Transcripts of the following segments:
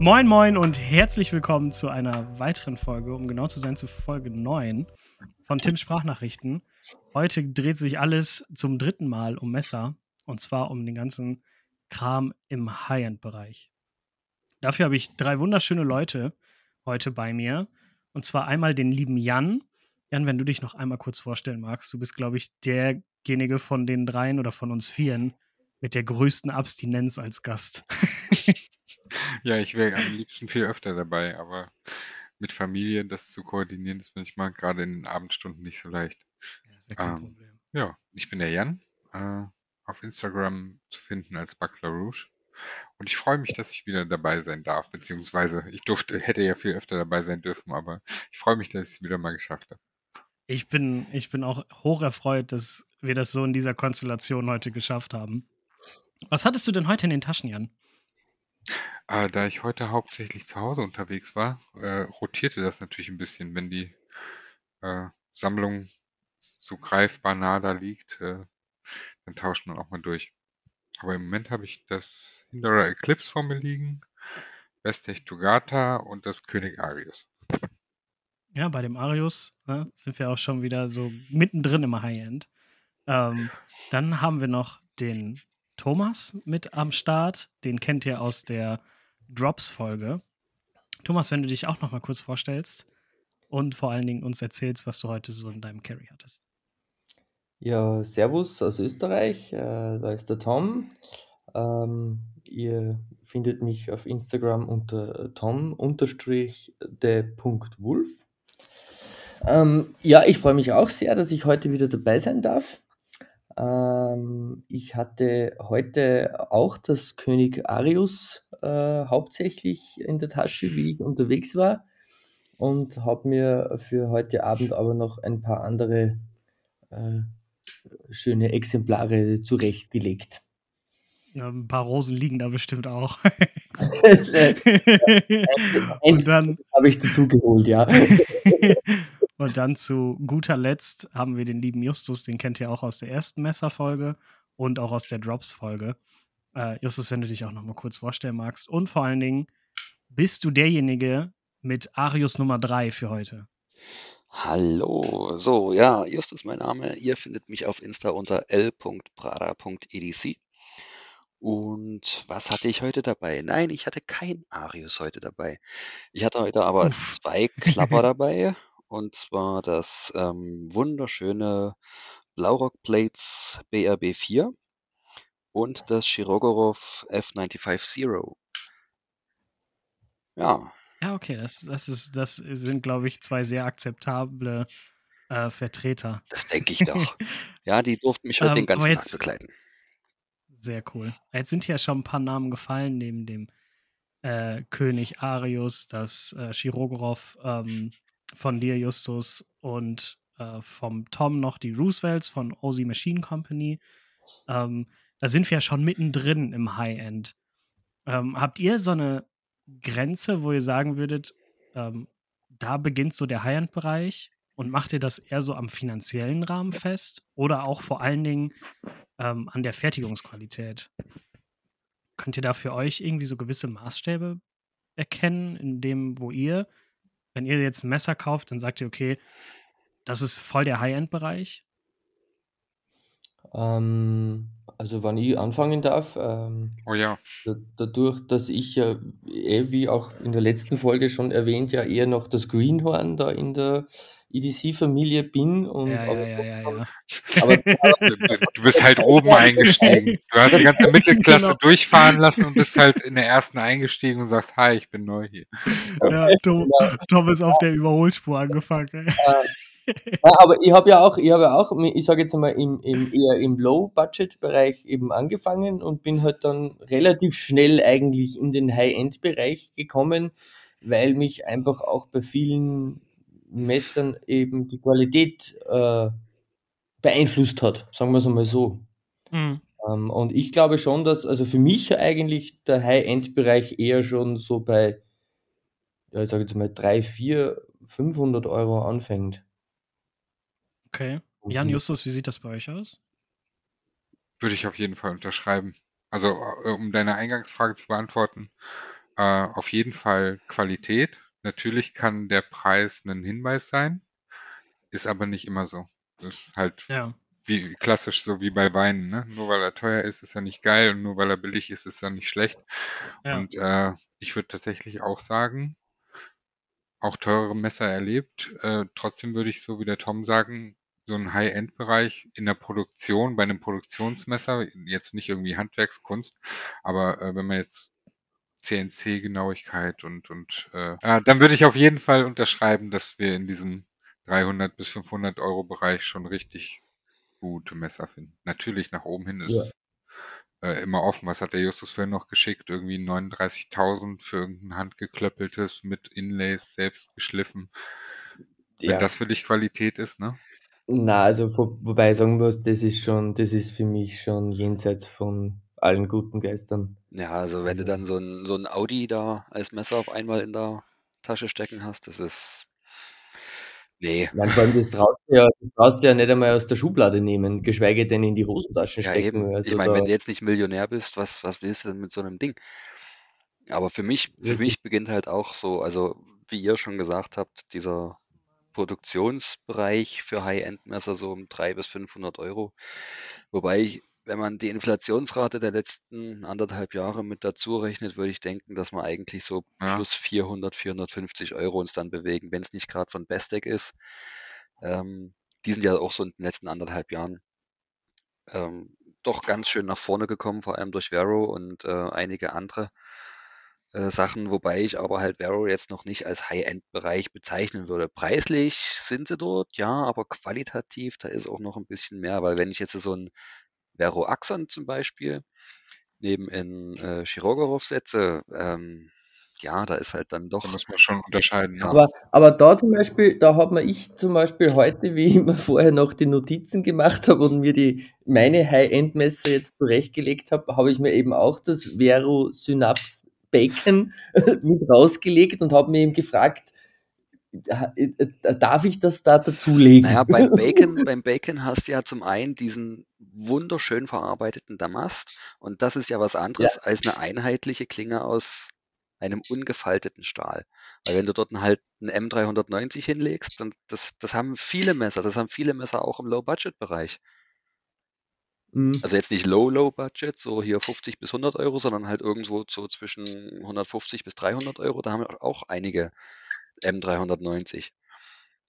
Moin, moin und herzlich willkommen zu einer weiteren Folge, um genau zu sein, zu Folge 9 von Tims Sprachnachrichten. Heute dreht sich alles zum dritten Mal um Messer und zwar um den ganzen Kram im High-End-Bereich. Dafür habe ich drei wunderschöne Leute heute bei mir und zwar einmal den lieben Jan. Jan, wenn du dich noch einmal kurz vorstellen magst, du bist, glaube ich, derjenige von den dreien oder von uns vieren mit der größten Abstinenz als Gast. Ja, ich wäre am liebsten viel öfter dabei, aber mit Familie das zu koordinieren, ist manchmal gerade in den Abendstunden nicht so leicht. Ja, ist ja kein Ähm, Problem. ja, ich bin der Jan, äh, auf Instagram zu finden als Buckler Rouge. Und ich freue mich, dass ich wieder dabei sein darf, beziehungsweise ich durfte, hätte ja viel öfter dabei sein dürfen, aber ich freue mich, dass ich es wieder mal geschafft habe. Ich bin, ich bin auch hoch erfreut, dass wir das so in dieser Konstellation heute geschafft haben. Was hattest du denn heute in den Taschen, Jan? Äh, da ich heute hauptsächlich zu Hause unterwegs war, äh, rotierte das natürlich ein bisschen, wenn die äh, Sammlung so greifbar nah da liegt, äh, dann tauscht man auch mal durch. Aber im Moment habe ich das Hinderer Eclipse vor mir liegen, Westech Togata und das König Arius. Ja, bei dem Arius ne, sind wir auch schon wieder so mittendrin im High-End. Ähm, dann haben wir noch den Thomas mit am Start. Den kennt ihr aus der Drops-Folge. Thomas, wenn du dich auch noch mal kurz vorstellst und vor allen Dingen uns erzählst, was du heute so in deinem Carry hattest. Ja, Servus aus Österreich, äh, da ist der Tom. Ähm, ihr findet mich auf Instagram unter tom-de.wolf. Ähm, ja, ich freue mich auch sehr, dass ich heute wieder dabei sein darf. Ähm, ich hatte heute auch das König Arius äh, hauptsächlich in der Tasche, wie ich unterwegs war und habe mir für heute Abend aber noch ein paar andere äh, schöne Exemplare zurechtgelegt. Ja, ein paar Rosen liegen da bestimmt auch. Und dann, habe ich dazu geholt, ja. und dann zu guter Letzt haben wir den lieben Justus, den kennt ihr auch aus der ersten Messerfolge und auch aus der Drops-Folge. Äh, Justus, wenn du dich auch noch mal kurz vorstellen magst. Und vor allen Dingen, bist du derjenige mit Arius Nummer 3 für heute? Hallo, so, ja, Justus mein Name. Ihr findet mich auf Insta unter l.prada.edc. Und was hatte ich heute dabei? Nein, ich hatte kein Arius heute dabei. Ich hatte heute aber Uff. zwei Klapper dabei. Und zwar das ähm, wunderschöne Blaurock Plates BRB4 und das Shirogorov F95 Zero. Ja, Ja, okay, das, das, ist, das sind, glaube ich, zwei sehr akzeptable äh, Vertreter. das denke ich doch. Ja, die durften mich heute Ähm, den ganzen aber Tag jetzt- begleiten. Sehr cool. Jetzt sind hier schon ein paar Namen gefallen, neben dem äh, König Arius, das äh, Chirogorov ähm, von dir, Justus, und äh, vom Tom noch die Roosevelts von OZ Machine Company. Ähm, da sind wir ja schon mittendrin im High-End. Ähm, habt ihr so eine Grenze, wo ihr sagen würdet, ähm, da beginnt so der High-End-Bereich und macht ihr das eher so am finanziellen Rahmen fest oder auch vor allen Dingen ähm, an der Fertigungsqualität? Könnt ihr da für euch irgendwie so gewisse Maßstäbe erkennen, in dem, wo ihr, wenn ihr jetzt ein Messer kauft, dann sagt ihr, okay, das ist voll der High-End-Bereich? Ähm, also wenn ich anfangen darf, ähm, Oh ja, da, dadurch, dass ich ja, eh, wie auch in der letzten Folge schon erwähnt, ja eher noch das Greenhorn da in der EDC-Familie bin und Ja, ja, aber, ja, ja, ja. aber du bist halt oben eingestiegen. Du hast die ganze Mittelklasse Genau. durchfahren lassen und bist halt in der ersten eingestiegen und sagst, hi, ich bin neu hier. ja Tom, Tom ist auf der Überholspur angefangen. ey. Ja, aber ich habe ja auch, ich habe ja auch, ich sage jetzt einmal, im, im, eher im Low-Budget-Bereich eben angefangen und bin halt dann relativ schnell eigentlich in den High-End-Bereich gekommen, weil mich einfach auch bei vielen Messern eben die Qualität äh, beeinflusst hat, sagen wir es einmal so. Mhm. Ähm, und ich glaube schon, dass, also für mich eigentlich der High-End-Bereich eher schon so bei, ja, ich sage jetzt mal 3, 4, 500 Euro anfängt. Okay. Jan Justus, wie sieht das bei euch aus? Würde ich auf jeden Fall unterschreiben. Also, äh, um deine Eingangsfrage zu beantworten, äh, auf jeden Fall Qualität. Natürlich kann der Preis ein Hinweis sein, ist aber nicht immer so. Das ist halt Ja. wie klassisch so wie bei Weinen, ne? Nur weil er teuer ist, ist er nicht geil und nur weil er billig ist, ist er nicht schlecht. Ja. Und äh, ich würde tatsächlich auch sagen, auch teurere Messer erlebt. Äh, trotzdem würde ich so wie der Tom sagen, so ein High-End-Bereich in der Produktion, bei einem Produktionsmesser, jetzt nicht irgendwie Handwerkskunst, aber äh, wenn man jetzt CNC-Genauigkeit und, und äh, äh, dann würde ich auf jeden Fall unterschreiben, dass wir in diesem 300 bis 500 Euro Bereich schon richtig gute Messer finden. Natürlich nach oben hin ist äh, immer offen. Was hat der Justus vorhin noch geschickt? Irgendwie 39.000 für irgendein handgeklöppeltes mit Inlays selbst geschliffen. Wenn Ja. das für dich Qualität ist, ne? Na, also wo, wobei ich sagen muss, das ist schon, das ist für mich schon jenseits von allen guten Geistern. Ja, also wenn du Also- dann so ein, so ein Audi da als Messer auf einmal in der Tasche stecken hast, das ist. Nee. Nein, vor allem das traust du ja, das traust du ja nicht einmal aus der Schublade nehmen, geschweige denn in die Hosentaschen Ja, stecken. eben. Also Ich meine, wenn du jetzt nicht Millionär bist, was, was willst du denn mit so einem Ding? Aber für mich, für Richtig. mich beginnt halt auch so, also wie ihr schon gesagt habt, dieser Produktionsbereich für High-End-Messer so um 300 bis 500 Euro. Wobei wenn man die Inflationsrate der letzten anderthalb Jahre mit dazu rechnet, würde ich denken, dass wir eigentlich so Ja. plus 400, 450 Euro uns dann bewegen, wenn es nicht gerade von Bestec ist. Ähm, die sind ja auch so in den letzten anderthalb Jahren ähm, doch ganz schön nach vorne gekommen, vor allem durch Vero und äh, einige andere äh, Sachen, wobei ich aber halt Vero jetzt noch nicht als High-End-Bereich bezeichnen würde. Preislich sind sie dort, ja, aber qualitativ, da ist auch noch ein bisschen mehr, weil wenn ich jetzt so ein Vero Axon zum Beispiel neben in äh, Chirogorov setze, ähm, ja, da ist halt dann doch, Da muss man schon unterscheiden. Ja. Aber, aber da zum Beispiel, da hat mir ich zum Beispiel heute, wie ich mir vorher noch die Notizen gemacht habe und mir die meine High-End-Messer jetzt zurechtgelegt habe, habe ich mir eben auch das Vero Synapse Bacon mit rausgelegt und habe mir eben gefragt, äh, äh, darf ich das da dazulegen? Naja, beim Bacon, beim Bacon hast du ja zum einen diesen wunderschön verarbeiteten Damast und das ist ja was anderes als eine einheitliche Klinge aus einem ungefalteten Stahl. Weil wenn du dort halt einen M390 hinlegst, dann das, das haben viele Messer, das haben viele Messer auch im Low-Budget-Bereich. Mhm. Also jetzt nicht Low, Low Budget, so hier 50 bis 100 Euro, sondern halt irgendwo so zwischen 150 bis 300 Euro. Da haben wir auch einige M390.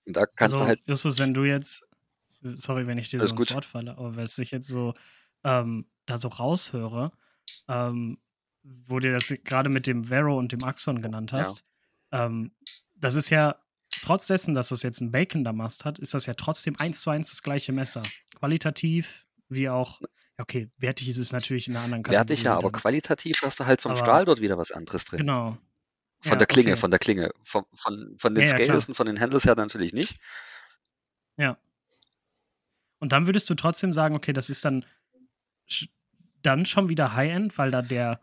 Und da kannst Also, du halt, Justus, wenn du jetzt, sorry, wenn ich dir so ins gut. Wort falle, aber wenn ich jetzt so ähm, da so raushöre, ähm, wo du das gerade mit dem Vero und dem Axon genannt Ja. hast, ähm, das ist ja, trotz dessen, dass das jetzt ein Bacon-Damast hat, ist das ja trotzdem eins zu eins das gleiche Messer. Qualitativ, wie auch, ja, okay, wertig ist es natürlich in einer anderen Kategorie. wertig ja, aber dann. qualitativ hast du halt vom Aber- Stahl dort wieder was anderes drin. Genau. Von Ja, der Klinge, okay. von der Klinge. Von, von, von den Ja, ja. Scales und von den Handles her natürlich nicht. Ja. Und dann würdest du trotzdem sagen, okay, das ist dann, dann schon wieder High-End, weil da der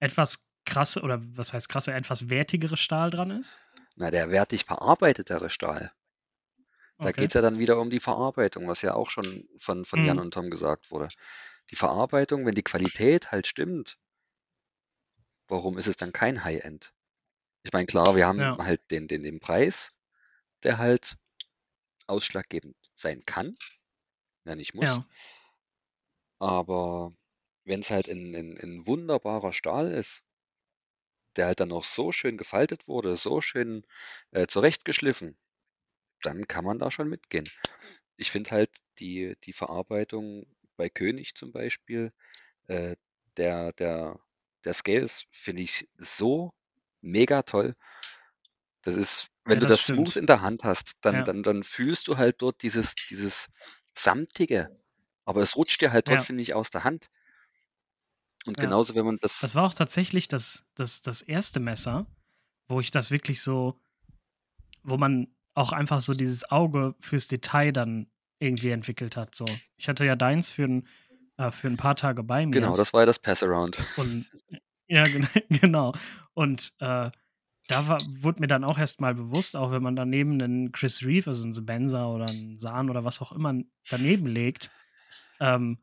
etwas krasse, oder was heißt krasse, etwas wertigere Stahl dran ist? Na, der wertig verarbeitetere Stahl. Da Okay. geht es ja dann wieder um die Verarbeitung, was ja auch schon von, von Jan Mhm. und Tom gesagt wurde. Die Verarbeitung, wenn die Qualität halt stimmt, warum ist es dann kein High-End? Ich meine, klar, wir haben Ja. halt den, den, den Preis, der halt ausschlaggebend sein kann, ja nicht muss, Ja. aber wenn es halt ein, ein, ein wunderbarer Stahl ist, der halt dann noch so schön gefaltet wurde, so schön äh, zurechtgeschliffen, dann kann man da schon mitgehen. Ich finde halt die, die Verarbeitung bei König zum Beispiel, äh, der, der, der Scales finde ich so mega toll. Das ist, wenn Ja, du das das stimmt. smooth in der Hand hast, dann, Ja. dann, dann fühlst du halt dort dieses, dieses samtige, aber es rutscht dir halt Ja. trotzdem nicht aus der Hand. Und Ja. genauso, wenn man das, Das war auch tatsächlich das, das, das erste Messer, wo ich das wirklich so, wo man auch einfach so dieses Auge fürs Detail dann irgendwie entwickelt hat. So. Ich hatte ja deins für ein, äh, für ein paar Tage bei mir. genau, das war ja das Pass-Around. Und ja, gen genau. Und äh, da war, wurde mir dann auch erst mal bewusst, auch wenn man daneben einen Chris Reeve, also einen Sebenza oder einen Sahn oder was auch immer daneben legt, ähm,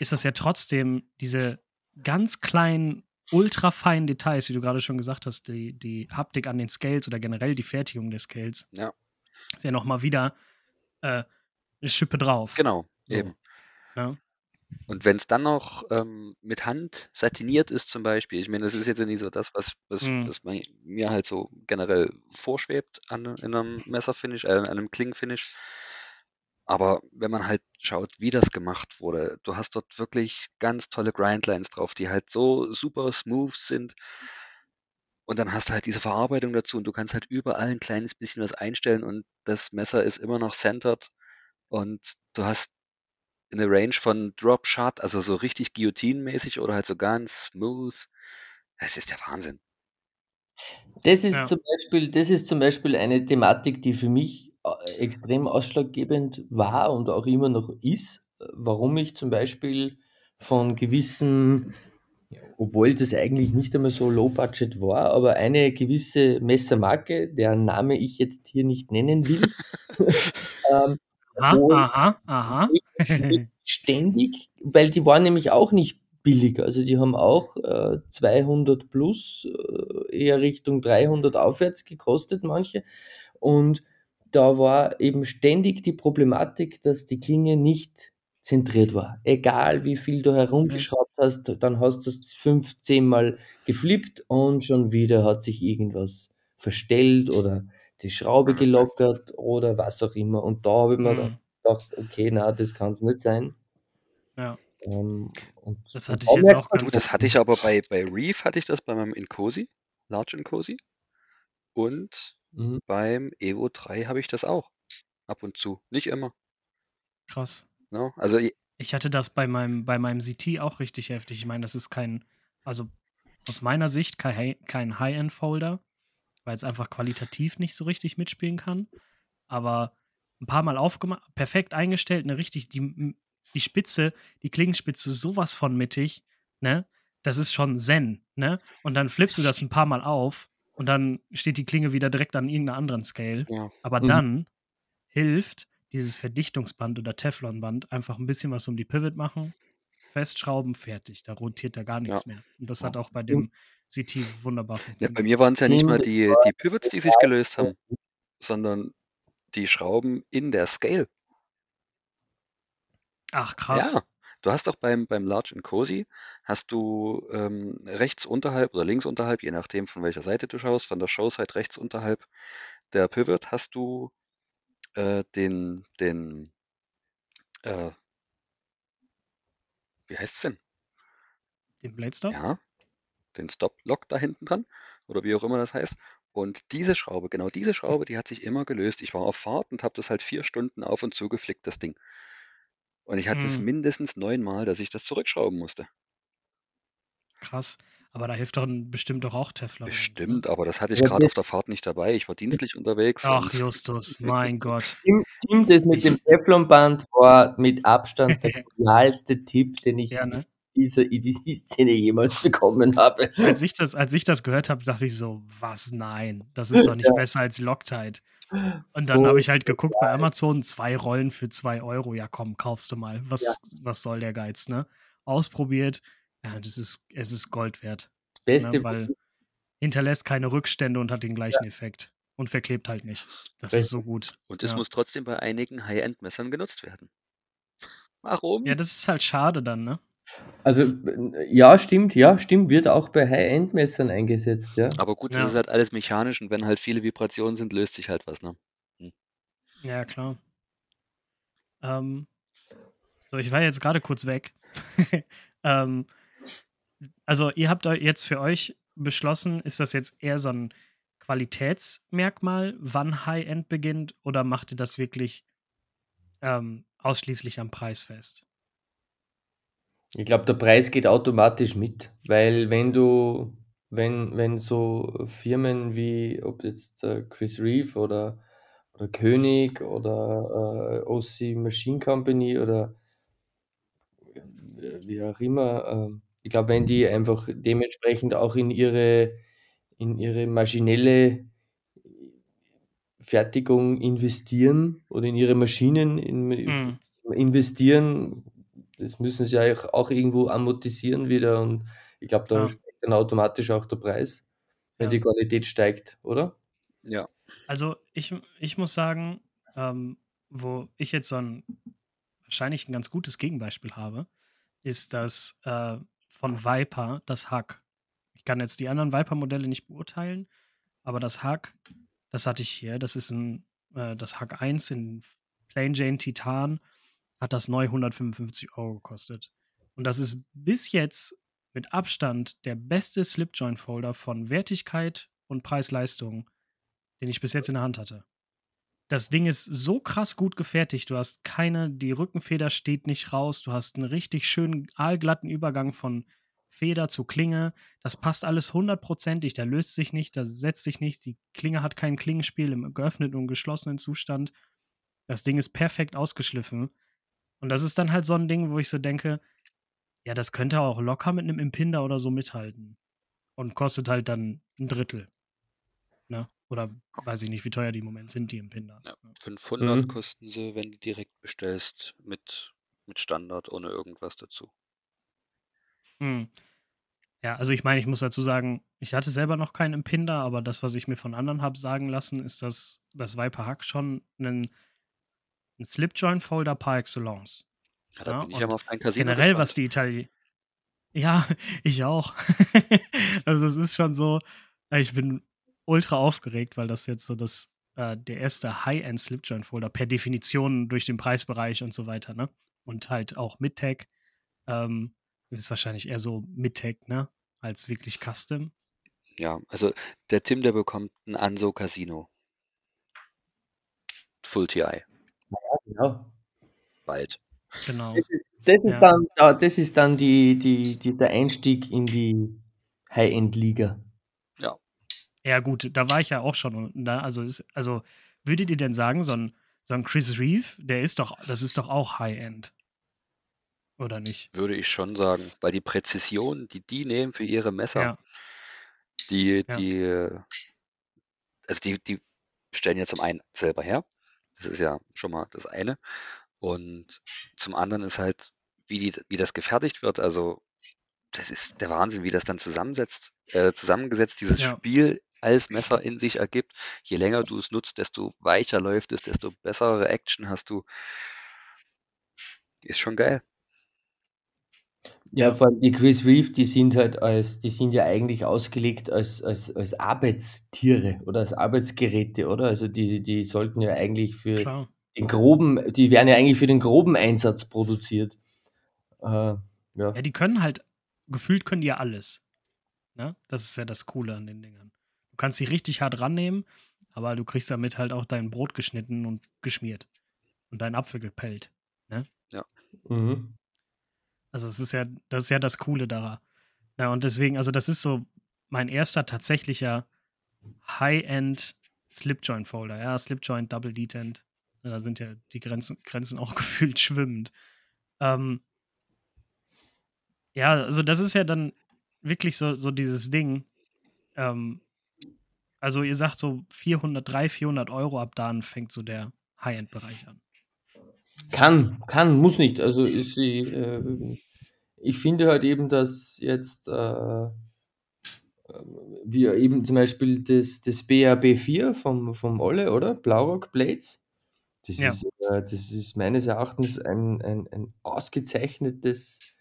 ist das ja trotzdem diese ganz kleinen ultra feinen Details, wie du gerade schon gesagt hast, die, die Haptik an den Scales oder generell die Fertigung des Scales, Ja, ist ja nochmal wieder äh, eine Schippe drauf. genau, So. eben. Ne? Und wenn es dann noch ähm, mit Hand satiniert ist zum Beispiel, ich meine, das ist jetzt ja nicht so das, was, was, Mhm. was mein, mir halt so generell vorschwebt an, in einem Messerfinish, äh, an einem Klingenfinish. Aber wenn man halt schaut, wie das gemacht wurde, du hast dort wirklich ganz tolle Grindlines drauf, die halt so super smooth sind. Und dann hast du halt diese Verarbeitung dazu und du kannst halt überall ein kleines bisschen was einstellen und das Messer ist immer noch centered und du hast eine Range von Drop Shot, also so richtig guillotinenmäßig oder halt so ganz smooth. Das ist der Wahnsinn. Das ist Ja. zum Beispiel, das ist zum Beispiel eine Thematik, die für mich extrem ausschlaggebend war und auch immer noch ist, äh, warum ich zum Beispiel von gewissen, obwohl das eigentlich nicht einmal so low budget war, aber eine gewisse Messermarke, deren Name ich jetzt hier nicht nennen will, ähm, Aha, aha, aha. ständig, weil die waren nämlich auch nicht billig. Also die haben auch äh, 200 plus, äh, eher Richtung 300 aufwärts gekostet, manche. Und da war eben ständig die Problematik, dass die Klinge nicht zentriert war. Egal wie viel du herumgeschraubt hast, dann hast du es 15 Mal geflippt und schon wieder hat sich irgendwas verstellt oder die Schraube gelockert oder was auch immer. Und da habe ich mir Mhm. gedacht, okay, na, das kann es nicht sein. Ja. Ähm, und, Das hatte ich jetzt auch ganz- das hatte ich aber bei, bei Reef, hatte ich das bei meinem Incosi, Large Incosi. Und Mhm. beim Evo 3 habe ich das auch. Ab und zu. Nicht immer. Krass. Ne? Also Ich hatte das bei meinem, bei meinem CT auch richtig heftig. Ich meine, das ist kein, also aus meiner Sicht kein, kein High-End-Folder, weil es einfach qualitativ nicht so richtig mitspielen kann. Aber ein paar Mal aufgemacht, perfekt eingestellt, eine richtig, die, die Spitze, die Klingenspitze sowas von mittig, ne? Das ist schon Zen, ne? Und dann flippst du das ein paar Mal auf und dann steht die Klinge wieder direkt an irgendeiner anderen Scale. ja, Aber Mhm. dann hilft dieses Verdichtungsband oder Teflonband einfach ein bisschen was um die Pivot machen, festschrauben, fertig. Da rotiert da gar nichts mehr. Und das hat auch bei dem CT wunderbar Ja, bei funktioniert. mir waren es ja nicht mal die, die Pivots, die sich gelöst haben, sondern die Schrauben in der Scale. Ach, krass. Ja, du hast auch beim, beim Large Cozy, hast du ähm, rechts unterhalb oder links unterhalb, je nachdem von welcher Seite du schaust, von der Showside rechts unterhalb der Pivot hast du äh, den, den, äh, wie heißt's denn? Den Blade Stop? Ja, den Stop-Lock da hinten dran oder wie auch immer das heißt. Und diese Schraube, genau diese Schraube, die hat sich immer gelöst. Ich war auf Fahrt und habe das halt vier Stunden auf und zu geflickt, das Ding. Und ich hatte es Hm. mindestens neunmal, dass ich das zurückschrauben musste. Krass. Aber da hilft doch ein- bestimmt doch auch Teflon. Bestimmt, aber das hatte ich gerade das- auf der Fahrt nicht dabei. Ich war dienstlich unterwegs. Ach, und Justus, mein Gott. Tim, Tim, das mit Ich- dem Teflonband war mit Abstand der genialste Tipp, den ich Ja, ne? in dieser EDC-Szene jemals bekommen habe. Als ich das, als ich das gehört habe, dachte ich so, was? Nein, das ist doch nicht Ja. besser als Loctite. Und dann habe ich halt geguckt bei Amazon, zwei Rollen für zwei Euro. Ja, komm, kaufst du mal. Was, was soll der Geiz, ne? Ausprobiert. Ja, das ist, es ist Gold wert. Beste, Ne? Weil hinterlässt keine Rückstände und hat den gleichen Effekt. Und verklebt halt nicht. Das Richtig. ist so gut. Und es Ja. muss trotzdem bei einigen High-End-Messern genutzt werden. Warum? Ja, das ist halt schade dann, ne? Also ja, stimmt, ja, stimmt, wird auch bei High-End-Messern eingesetzt, ja. Aber gut, das Ja. ist halt alles mechanisch und wenn halt viele Vibrationen sind, löst sich halt was, ne? Ja, klar. Ähm, so, ich war jetzt gerade kurz weg. ähm, also, ihr habt jetzt für euch beschlossen, ist das jetzt eher so ein Qualitätsmerkmal, wann High-End beginnt, oder macht ihr das wirklich ähm, ausschließlich am Preis fest? Ich glaube, der Preis geht automatisch mit, weil wenn du, wenn, wenn so Firmen wie, ob jetzt äh, Chris Reeve oder, oder König oder äh, OC Machine Company oder äh, wie auch immer, äh, ich glaube, wenn die einfach dementsprechend auch in ihre, in ihre maschinelle Fertigung investieren oder in ihre Maschinen in, Mhm. investieren, das müssen sie ja auch- irgendwo amortisieren wieder und ich glaube, da Ja. spricht dann automatisch auch der Preis, wenn Ja. die Qualität steigt, oder? Ja. Also ich, ich muss sagen, ähm, wo ich jetzt so ein wahrscheinlich ein ganz gutes Gegenbeispiel habe, ist das äh, von Viper, das Hack. Ich kann jetzt die anderen Viper-Modelle nicht beurteilen, aber das Hack, das hatte ich hier. Das ist ein, äh, das Hack 1 in Plain Jane Titan, hat das neu 155 Euro gekostet. Und das ist bis jetzt mit Abstand der beste Slipjoint-Folder von Wertigkeit und Preis-Leistung, den ich bis jetzt in der Hand hatte. Das Ding ist so krass gut gefertigt. Du hast keine, die Rückenfeder steht nicht raus. Du hast einen richtig schönen aalglatten Übergang von Feder zu Klinge. Das passt alles hundertprozentig. Da löst sich nicht, da setzt sich nicht. Die Klinge hat kein Klingenspiel im geöffneten und geschlossenen Zustand. Das Ding ist perfekt ausgeschliffen. Und das ist dann halt so ein Ding, wo ich so denke, ja, das könnte auch locker mit einem Impinder oder so mithalten. Und kostet halt dann ein Drittel. Ne? Oder weiß ich nicht, wie teuer die im Moment sind, die Impinders. Ja. Ne? 500 Mhm. kosten sie, wenn du direkt bestellst, mit, mit Standard, ohne irgendwas dazu. Hm. Ja, also ich meine, ich muss dazu sagen, ich hatte selber noch keinen Impinder, aber das, was ich mir von anderen habe sagen lassen, ist, dass das Viper Hack schon ein, ein Slipjoint-Folder par excellence. Ja, Ja, Generell, gespannt. was die Italiener. Ja, ich auch. also es ist schon so, ich bin ultra aufgeregt, weil das jetzt so das, äh, der erste High-End Slipjoint-Folder per Definition durch den Preisbereich und so weiter, ne? Und halt auch mit Tag. Ähm, ist wahrscheinlich eher so mit Tag, ne? Als wirklich Custom. Ja, also der Tim, der bekommt ein Anso Casino. Full TI. Genau. Bald. Genau. Das ist, das ist Ja. dann, da- das ist dann die, die, die, der Einstieg in die High-End-Liga. Ja, gut, da war ich ja auch schon. Da, also, ist, also, würdet ihr denn sagen, so ein, so ein Chris Reeve, der ist doch, das ist doch auch High-End. Oder nicht? Würde ich schon sagen, weil die Präzision, die die nehmen für ihre Messer, Ja. die, Ja. die, äh, also die, die stellen ja zum einen selber her. Das ist ja schon mal das eine. Und zum anderen ist halt, wie, die, wie das gefertigt wird. Also, das ist der Wahnsinn, wie das dann zusammensetzt, äh, zusammengesetzt, dieses Ja. Spiel als Messer in sich ergibt. Je länger du es nutzt, desto weicher läuft es, desto bessere Action hast du. Ist schon geil. Ja, vor allem die Chris Reeve, die sind halt als, die sind ja eigentlich ausgelegt als, als, als Arbeitstiere oder als Arbeitsgeräte, oder? Also die, die sollten ja eigentlich für Klar. den groben, die werden ja eigentlich für den groben Einsatz produziert. Äh, ja. Ja, die können halt, gefühlt können die ja alles. Ne? Das ist ja das Coole an den Dingern. Du kannst sie richtig hart rannehmen, aber du kriegst damit halt auch dein Brot geschnitten und geschmiert. Und deinen Apfel gepellt. Mhm. Also es ist ja, das ist ja das Coole daran. Ja, und deswegen, also das ist so mein erster tatsächlicher High-End Slipjoint-Folder. Ja, Slipjoint, Double Detent. Ja, Da sind ja die Grenzen, Grenzen auch gefühlt schwimmend. Ähm, ja, also das ist ja dann wirklich so, so dieses Ding. Ähm, also ihr sagt so 400, 300, 400 Euro, ab dann fängt so der High-End-Bereich an. Kann, kann, muss nicht. Also ist sie, äh, ich finde halt eben, dass jetzt äh, wir eben zum Beispiel das, das BAB4 vom, vom Olle, oder? Blaurock Blades. Das, Ja. ist, äh, das ist meines Erachtens ein, ein, ein ausgezeichnetes,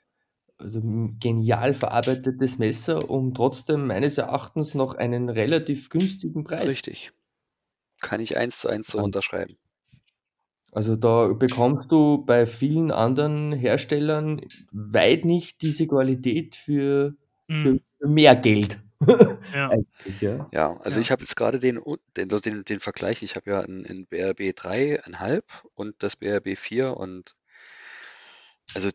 also genial verarbeitetes Messer, um trotzdem meines Erachtens noch einen relativ günstigen Preis. Richtig. Kann ich eins zu eins so unterschreiben. Also da bekommst du bei vielen anderen Herstellern weit nicht diese Qualität für, für Mhm. für mehr Geld. Ja. Ja. Ja, also Ja. ich habe jetzt gerade den, den, den, den Vergleich, ich habe ja ein, ein BRB 3,5 und das BRB 4 und also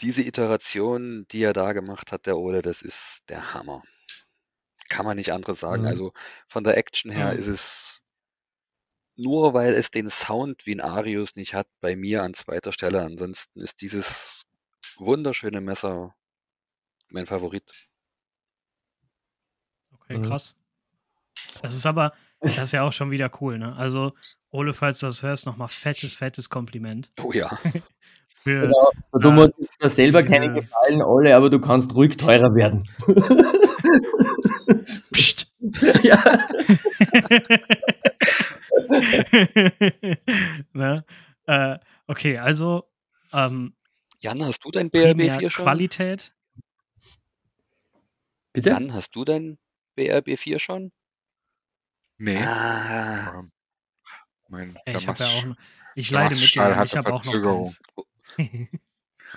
diese Iteration, die er da gemacht hat, der Ole, das ist der Hammer. Kann man nicht anderes sagen. Mhm. Also von der Action her Mhm. ist es nur weil es den Sound wie ein Arius nicht hat, bei mir an zweiter Stelle. Ansonsten ist dieses wunderschöne Messer mein Favorit. Okay, Mhm. krass. Das ist aber, das ist ja auch schon wieder cool, ne? Also, Ole, falls du das hörst, nochmal fettes, fettes Kompliment. Oh ja. Für, Genau, du äh, musst ja selber keine Gefallen alle, aber du kannst ruhig teurer werden. Psst. ja. ne? äh, okay, also ähm, Jan, hast du dein primär BRB4 schon? Qualität. Bitte? Jan, hast du dein BRB4 schon? Nee. Ah, ähm, mein Ey, ich habe ja auch, noch- ich leide mit dir, ich habe auch noch Verzögerung. keins.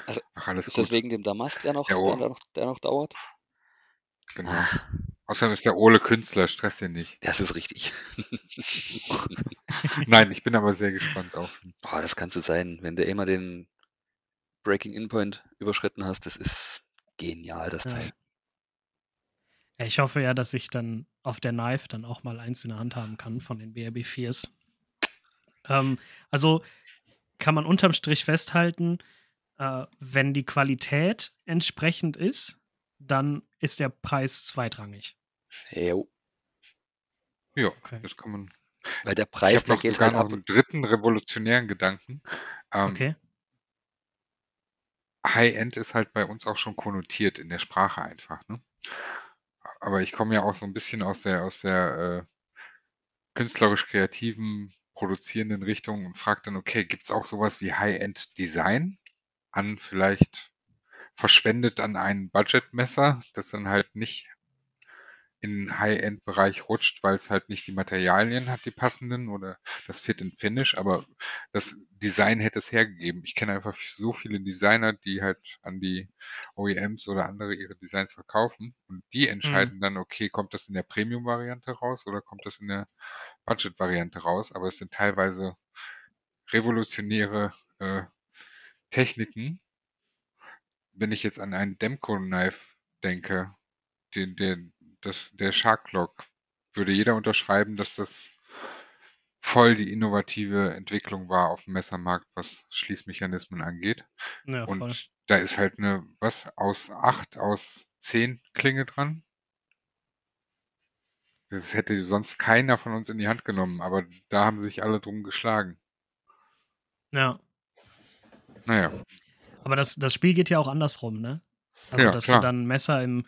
Ach, alles ist das gut. wegen dem Damast, der noch, Der der, Ohr. noch, der noch dauert? Genau. Ah, Außerdem ist der Ole Künstler, stress ihn nicht. das ist richtig. Nein, ich bin aber sehr gespannt auf ihn. Boah, das kannst du sein, wenn du immer den Breaking In Point überschritten hast. Das ist genial, das Ja. Teil. Ja, ich hoffe ja, dass ich dann auf der Knife dann auch mal eins in der Hand haben kann von den BRB4s. Ähm, also kann man unterm Strich festhalten, äh, wenn die Qualität entsprechend ist, dann ist der Preis zweitrangig. Jo, Ja, Okay. das kann man. weil der Ich Preis, habe der noch geht sogar halt noch ab. einen dritten revolutionären Gedanken. Ähm, Okay. High-End ist halt bei uns auch schon konnotiert in der Sprache einfach, ne? Aber ich komme ja auch so ein bisschen aus der, aus der äh, künstlerisch-kreativen, produzierenden Richtung und frage dann, okay, gibt's auch sowas wie High-End-Design an vielleicht verschwendet an ein Budgetmesser, das dann halt nicht in den High-End-Bereich rutscht, weil es halt nicht die Materialien hat, die passenden oder das Fit and Finish, aber das Design hätte es hergegeben. Ich kenne einfach so viele Designer, die halt an die OEMs oder andere ihre Designs verkaufen und die entscheiden dann, okay, kommt das in der Premium-Variante raus oder kommt das in der Budget-Variante raus, aber es sind teilweise revolutionäre äh, Techniken. Wenn ich jetzt an einen Demco-Knife denke, den, den, das, der Sharklock, würde jeder unterschreiben, dass das voll die innovative Entwicklung war auf dem Messermarkt, was Schließmechanismen angeht. Ja, Und voll. da ist halt eine, was, aus acht, aus zehn Klinge dran. Das hätte sonst keiner von uns in die Hand genommen, aber da haben sich alle drum geschlagen. Ja. Naja, Aber das, das Spiel geht ja auch andersrum, ne? Also, Ja, dass klar. du dann ein Messer im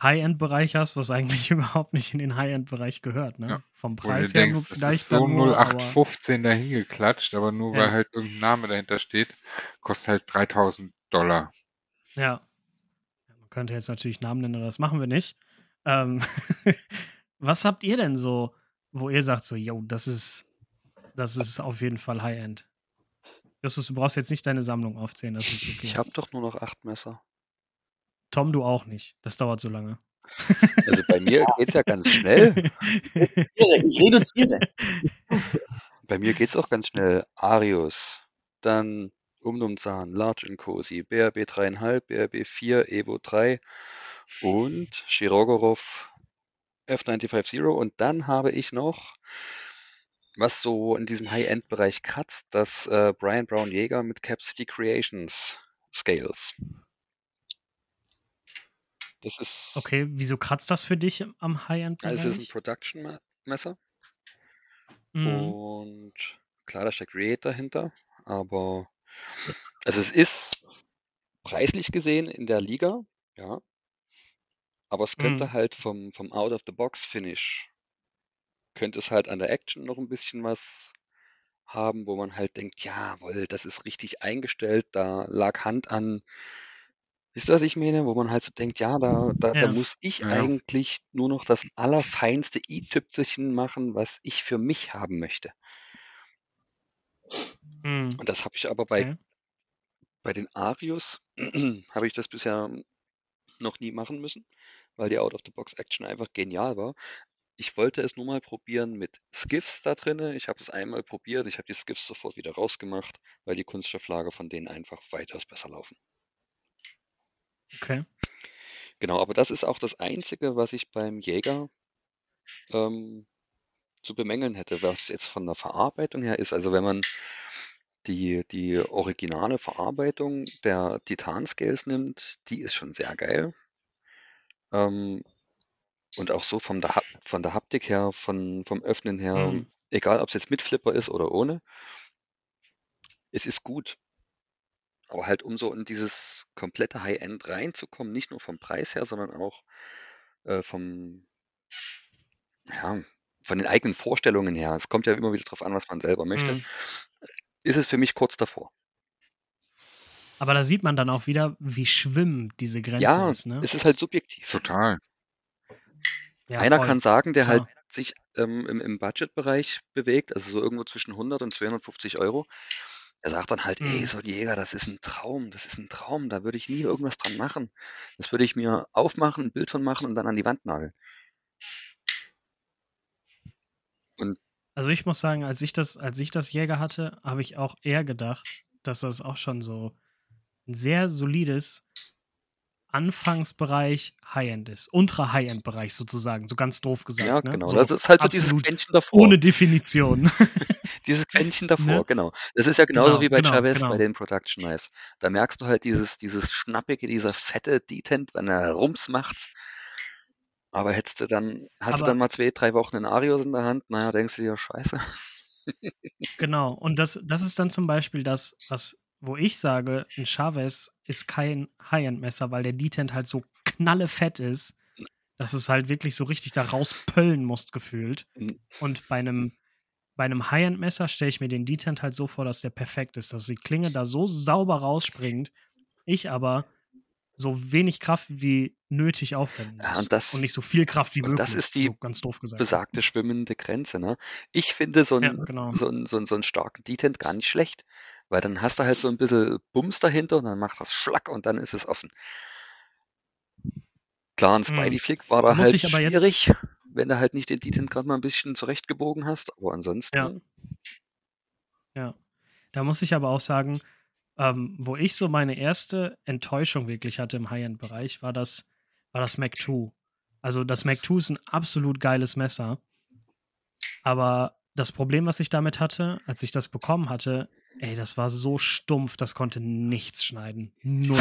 High-End-Bereich hast, was eigentlich überhaupt nicht in den High-End-Bereich gehört, ne? Ja. Vom Preis her denkst, das ist vielleicht so dann nur, aber 0815 dahin geklatscht, aber nur weil Ja. halt irgendein Name dahinter steht, kostet halt 3000 Dollar. ja. Man könnte jetzt natürlich Namen nennen, aber das machen wir nicht. Ähm, was habt ihr denn so, wo ihr sagt so, yo, das ist, das ist auf jeden Fall High-End? Justus, du brauchst jetzt nicht deine Sammlung aufzählen, das ist okay. Ich habe doch nur noch acht Messer. Tom, du auch nicht. Das dauert so lange. Also bei mir geht's ja ganz schnell. Ich reduziere. Bei mir geht's auch ganz schnell. Arius, dann Umnumzahn, Large and Cozy, BRB 3,5, BRB 4, Evo 3 und Shirogorov F950 und dann habe ich noch, was so in diesem High-End-Bereich kratzt, das äh, Brian Brown Jäger mit Capacity Creations Scales. Das ist, okay, wieso kratzt das für dich am High-End-Bereich? also es ist ein Production-Messer Mhm. und klar, da steckt Create dahinter, aber also es ist preislich gesehen in der Liga, ja, aber es könnte Mhm. halt vom, vom Out-of-the-Box-Finish könnte es halt an der Action noch ein bisschen was haben, wo man halt denkt, jawohl, das ist richtig eingestellt, da lag Hand an. Wisst ihr, was ich meine? Wo man halt so denkt, ja, da, da, da Ja. muss ich Ja. eigentlich nur noch das allerfeinste i-Tüpfelchen machen, was ich für mich haben möchte. Mhm. Und das habe ich aber bei, Okay. bei den Arius, habe ich das bisher noch nie machen müssen, weil die Out-of-the-Box-Action einfach genial war. Ich wollte es nur mal probieren mit Skiffs da drinne. Ich habe es einmal probiert. Ich habe die Skiffs sofort wieder rausgemacht, weil die Kunststofflager von denen einfach weitaus besser laufen. Okay. Genau, aber das ist auch das Einzige, was ich beim Jäger ähm, zu bemängeln hätte, was jetzt von der Verarbeitung her ist. Also wenn man die, die originale Verarbeitung der Titan-Scales nimmt, die ist schon sehr geil. Ähm, und auch so von der, von der Haptik her, von, vom Öffnen her, Mhm. egal ob es jetzt mit Flipper ist oder ohne, es ist gut. Aber halt, um so in dieses komplette High-End reinzukommen, nicht nur vom Preis her, sondern auch äh, vom, ja, von den eigenen Vorstellungen her. Es kommt ja immer wieder darauf an, was man selber möchte. Mhm. Ist es für mich kurz davor. Aber da sieht man dann auch wieder, wie schwimmend diese Grenze Ja, ist, ne? es ist halt subjektiv. Total. Ja, Einer voll. kann sagen, der halt Klar. sich ähm, im, im Budgetbereich bewegt, also so irgendwo zwischen 100 und 250 Euro. Er sagt dann halt, ey, Mhm. so ein Jäger, das ist ein Traum, das ist ein Traum, da würde ich nie irgendwas dran machen. Das würde ich mir aufmachen, ein Bild von machen und dann an die Wand nageln. Also ich muss sagen, als ich das, als ich das Jäger hatte, habe ich auch eher gedacht, dass das auch schon so ein sehr solides Anfangsbereich High-End ist. Unterer High-End-Bereich sozusagen, so ganz doof gesagt. Ja, ne? genau. So das ist halt so dieses Quäntchen davor. ohne Definition. Dieses Quäntchen davor, Ne? genau. Das ist ja genauso Genau, wie bei genau, Chavez genau. bei den Production Knives. Da merkst du halt dieses, dieses schnappige, dieser fette Detent, wenn er Rums macht. Aber hättest du dann, hast du Aber- dann mal zwei, drei Wochen einen Arius in der Hand, naja, denkst du dir, scheiße. Genau. Und das, das ist dann zum Beispiel das, was, wo ich sage, ein Chavez ist kein High-End-Messer, weil der Detent halt so knallefett ist, dass es halt wirklich so richtig da rauspöllen muss, gefühlt. Mhm. Und bei einem, bei einem High-End-Messer stelle ich mir den Detent halt so vor, dass der perfekt ist, dass die Klinge da so sauber rausspringt, ich aber so wenig Kraft wie nötig aufwenden muss. Ja, und das- nicht so viel Kraft wie und möglich. das ist die so ganz doof gesagt. Besagte schwimmende Grenze, ne? Ich finde so Ja, einen, genau. so einen, so einen, so einen starken Detent gar nicht schlecht. Weil dann hast du halt so ein bisschen Bums dahinter und dann macht das Schlack und dann ist es offen. Klar, ein Spidey Flick war da Hm. Muss halt aber jetzt- schwierig, wenn du halt nicht den Detent gerade mal ein bisschen zurechtgebogen hast. Aber ansonsten, Ja. Ja. Da muss ich aber auch sagen, ähm, wo ich so meine erste Enttäuschung wirklich hatte im High-End-Bereich, war das, war das Mac 2. Also das Mac 2 ist ein absolut geiles Messer. Aber das Problem, was ich damit hatte, als ich das bekommen hatte, ey, das war so stumpf, das konnte nichts schneiden. Null.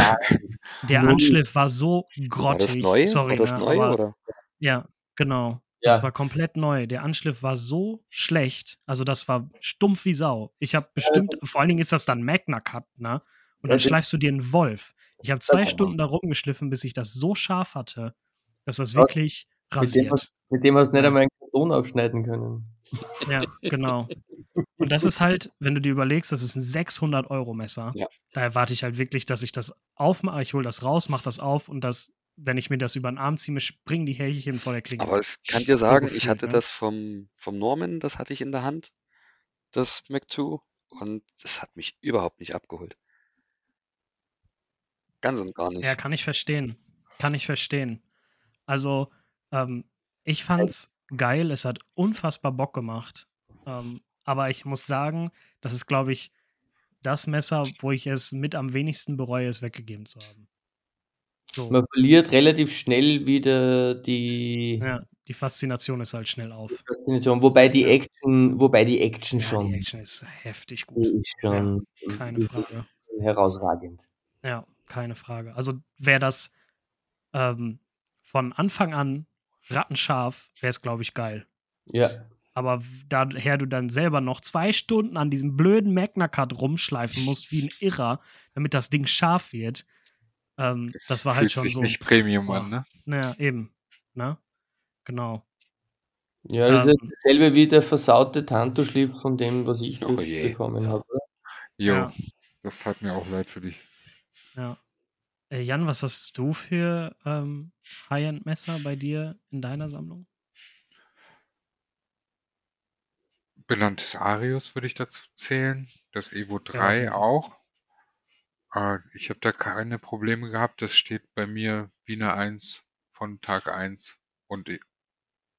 Der. Anschliff war so war grottig. das neu? Sorry, war das ne, neu aber oder? ja, genau. Ja. Das war komplett neu. Der Anschliff war so schlecht. Also das war stumpf wie Sau. Ich habe bestimmt, vor allen Dingen ist das dann Magna Cut, ne? Und Ja, dann schleifst du dir einen Wolf. Ich habe zwei Ja. Stunden da rumgeschliffen, bis ich das so scharf hatte, dass das Ja, wirklich Mit dem, rasiert. mit dem hast du nicht Ja. einmal einen Karton aufschneiden können. Ja, genau. Und das ist halt, wenn du dir überlegst, das ist ein 600-Euro-Messer. Ja. Da erwarte ich halt wirklich, dass ich das aufmache, ich hole das raus, mache das auf und das, wenn ich mir das über den Arm ziehe, springen die Härchen vor der Klinge. Aber ich kann dir sagen, ich hatte ne? das vom, vom Norman, das hatte ich in der Hand, das Mac 2, und das hat mich überhaupt nicht abgeholt. Ganz und gar nicht. Ja, kann ich verstehen. Kann ich verstehen. Also, ähm, ich fand's geil, es hat unfassbar Bock gemacht. Ähm, aber ich muss sagen, das ist, glaube ich, das Messer, wo ich es mit am wenigsten bereue, es weggegeben zu haben. So, Man verliert relativ schnell wieder die ja, die Faszination ist halt schnell auf. Faszination, wobei die Ja. Action, wobei die Action Ja, schon, die Action ist heftig die gut. ist schon Keine wirklich Frage. herausragend. Ja, keine Frage. Also wäre das ähm, von Anfang an rattenscharf, wäre es, glaube ich, geil. Ja. Aber daher du dann selber noch zwei Stunden an diesem blöden Magna Cut rumschleifen musst, wie ein Irrer, damit das Ding scharf wird, ähm, das war halt Fühlt schon sich so. nicht Premium boah. an, ne? Naja, eben. Ne? Genau. Ja, das ist Ähm. dasselbe wie der versaute Tanto-Schliff von dem, was ich Oh bekommen habe. Jo, Ja. das tat mir auch leid für dich. Ja. Äh, Jan, was hast du für ähm, High-End-Messer bei dir in deiner Sammlung? Benanntes Arius würde ich dazu zählen. Das Evo auf 3 jeden Fall. auch. Äh, ich habe da keine Probleme gehabt. Das steht bei mir wie eine 1 von Tag 1 und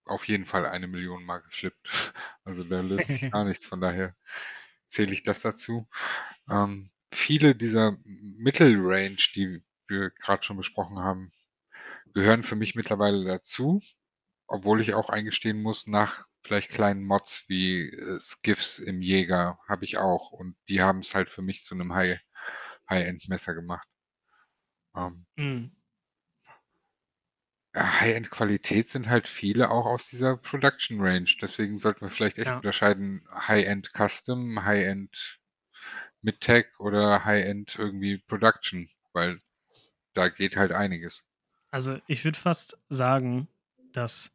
auf jeden Fall eine Million Mal geflippt. Also da löst sich gar nichts. Von daher zähle ich das dazu. Ähm, viele dieser Mittelrange, die wir gerade schon besprochen haben, gehören für mich mittlerweile dazu, obwohl ich auch eingestehen muss, nach vielleicht kleinen Mods wie äh, Skiffs im Jäger habe ich auch und die haben es halt für mich zu einem High, High-End-Messer gemacht. Ähm, ja, High-End-Qualität sind halt viele auch aus dieser Production Range. Deswegen sollten wir vielleicht echt Ja. unterscheiden High-End Custom, High-End Mid-Tech oder High-End irgendwie Production, weil da geht halt einiges. Also ich würde fast sagen, dass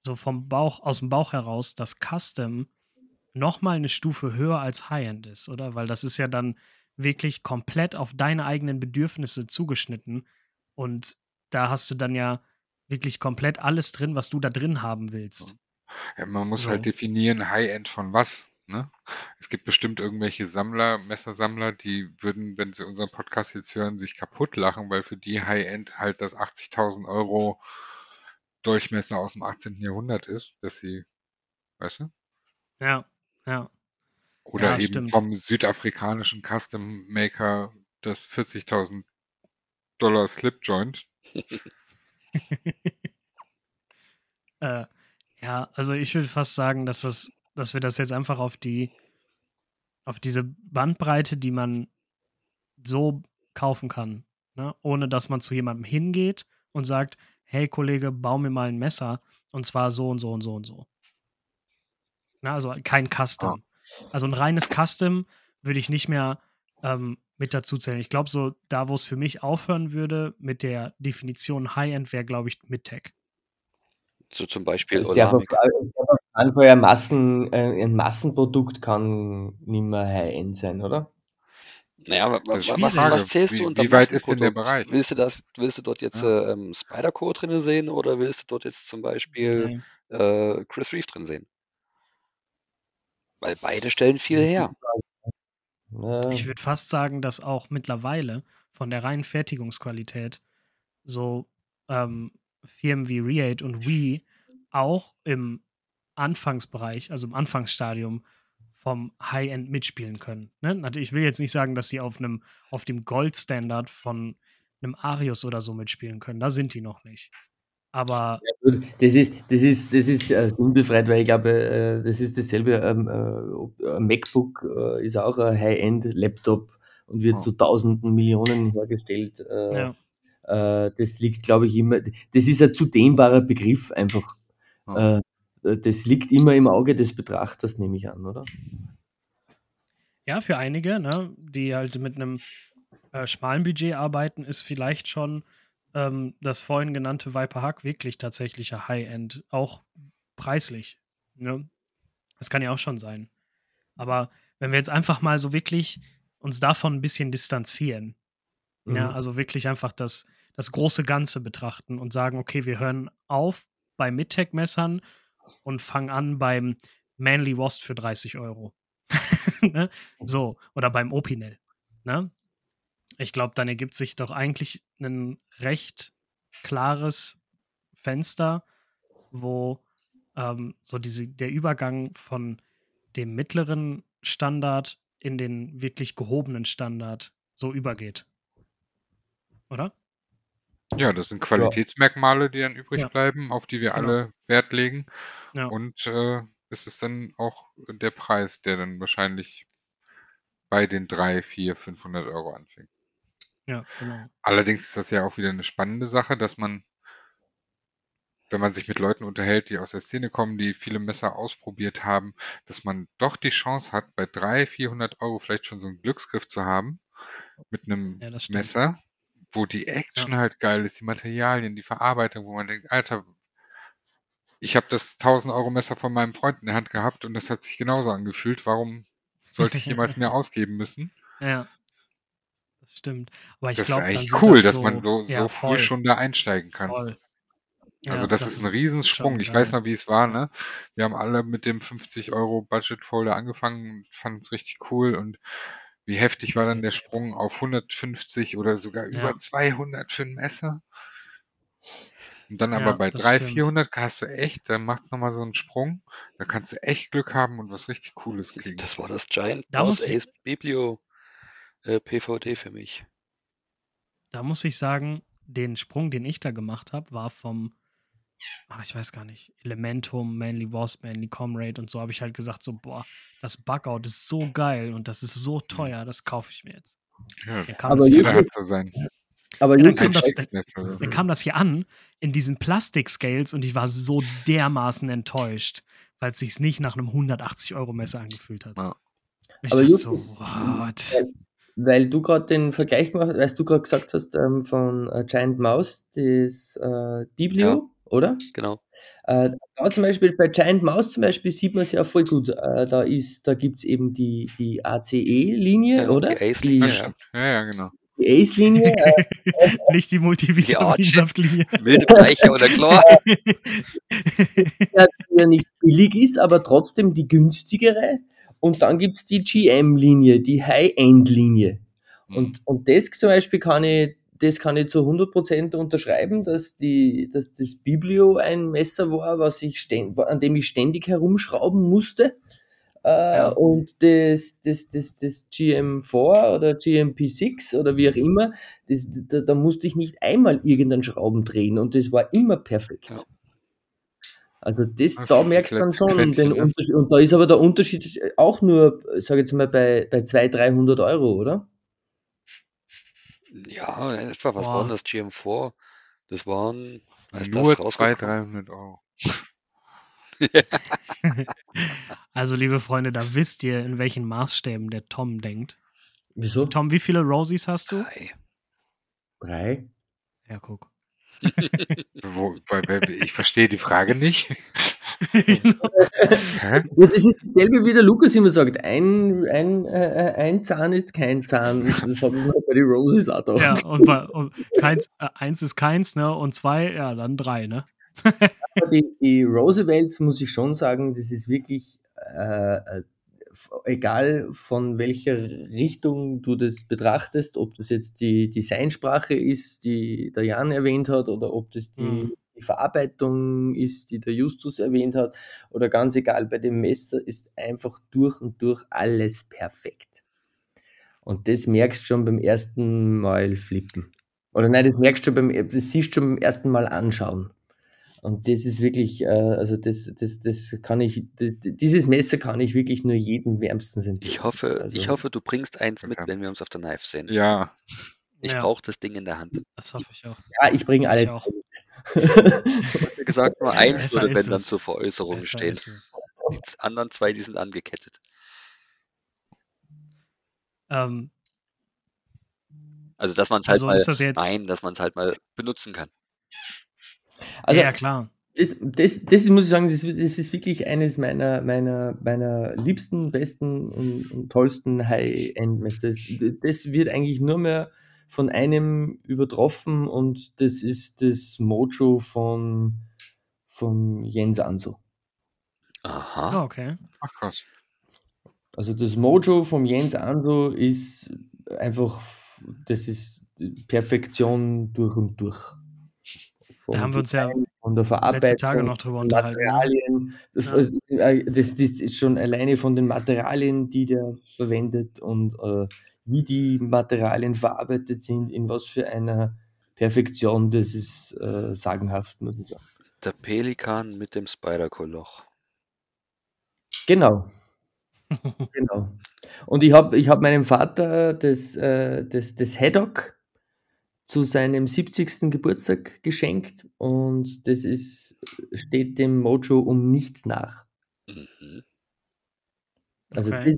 so vom Bauch, aus dem Bauch heraus, das Custom noch mal eine Stufe höher als High-End ist, oder? Weil das ist ja dann wirklich komplett auf deine eigenen Bedürfnisse zugeschnitten und da hast du dann ja wirklich komplett alles drin, was du da drin haben willst. Ja, man muss So. halt definieren, High-End von was. Ne? Es gibt bestimmt irgendwelche Sammler, Messersammler, die würden, wenn sie unseren Podcast jetzt hören, sich kaputt lachen, weil für die High-End halt das 80.000 Euro Dolchmesser aus dem 18. Jahrhundert ist, dass sie, weißt du? Ja, ja. Oder Ja, eben stimmt. vom südafrikanischen Custom Maker das 40.000 Dollar Slip Joint. Äh, ja, also ich würde fast sagen, dass das, dass wir das jetzt einfach auf die, auf diese Bandbreite, die man so kaufen kann, ne? ohne dass man zu jemandem hingeht und sagt, hey Kollege, bau mir mal ein Messer und zwar so und so und so und so. Na, also kein Custom. Also ein reines Custom würde ich nicht mehr ähm, mit dazu zählen. Ich glaube, so da, wo es für mich aufhören würde mit der Definition High-End, wäre, glaube ich, Mid-Tech. So zum Beispiel es darf auf keinen Fall ein, Massen, äh, ein Massenprodukt kann nicht mehr High-End sein, oder? Naja, ist was, Frage. was zählst Wie- du unter wie weit ist denn der? Bereich? Willst du das, willst du dort jetzt Ja. äh, ähm, Spider-Core drin sehen oder willst du dort jetzt zum Beispiel Nee. äh, Chris Reeve drin sehen? Weil beide stellen viel her. Ich würde fast sagen, dass auch mittlerweile von der reinen Fertigungsqualität so ähm, Firmen wie Reate und Wii auch im Anfangsbereich, also im Anfangsstadium vom High-End mitspielen können. Ne? Ich will jetzt nicht sagen, dass sie auf einem auf dem Goldstandard von einem Arius oder so mitspielen können. Da sind die noch nicht. Aber Gut, Das ist, das ist, das ist äh, sinnbefreit, weil ich glaube, äh, das ist dasselbe. Ähm, äh, ein MacBook äh, ist auch ein High-End-Laptop und wird Ja. zu tausenden Millionen hergestellt. Äh, ja, äh, das liegt, glaube ich, immer. Das ist ein zu dehnbarer Begriff einfach. Ja. Äh, das liegt immer im Auge des Betrachters, nehme ich an, oder? Ja, für einige, ne, die halt mit einem äh, schmalen Budget arbeiten, ist vielleicht schon ähm, das vorhin genannte Viper Hack wirklich tatsächlicher High-End, auch preislich. Ne? Das kann ja auch schon sein. Aber wenn wir jetzt einfach mal so wirklich uns davon ein bisschen distanzieren, ja, Mhm. also wirklich einfach das, das große Ganze betrachten und sagen, okay, wir hören auf bei Midtech-Messern und fangen an beim Manly Wost für 30 Euro. ne? So, oder beim Opinel. Ne? Ich glaube, dann ergibt sich doch eigentlich ein recht klares Fenster, wo ähm, so diese, der Übergang von dem mittleren Standard in den wirklich gehobenen Standard so übergeht. Oder? Ja, das sind Qualitätsmerkmale, die dann übrig Ja. bleiben, auf die wir Genau. alle Wert legen. Ja. Und äh, es ist dann auch der Preis, der dann wahrscheinlich bei den 3, 4, 500 Euro anfängt. Ja, genau. Allerdings ist das ja auch wieder eine spannende Sache, dass man, wenn man sich mit Leuten unterhält, die aus der Szene kommen, die viele Messer ausprobiert haben, dass man doch die Chance hat, bei 300, 400 Euro vielleicht schon so einen Glücksgriff zu haben mit einem Ja. Messer, wo die Action halt geil ist, die Materialien, die Verarbeitung, wo man denkt, Alter, ich habe das 1000 Euro Messer von meinem Freund in der Hand gehabt und das hat sich genauso angefühlt. Warum sollte ich jemals mehr ausgeben müssen? Ja. Das stimmt. Aber ich das ist glaube, eigentlich cool, das dass so, man so, ja, so voll, früh schon da einsteigen kann. voll. Also Ja, das, ist ein Riesensprung. schon Ich weiß noch, wie es war, ne? Wir haben alle mit dem 50 Euro Budget Folder angefangen und fanden es richtig cool und wie heftig war dann der Sprung auf 150 oder sogar Ja. über 200 für ein Messer? Und dann Ja, aber bei das 300, stimmt. 400 hast du echt, dann macht's nochmal so einen Sprung. Da kannst du echt Glück haben und was richtig Cooles kriegen. Das war das Giant Da Boss ich- Ace Biblio äh, PVD für mich. Da muss ich sagen, den Sprung, den ich da gemacht habe, war vom, ach, ich weiß gar nicht, Elementum, Manly Wasp, Manly Comrade und so habe ich halt gesagt, so, boah, das Bugout ist so geil und das ist so teuer, das kaufe ich mir jetzt. Ja, Dann Aber das, jeder hat so sein Aber Ja, dann kam das- Einsteigsmesser. dann kam das hier an in diesen Plastik-Scales und ich war so dermaßen enttäuscht, weil es sich nicht nach einem 180-Euro-Messer angefühlt hat. Ja. Ich Aber Justus, so, what? weil, weil du gerade den Vergleich gemacht hast, als du gerade gesagt hast, ähm, von äh, Giant Mouse, das äh, Ja, Biblio, oder? genau. Äh, da zum Beispiel, bei Giant Mouse zum Beispiel sieht man es ja voll gut. Äh, da ist, da gibt es eben die, die ACE-Linie, Ja, die oder? Ja, Ace-Linie, Die, ja. Ja, ja, genau. die Ace-Linie, äh, Nicht die Die Multivitaminsaftlinie. milde Bleiche oder Chlor. ja, die ja nicht billig ist, aber trotzdem die günstigere. Und dann gibt es die GM-Linie, die High-End-Linie. Mhm. Und, und das zum Beispiel kann ich, das kann ich zu 100% unterschreiben, dass, die, dass das Biblio ein Messer war, was ich ständ, an dem ich ständig herumschrauben musste. Äh, Ja. und das, das, das, das GM4 oder GMP6 oder wie auch immer, das, da, da musste ich nicht einmal irgendeinen Schrauben drehen und das war immer perfekt. Ja. Also das, ist da merkst du dann schon Quäntchen, den? Unterschied. Und da ist aber der Unterschied auch nur, sage jetzt mal, bei, bei 200, 300 Euro, oder? Ja, in etwa, was war das GM4? Das waren, als Nur das 200, rausgekommen 300 Euro. Also, liebe Freunde, da wisst ihr, in welchen Maßstäben der Tom denkt. Wieso? Tom, wie viele Rosies hast du? Drei. Drei? Ja, guck. Ich verstehe die Frage nicht. Genau. Ja, das ist dasselbe, wie der Lukas immer sagt. Ein, ein, äh, ein Zahn ist kein Zahn. Das habe ich mir bei den Roses auch gedacht. ja, und, bei, und keins, äh, eins ist keins, ne? Und zwei, ja, dann drei, ne? Aber die, die Roosevelts, muss ich schon sagen, das ist wirklich, äh, äh, egal von welcher Richtung du das betrachtest, ob das jetzt die Designsprache ist, die der Jan erwähnt hat, oder ob das die, Mhm. die Verarbeitung ist, die der Justus erwähnt hat, oder ganz egal, bei dem Messer ist einfach durch und durch alles perfekt. Und das merkst du schon beim ersten Mal flippen. Oder nein, das merkst du schon beim, das siehst du schon beim ersten Mal anschauen. Und das ist wirklich, äh, also das, das, das kann ich, das, dieses Messer kann ich wirklich nur jedem wärmstens empfehlen. Ich hoffe, Also, ich hoffe, du bringst eins mit, Okay. wenn wir uns auf der Knife sehen. Ja, Ich Ja. brauche das Ding in der Hand. Das hoffe ich auch. ja, ich bringe Ich alle. auch. Wie gesagt, nur eins Besser würde, wenn dann zur Veräußerung Besser stehen. Die anderen zwei, die sind angekettet. Ähm, Also, dass man es halt also mal, das jetzt. nein, dass man es halt mal benutzen kann. Also, ja, klar. das, das, das muss ich sagen, das, das ist wirklich eines meiner, meiner, meiner liebsten, besten und, und tollsten High-End-Messer. Das, das wird eigentlich nur mehr von einem übertroffen und das ist das Mojo von, von Jens Anso. Aha. Ja, okay. ach krass. Also das Mojo vom Jens Anso ist einfach, das ist Perfektion durch und durch. Da haben wir uns ja von der letzte Verarbeitung, Tage noch drüber unterhalten. Ne? Materialien. Das, Ja. äh, das, das ist schon alleine von den Materialien, die der verwendet und äh, wie die Materialien verarbeitet sind, in was für einer Perfektion, das ist äh, sagenhaft, muss ich sagen. Der Pelikan mit dem Spider-Koloch. Genau. Genau. Und ich habe ich hab meinem Vater das, äh, das, das Haddock zu seinem 70. Geburtstag geschenkt und das ist, steht dem Mojo um nichts nach. Mhm. Also Okay. das,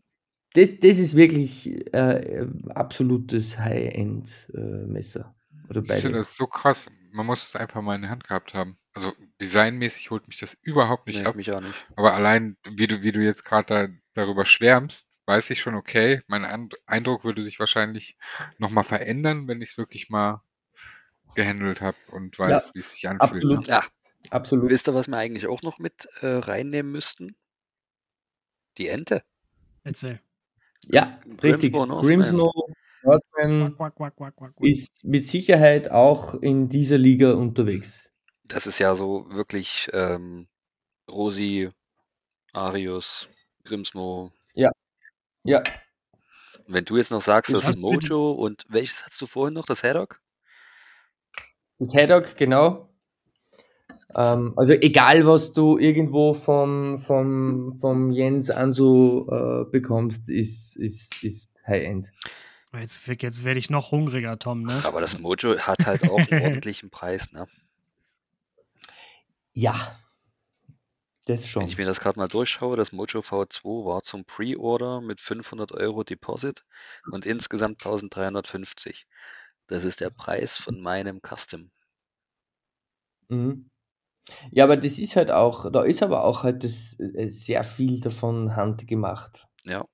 das, das ist wirklich äh, absolutes High-End-Messer. Oder du, beide. das ist so krass. Man muss es einfach mal in der Hand gehabt haben. Also designmäßig holt mich das überhaupt nicht Nee, ab. mich auch nicht. Aber allein, wie du, wie du jetzt gerade da, darüber schwärmst, weiß ich schon, okay, mein Eindruck würde sich wahrscheinlich nochmal verändern, wenn ich es wirklich mal gehandelt habe und weiß, wie es sich anfühlt. absolut. Ne? Ja, Absolut. wisst ihr, was wir eigentlich auch noch mit äh, reinnehmen müssten? Die Ente. Erzähl. Ja, richtig. Grimsmo Norseman. Grimsmo Norseman ist mit Sicherheit auch in dieser Liga unterwegs. Das ist ja so wirklich ähm, Rosi, Arius, Grimsmo. Ja. Und wenn du jetzt noch sagst, Das das mit- Mojo und welches hast du vorhin noch? Das Haddock? Das Haddock, genau. Ähm, also egal, was du irgendwo vom, vom, vom Jens Anso äh, bekommst, ist, ist, ist High-End. Jetzt, jetzt werde ich noch hungriger, Tom, ne? Aber das Mojo hat halt auch einen ordentlichen Preis, ne? Ja. Das Wenn schon. ich mir das gerade mal durchschaue, das Mojo V2 war zum Pre-Order mit 500 Euro Deposit und insgesamt 1350. Das ist der Preis von meinem Custom. Mhm. Ja, aber das ist halt auch, da ist aber auch halt das, äh, sehr viel davon handgemacht. Ja,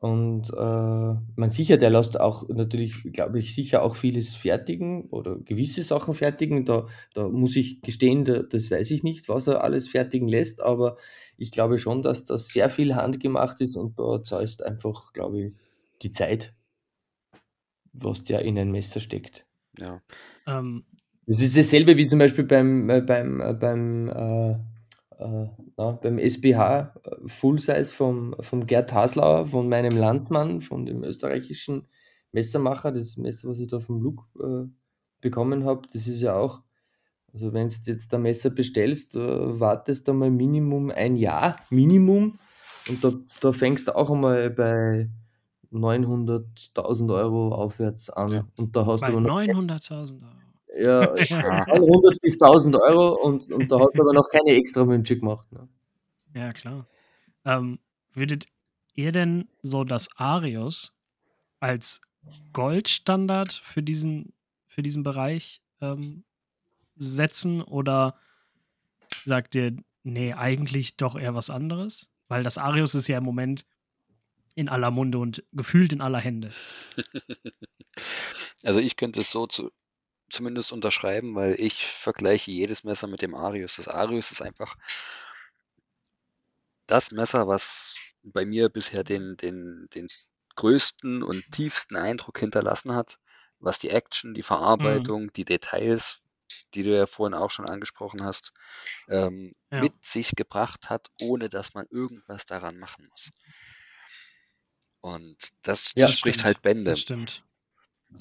Und äh, man sicher, der lässt auch natürlich, glaube ich, sicher auch vieles fertigen oder gewisse Sachen fertigen. Da, da muss ich gestehen, da, das weiß ich nicht, was er alles fertigen lässt, aber ich glaube schon, dass das sehr viel handgemacht ist und da zahlst einfach, glaube ich, die Zeit, was der in ein Messer steckt. ja. Ähm, Das ist dasselbe wie zum Beispiel beim, äh, beim, äh, beim, äh, na, beim SBH äh, Full Size vom, vom Gerd Haslauer, von meinem Landsmann, von dem österreichischen Messermacher, das Messer, was ich da vom Luke äh, bekommen habe, das ist ja auch, also wenn du jetzt ein Messer bestellst, äh, wartest du mal Minimum ein Jahr, Minimum, und da, da fängst du auch einmal bei 900.000 Euro aufwärts an. Ja. Und da hast du bei noch 900.000 Euro. Ja, Ja. 900 bis 1000 Euro und, und da hast du aber noch keine extra Wünsche gemacht. Ne? Ja, klar. Ähm, würdet ihr denn so das Arius als Goldstandard für diesen, für diesen Bereich ähm, setzen oder sagt ihr, nee, eigentlich doch eher was anderes? Weil das Arius ist ja im Moment in aller Munde und gefühlt in aller Hände. Also ich könnte es so zu, zumindest unterschreiben, weil ich vergleiche jedes Messer mit dem Arius. Das Arius ist einfach das Messer, was bei mir bisher den, den, den größten und tiefsten Eindruck hinterlassen hat, was die Action, die Verarbeitung, die Details, die du ja vorhin auch schon angesprochen hast, ähm, Ja. mit sich gebracht hat, ohne dass man irgendwas daran machen muss. Und das, das Ja, spricht stimmt. halt Bände. Das stimmt.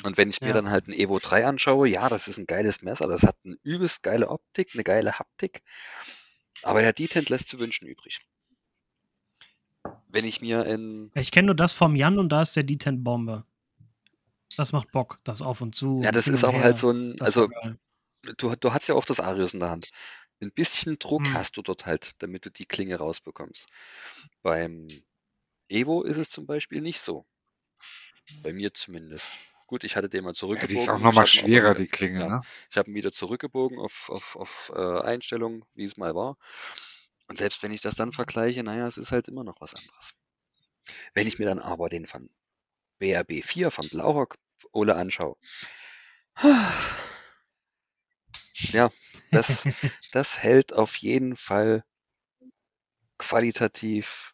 Und wenn ich mir Ja. dann halt ein Evo 3 anschaue, ja, das ist ein geiles Messer, das hat eine übelst geile Optik, eine geile Haptik, aber der Detent lässt zu wünschen übrig. Wenn ich mir in, Ich kenne nur das vom Jan und da ist der D10 Bombe. Das macht Bock, das auf und zu. ja, das ist aber her. halt so ein, Das also du, du hast ja auch das Arius in der Hand. Ein bisschen Druck Hm. hast du dort halt, damit du die Klinge rausbekommst. Beim Evo ist es zum Beispiel nicht so. Bei mir zumindest. Gut, ich hatte den mal Ja, zurückgebogen. die ist auch nochmal schwerer, wieder- die Klinge, ja. ne? Ich habe ihn wieder zurückgebogen auf, auf, auf äh, Einstellung, wie es mal war. Und selbst wenn ich das dann vergleiche, naja, es ist halt immer noch was anderes. Wenn ich mir dann aber den von BRB 4 von Blaurock Ole anschaue, ja, das, das hält auf jeden Fall qualitativ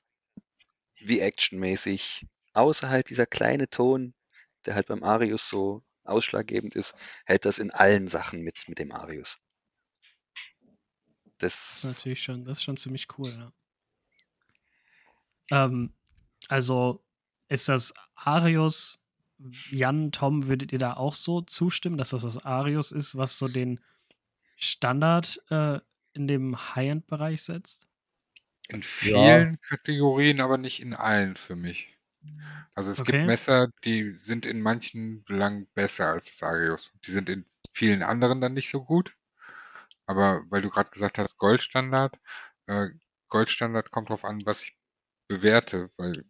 wie actionmäßig, außer halt dieser kleine Ton, der halt beim Arius so ausschlaggebend ist, hält das in allen Sachen mit, mit dem Arius. Das ist Das, natürlich schon, das ist schon ziemlich cool, ja. Ähm, also ist das Arius, Jan, Tom, würdet ihr da auch so zustimmen, dass das das Arius ist, was so den Standard äh, in dem High-End-Bereich setzt? In Ja. vielen Kategorien, aber nicht in allen für mich. Also es Okay. gibt Messer, die sind in manchen Belangen besser als das Arius. Die sind in vielen anderen dann nicht so gut. Aber weil du gerade gesagt hast, Goldstandard, äh, Goldstandard kommt drauf an, was ich bewerte, weil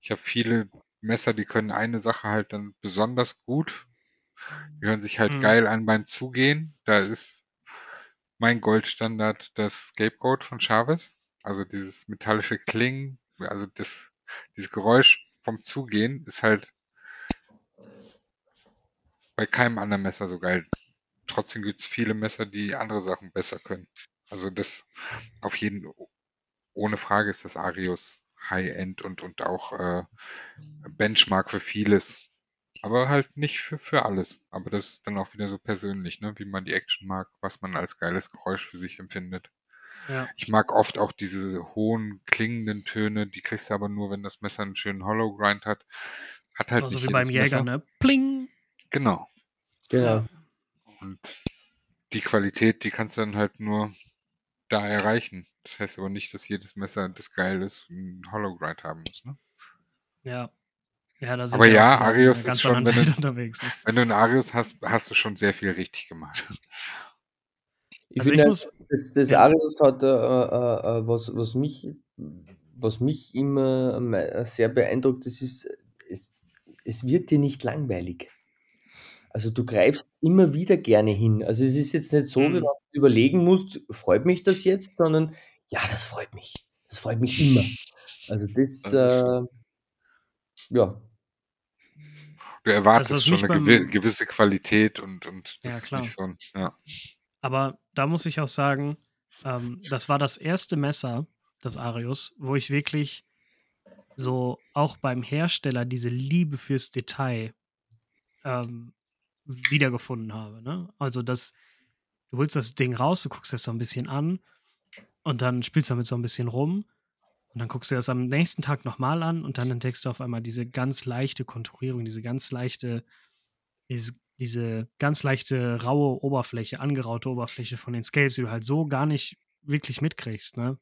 ich habe viele Messer, die können eine Sache halt dann besonders gut. Die hören sich halt Mhm. geil an beim Zugehen. Da ist mein Goldstandard das Scapegoat von Chavez. Also dieses metallische Klingen, also das, dieses Geräusch vom Zugehen ist halt bei keinem anderen Messer so geil. Trotzdem gibt es viele Messer, die andere Sachen besser können. Also das auf jeden, ohne Frage ist das Arius High-End und, und auch äh, Benchmark für vieles. Aber halt nicht für, für alles. Aber das ist dann auch wieder so persönlich, ne? wie man die Action mag, was man als geiles Geräusch für sich empfindet. Ja. Ich mag oft auch diese hohen klingenden Töne, die kriegst du aber nur, wenn das Messer einen schönen Hollow Grind hat. Hat halt Also nicht wie beim Jäger, Messer. ne? Pling! Genau. Genau. Und die Qualität, die kannst du dann halt nur da erreichen. Das heißt aber nicht, dass jedes Messer, das geil ist, einen Hollow Grind haben muss. Ne? Ja. Ja, da sind Aber wir ja, Arius ist ganz schon, wenn du- unterwegs. Ne? Wenn du einen Arius hast, hast du schon sehr viel richtig gemacht. Ich Also ich finde, muss, das, das ja, Arius hat äh, äh, äh, was, was, mich, was mich immer me- sehr beeindruckt, das ist, es, es wird dir nicht langweilig. Also du greifst immer wieder gerne hin. Also es ist jetzt nicht so, wie wenn du überlegen musst, freut mich das jetzt, sondern ja, das freut mich. Das freut mich immer. Also das, äh, ja, Du erwartest was schon eine gewisse Qualität und, und ja das ist klar. nicht so ein, ja. Aber da muss ich auch sagen, ähm, das war das erste Messer, das Arius, wo ich wirklich so auch beim Hersteller diese Liebe fürs Detail ähm, wiedergefunden habe. Ne? Also das, du holst das Ding raus, du guckst es so ein bisschen an und dann spielst du damit so ein bisschen rum und dann guckst du das am nächsten Tag nochmal an und dann entdeckst du auf einmal diese ganz leichte Konturierung, diese ganz leichte, diese, diese ganz leichte raue Oberfläche, angeraute Oberfläche von den Scales, die du halt so gar nicht wirklich mitkriegst. Ne?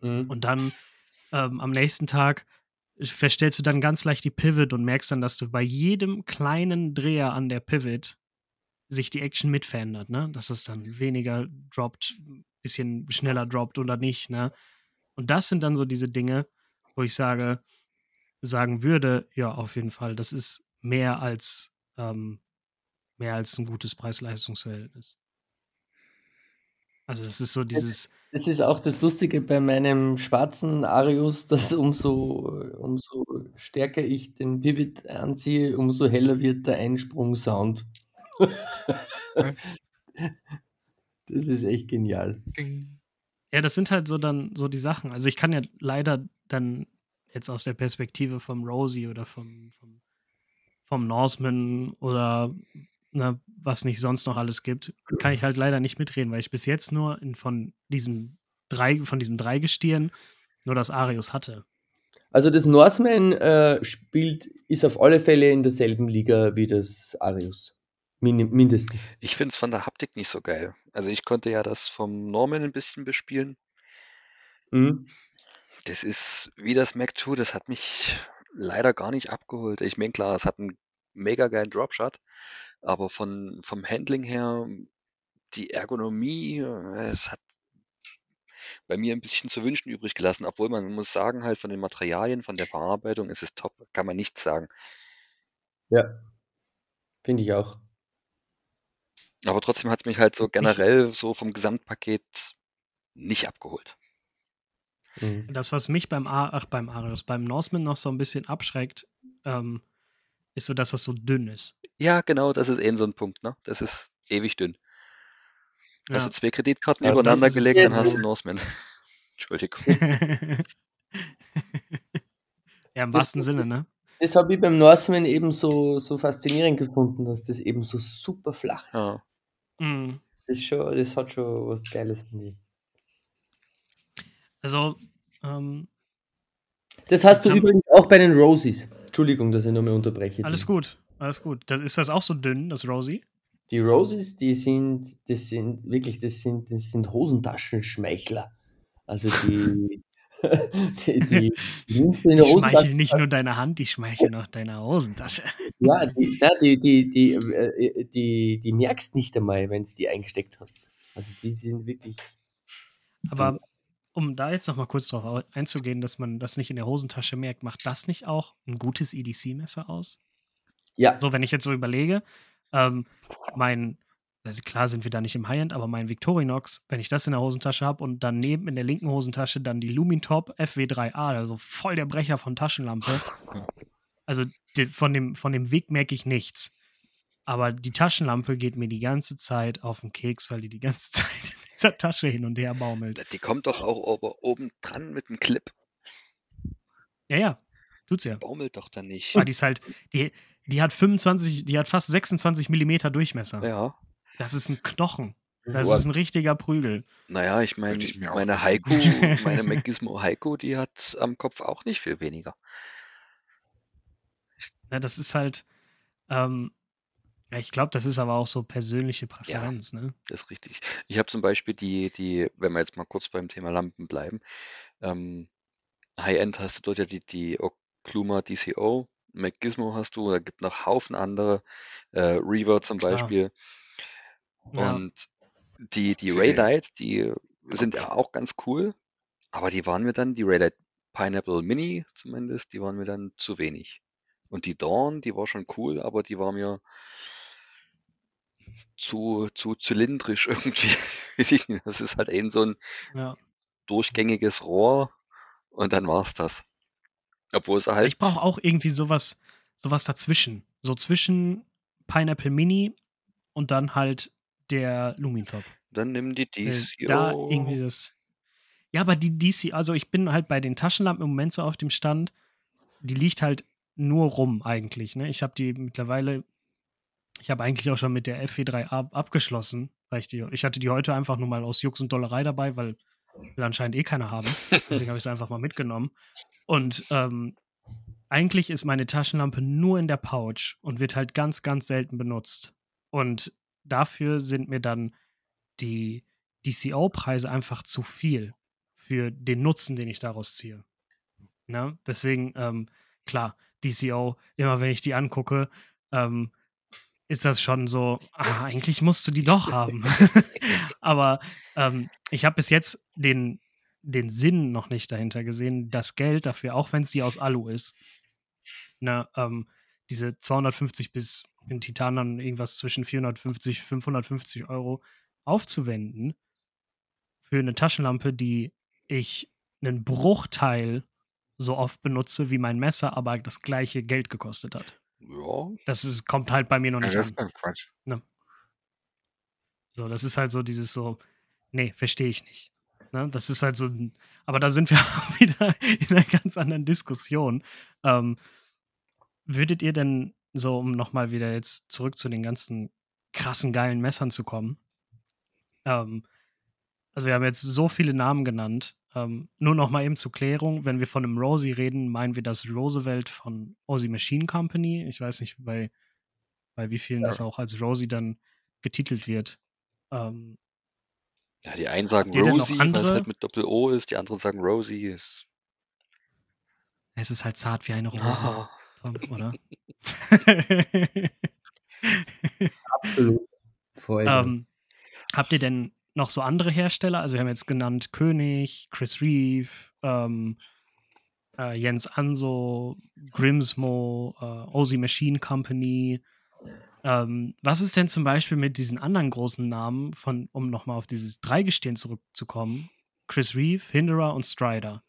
mhm. Und dann ähm, am nächsten Tag verstellst du dann ganz leicht die Pivot und merkst dann, dass du bei jedem kleinen Dreher an der Pivot sich die Action mit verändert, ne? Dass es dann weniger droppt, bisschen schneller droppt oder nicht, ne? Und das sind dann so diese Dinge, wo ich sage, sagen würde, ja, auf jeden Fall, das ist mehr als ähm, mehr als ein gutes Preis-Leistungs-Verhältnis. Also das ist so dieses, das ist auch das Lustige bei meinem schwarzen Arius, dass umso, umso stärker ich den Pivot anziehe, umso heller wird der Einsprung-Sound. Okay. Das ist echt genial. Ja, das sind halt so dann so die Sachen. Also ich kann ja leider dann jetzt aus der Perspektive vom Rosie oder vom, vom, vom Norseman oder ne, was nicht sonst noch alles gibt, kann ich halt leider nicht mitreden, weil ich bis jetzt nur in, von diesen drei, von diesem Dreigestirn nur das Arius hatte. Also das Norseman äh, spielt, ist auf alle Fälle in derselben Liga wie das Arius. Min mindestens. Ich finde es von der Haptik nicht so geil. Also ich konnte ja das vom Norman ein bisschen bespielen. Mhm. Das ist wie das Mac 2, das hat mich leider gar nicht abgeholt. Ich meine, klar, es hat einen mega geilen Dropshot, aber von, vom Handling her, die Ergonomie, äh, es hat bei mir ein bisschen zu wünschen übrig gelassen, obwohl man muss sagen, halt von den Materialien, von der Verarbeitung ist es top, kann man nichts sagen. Ja, finde ich auch. Aber trotzdem hat es mich halt so generell so vom Gesamtpaket nicht abgeholt. Mhm. Das, was mich beim, A ach, beim Arius, beim Norseman noch so ein bisschen abschreckt, ähm, ist so, dass das so dünn ist. Ja, genau, das ist eben so ein Punkt, ne? Das ist ewig dünn. Hast Ja. du zwei Kreditkarten Also übereinander gelegt, dann hast du. Norseman. Entschuldigung. ja, im Das, wahrsten Sinne, ne? das habe ich beim Norseman eben so, so faszinierend gefunden, dass das eben so super flach ist. Ja. Mhm. Das, ist schon, das hat schon was Geiles, finde ich. Also, ähm, Das hast du übrigens auch bei den Rosies. Entschuldigung, dass ich mehr unterbreche. alles gut, alles gut. Das, ist das auch so dünn, das Rosie? Die Roses, die sind, das sind wirklich, das sind, das sind Hosentaschenschmeichler. Also die, die, die, die nimmst du in Ich der Hosentasche. schmeichel nicht nur deine Hand, ich schmeichel noch deine Hosentasche. Ja, die, na, die, die, die, äh, die, die merkst nicht einmal, wenn du die eingesteckt hast. Also die sind wirklich. Aber um da jetzt noch mal kurz drauf au- einzugehen, dass man das nicht in der Hosentasche merkt, macht das nicht auch ein gutes EDC-Messer aus? Ja, So, wenn ich jetzt so überlege, ähm, mein, also klar sind wir da nicht im High-End, aber mein Victorinox, wenn ich das in der Hosentasche habe und daneben in der linken Hosentasche dann die Lumintop FW3A, also voll der Brecher von Taschenlampe. Also die, von, dem, von dem Weg merke ich nichts. Aber die Taschenlampe geht mir die ganze Zeit auf den Keks, weil die die ganze Zeit dieser Tasche hin und her baumelt. Die kommt doch auch oben dran mit dem Clip. Ja, ja, tut's ja. Baumelt doch dann nicht. Aber die ist halt, die, die hat 25, die hat fast 26 Millimeter Durchmesser. Ja. Das ist ein Knochen. das Das ist ein richtiger Prügel. Naja, ich meine, meine Heiko, meine Magismo Heiko, die hat am Kopf auch nicht viel weniger. Ja, das ist halt, ähm, ja, ich glaube, das ist aber auch so persönliche Präferenz, ne? Das ist richtig. Ich habe zum Beispiel die, die, wenn wir jetzt mal kurz beim Thema Lampen bleiben, ähm, High-End hast du dort ja die, die Okluma DCO, McGizmo hast du, da gibt noch Haufen andere, äh, Reaver zum Klar. Beispiel. Ja. Und Die, die Okay. Raylight, die sind ja auch ganz cool, aber die waren mir dann, die Raylight Pineapple Mini zumindest, die waren mir dann zu wenig. Und die Dawn, die war schon cool, aber die war mir zu, zu zylindrisch irgendwie. Das ist halt eben so ein Ja. durchgängiges Rohr und dann war's das. Obwohl es halt, Ich brauche auch irgendwie sowas, sowas dazwischen. So zwischen Pineapple Mini und dann halt der Lumintop. dann nimm die DCO. Da irgendwie das. Ja, aber die DC, also ich bin halt bei den Taschenlampen im Moment so auf dem Stand, die liegt halt nur rum eigentlich. Ne? Ich habe die mittlerweile, ich habe eigentlich auch schon mit der FE3A abgeschlossen, weil ich die, ich hatte die heute einfach nur mal aus Jux und Dollerei dabei, weil will anscheinend eh keiner haben. Deswegen habe ich sie einfach mal mitgenommen. Und ähm, eigentlich ist meine Taschenlampe nur in der Pouch und wird halt ganz, ganz selten benutzt. Und dafür sind mir dann die DCO-Preise einfach zu viel für den Nutzen, den ich daraus ziehe. Ne? Deswegen, ähm, klar, DCO, immer wenn ich die angucke, ähm, ist das schon so, ah, eigentlich musst du die doch haben. Aber ähm, ich habe bis jetzt den, den Sinn noch nicht dahinter gesehen, das Geld dafür, auch wenn es die aus Alu ist, na, ähm, diese 250 bis in Titan dann irgendwas zwischen 450, 550 Euro aufzuwenden für eine Taschenlampe, die ich einen Bruchteil so oft benutze wie mein Messer, aber das gleiche Geld gekostet hat. Ja, Das ist, kommt halt bei mir noch Ja, nicht das an. ist Quatsch. So, das ist halt so dieses so, nee, verstehe ich nicht. Ne? Das ist halt so, aber da sind wir auch wieder in einer ganz anderen Diskussion. Ähm, würdet ihr denn so, um nochmal wieder jetzt zurück zu den ganzen krassen, geilen Messern zu kommen? Ähm, also wir haben jetzt so viele Namen genannt. Ähm, nur noch mal eben zur Klärung, wenn wir von einem Rosie reden, meinen wir das Roosevelt von Aussie Machine Company. Ich weiß nicht, bei, bei wie vielen das auch als Rosie dann getitelt wird. Ähm, ja, die einen sagen Rosie, weil es halt mit Doppel-O ist, die anderen sagen Rosie. Ist, es ist halt zart wie eine Rose, ah, Tom, oder? Absolut. Voll. ähm, habt ihr denn noch so andere Hersteller? Also wir haben jetzt genannt König, Chris Reeve, ähm, äh, Jens Anso, Grimsmo, äh, Aussie Machine Company. Ähm, was ist denn zum Beispiel mit diesen anderen großen Namen, von, um nochmal auf dieses Dreigestirn zurückzukommen? Chris Reeve, Hinderer und Strider.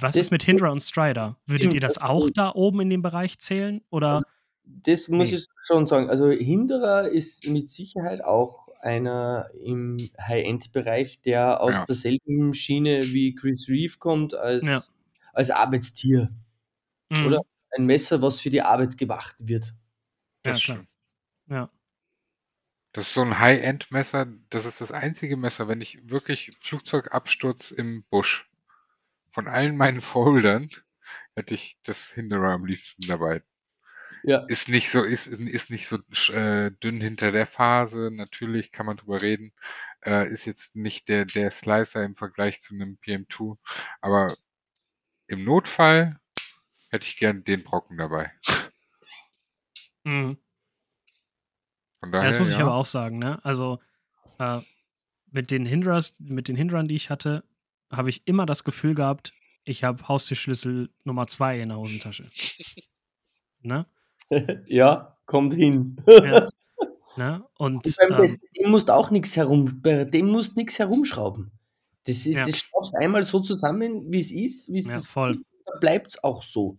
Was Das- ist mit Hinderer und Strider? Würdet ihr das das- auch da oben in dem Bereich zählen? Oder Das muss Nee. ich schon sagen. Also Hinderer ist mit Sicherheit auch einer im High-End-Bereich, der aus Ja. derselben Schiene wie Chris Reeve kommt, als, Ja. als Arbeitstier. Mhm. Oder ein Messer, was für die Arbeit gemacht wird. Ja, Das stimmt. Ja. Das ist so ein High-End-Messer. Das ist das einzige Messer, wenn ich wirklich Flugzeugabsturz im Busch. Von allen meinen Foldern hätte ich das Hinderer am liebsten dabei. Ja. Ist nicht so, ist, ist, nicht so äh, dünn hinter der Phase. Natürlich kann man drüber reden. Äh, ist jetzt nicht der, der Slicer im Vergleich zu einem PM2. Aber im Notfall hätte ich gern den Brocken dabei. Mhm. Von Ja, daher, das muss ich ja. aber auch sagen, ne? Also äh, mit den Hinderers, mit den Hinderern, die ich hatte, habe ich immer das Gefühl gehabt, ich habe Haustürschlüssel Nummer zwei in der Hosentasche. ne? ja, kommt hin. Ja. ne? Und Und beim ähm, dem musst auch nichts herum, bei dem musst nichts herumschrauben. Das, ist, Ja. das schraubst einmal so zusammen, wie es ist, wie es Ja, voll. ist, dann bleibt es auch so.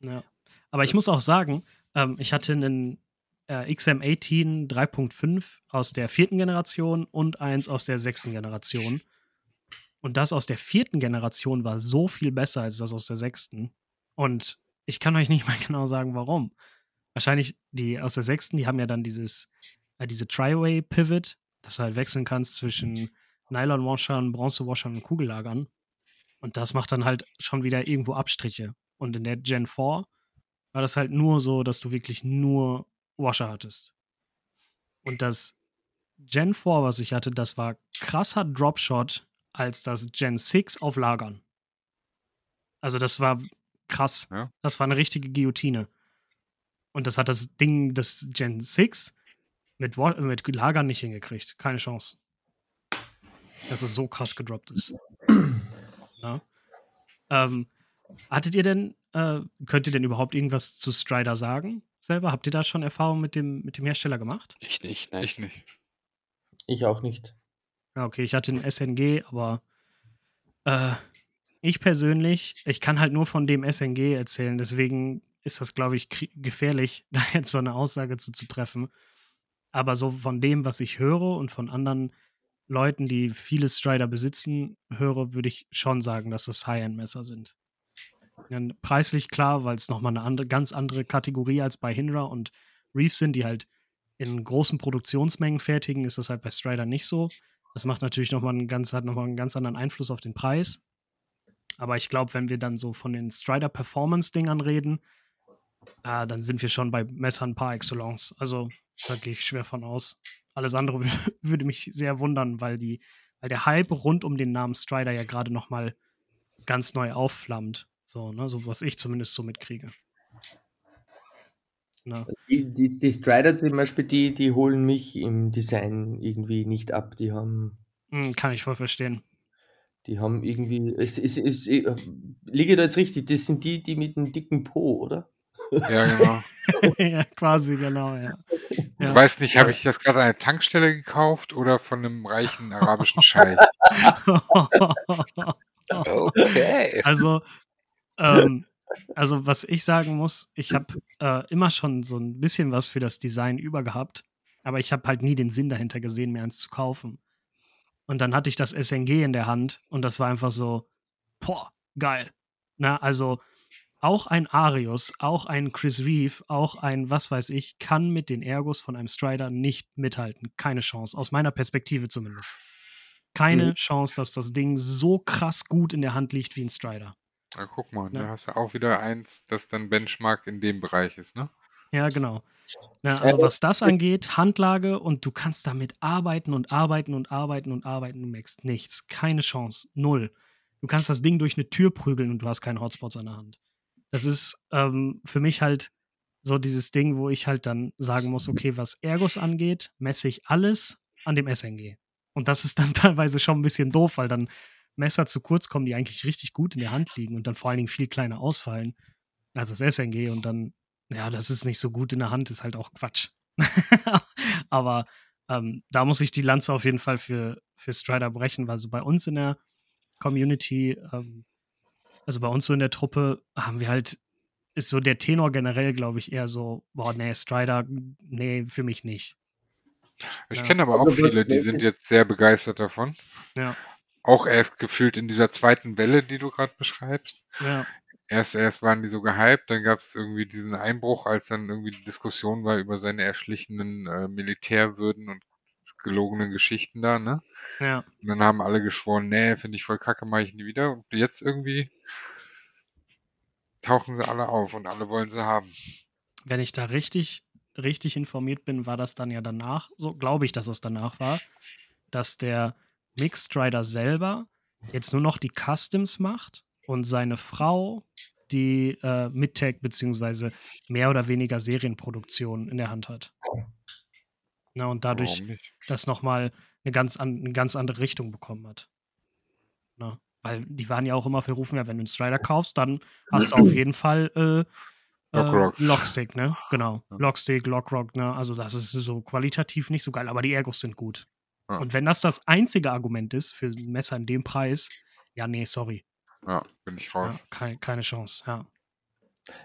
Ja. Aber ich muss auch sagen, ähm, ich hatte einen äh, XM18 3.5 aus der vierten Generation und eins aus der sechsten Generation. Und das aus der vierten Generation war so viel besser als das aus der sechsten. Und ich kann euch nicht mal genau sagen, warum. Wahrscheinlich die aus der sechsten, die haben ja dann dieses, äh, diese Tri-Way Pivot, dass du halt wechseln kannst zwischen Nylon-Washern, Bronze-Washern und Kugellagern. Und das macht dann halt schon wieder irgendwo Abstriche. Und in der Gen 4 war das halt nur so, dass du wirklich nur Washer hattest. Und das Gen 4, was ich hatte, das war krasser Dropshot als das Gen 6 auf Lagern. Also das war krass. Ja. Das war eine richtige Guillotine. Und das hat das Ding, das Gen 6, mit, mit Lagern nicht hingekriegt. Keine Chance. Dass es so krass gedroppt ist. Ja. Ähm, hattet ihr denn, äh, könnt ihr denn überhaupt irgendwas zu Strider sagen? Selber? Habt ihr da schon Erfahrung mit dem, mit dem Hersteller gemacht? Ich nicht, nein. Ich nicht. Ich auch nicht. Ja, okay, ich hatte ein SNG, aber äh, ich persönlich, ich kann halt nur von dem SNG erzählen, deswegen ist das, glaube ich, gefährlich, da jetzt so eine Aussage zu, zu treffen. Aber so von dem, was ich höre und von anderen Leuten, die viele Strider besitzen, höre, würde ich schon sagen, dass das High-End-Messer sind. Dann preislich klar, weil es nochmal eine andere, ganz andere Kategorie als bei Hindra und Reef sind, die halt in großen Produktionsmengen fertigen, ist das halt bei Strider nicht so. Das macht natürlich nochmal einen ganz, nochmal einen ganz anderen Einfluss auf den Preis. Aber ich glaube, wenn wir dann so von den Strider Performance-Dingern reden, äh, dann sind wir schon bei Messern par excellence. Also da gehe ich schwer von aus. Alles andere würde mich sehr wundern, weil die, weil der Hype rund um den Namen Strider ja gerade nochmal ganz neu aufflammt. So, ne, so was ich zumindest so mitkriege. Na. Die, die, die Strider zum Beispiel, die, die holen mich im Design irgendwie nicht ab. Die haben. Hm, kann ich voll verstehen. Die haben irgendwie. Es, es, es, es, äh, liege da jetzt richtig, das sind die, die mit einem dicken Po, oder? Ja, genau. ja, quasi, genau, ja. ja. Weiß nicht, habe ich das gerade an einer Tankstelle gekauft oder von einem reichen arabischen Scheich? okay. Also, ähm, also was ich sagen muss, ich habe äh, immer schon so ein bisschen was für das Design übergehabt, aber ich habe halt nie den Sinn dahinter gesehen, mir eins zu kaufen. Und dann hatte ich das SNG in der Hand und das war einfach so, boah, geil. Na, also auch ein Arius, auch ein Chris Reeve, auch ein was weiß ich, kann mit den Ergos von einem Strider nicht mithalten. Keine Chance, aus meiner Perspektive zumindest. Keine mhm. Chance, dass das Ding so krass gut in der Hand liegt wie ein Strider. Na, guck mal, ja. da hast du auch wieder eins, das dann Benchmark in dem Bereich ist, ne? Ja, genau. Na, also was das angeht, Handlage und du kannst damit arbeiten und arbeiten und arbeiten und arbeiten, du merkst nichts. Keine Chance. Null. Du kannst das Ding durch eine Tür prügeln und du hast keine Hotspots an der Hand. Das ist ähm, für mich halt so dieses Ding, wo ich halt dann sagen muss, okay, was Ergos angeht, messe ich alles an dem SNG. Und das ist dann teilweise schon ein bisschen doof, weil dann Messer zu kurz kommen, die eigentlich richtig gut in der Hand liegen und dann vor allen Dingen viel kleiner ausfallen als das SNG und dann, ja, das ist nicht so gut in der Hand, ist halt auch Quatsch. Aber ähm, da muss ich die Lanze auf jeden Fall für, für Strider brechen, weil so bei uns in der Community, ähm, also bei uns so in der Truppe, haben wir halt, ist so der Tenor generell, glaube ich, eher so, boah, nee, Strider, nee, für mich nicht. Ich kenne aber auch also, viele, die sind jetzt sehr begeistert davon. Ja auch erst gefühlt in dieser zweiten Welle, die du gerade beschreibst. Ja. Erst, erst waren die so gehypt, dann gab es irgendwie diesen Einbruch, als dann irgendwie die Diskussion war über seine erschlichenen äh, Militärwürden und gelogenen Geschichten da, ne? Ja. Und dann haben alle geschworen, nee, finde ich voll kacke, mache ich nie wieder. Und jetzt irgendwie tauchen sie alle auf und alle wollen sie haben. Wenn ich da richtig, richtig informiert bin, war das dann ja danach, so glaube ich, dass es danach war, dass der Mixed Rider selber jetzt nur noch die Customs macht und seine Frau die äh, Midtech beziehungsweise mehr oder weniger Serienproduktion in der Hand hat. Na, und dadurch das nochmal eine ganz, an, eine ganz andere Richtung bekommen hat. Na, weil die waren ja auch immer verrufen, ja, wenn du einen Strider kaufst, dann hast du auf jeden Fall äh, äh, Lockstick, ne? Genau. Lockstick, Lockrock, ne? Also das ist so qualitativ nicht so geil, aber die Ergos sind gut. Ja. Und wenn das das einzige Argument ist für ein Messer in dem Preis, ja, nee, sorry. Ja, bin ich raus. Ja, keine, keine Chance, ja.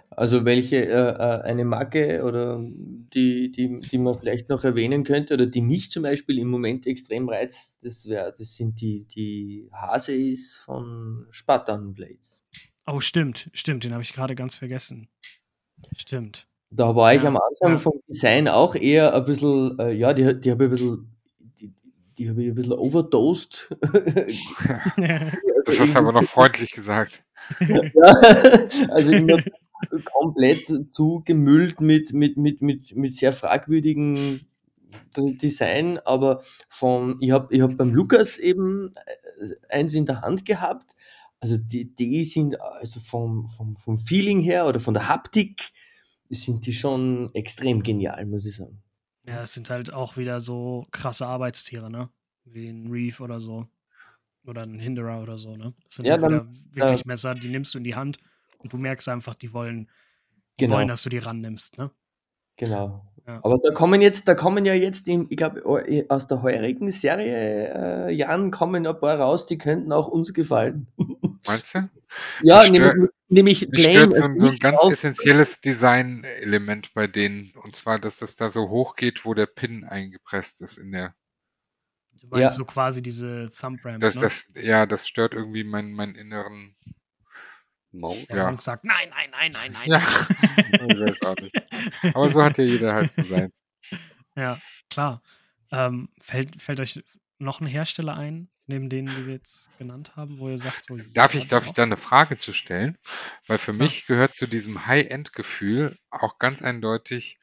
Also welche äh, äh, eine Marke oder die, die, die man vielleicht noch erwähnen könnte oder die mich zum Beispiel im Moment extrem reizt, das wäre, das sind die, die Haseis von Spartan Blades. Oh, stimmt, stimmt, den habe ich gerade ganz vergessen. Stimmt. Da war ich ja, am Anfang ja. vom Design auch eher ein bisschen, äh, ja, die, die habe ich ein bisschen die habe ich ein bisschen overdosed. das hast du aber noch freundlich gesagt. ja, also immer komplett zugemüllt mit, mit, mit, mit, mit sehr fragwürdigen Design, aber von, ich habe ich hab beim Lukas eben äh, eins in der Hand gehabt. Also die, die sind also vom, vom, vom Feeling her oder von der Haptik sind die schon extrem genial, muss ich sagen. Ja, es sind halt auch wieder so krasse Arbeitstiere, ne? Wie ein Reef oder so. Oder ein Hinderer oder so, ne? Das sind Ja, dann, wieder wirklich äh, Messer, die nimmst du in die Hand und du merkst einfach, die wollen, die genau. wollen, dass du die rannimmst, ne? Genau. Ja. Aber da kommen jetzt, da kommen ja jetzt, im, ich glaube, aus der heurigen Serie äh, Jan kommen ein paar raus, die könnten auch uns gefallen. Meinst du? ja, nämlich, nämlich Blame so, ein- so ein ganz essentielles Design-Element bei denen. Und zwar, dass das da so hoch geht, wo der Pin eingepresst ist in der. Du meinst Ja, so quasi diese Thumb Ramp, Das, ne? das, ja, das stört irgendwie meinen, meinen inneren. Monk? Der Ja. Monk sagt, nein, nein, nein, nein, nein. Ja, ich weiß auch nicht. Aber so hat ja jeder halt so sein. Ja, klar. Ähm, fällt, fällt euch noch ein Hersteller ein, neben denen, die wir jetzt genannt haben, wo ihr sagt, so, Darf ja, ich, darf ich da eine Frage zu stellen? Weil für klar. mich gehört zu diesem High-End-Gefühl auch ganz eindeutig,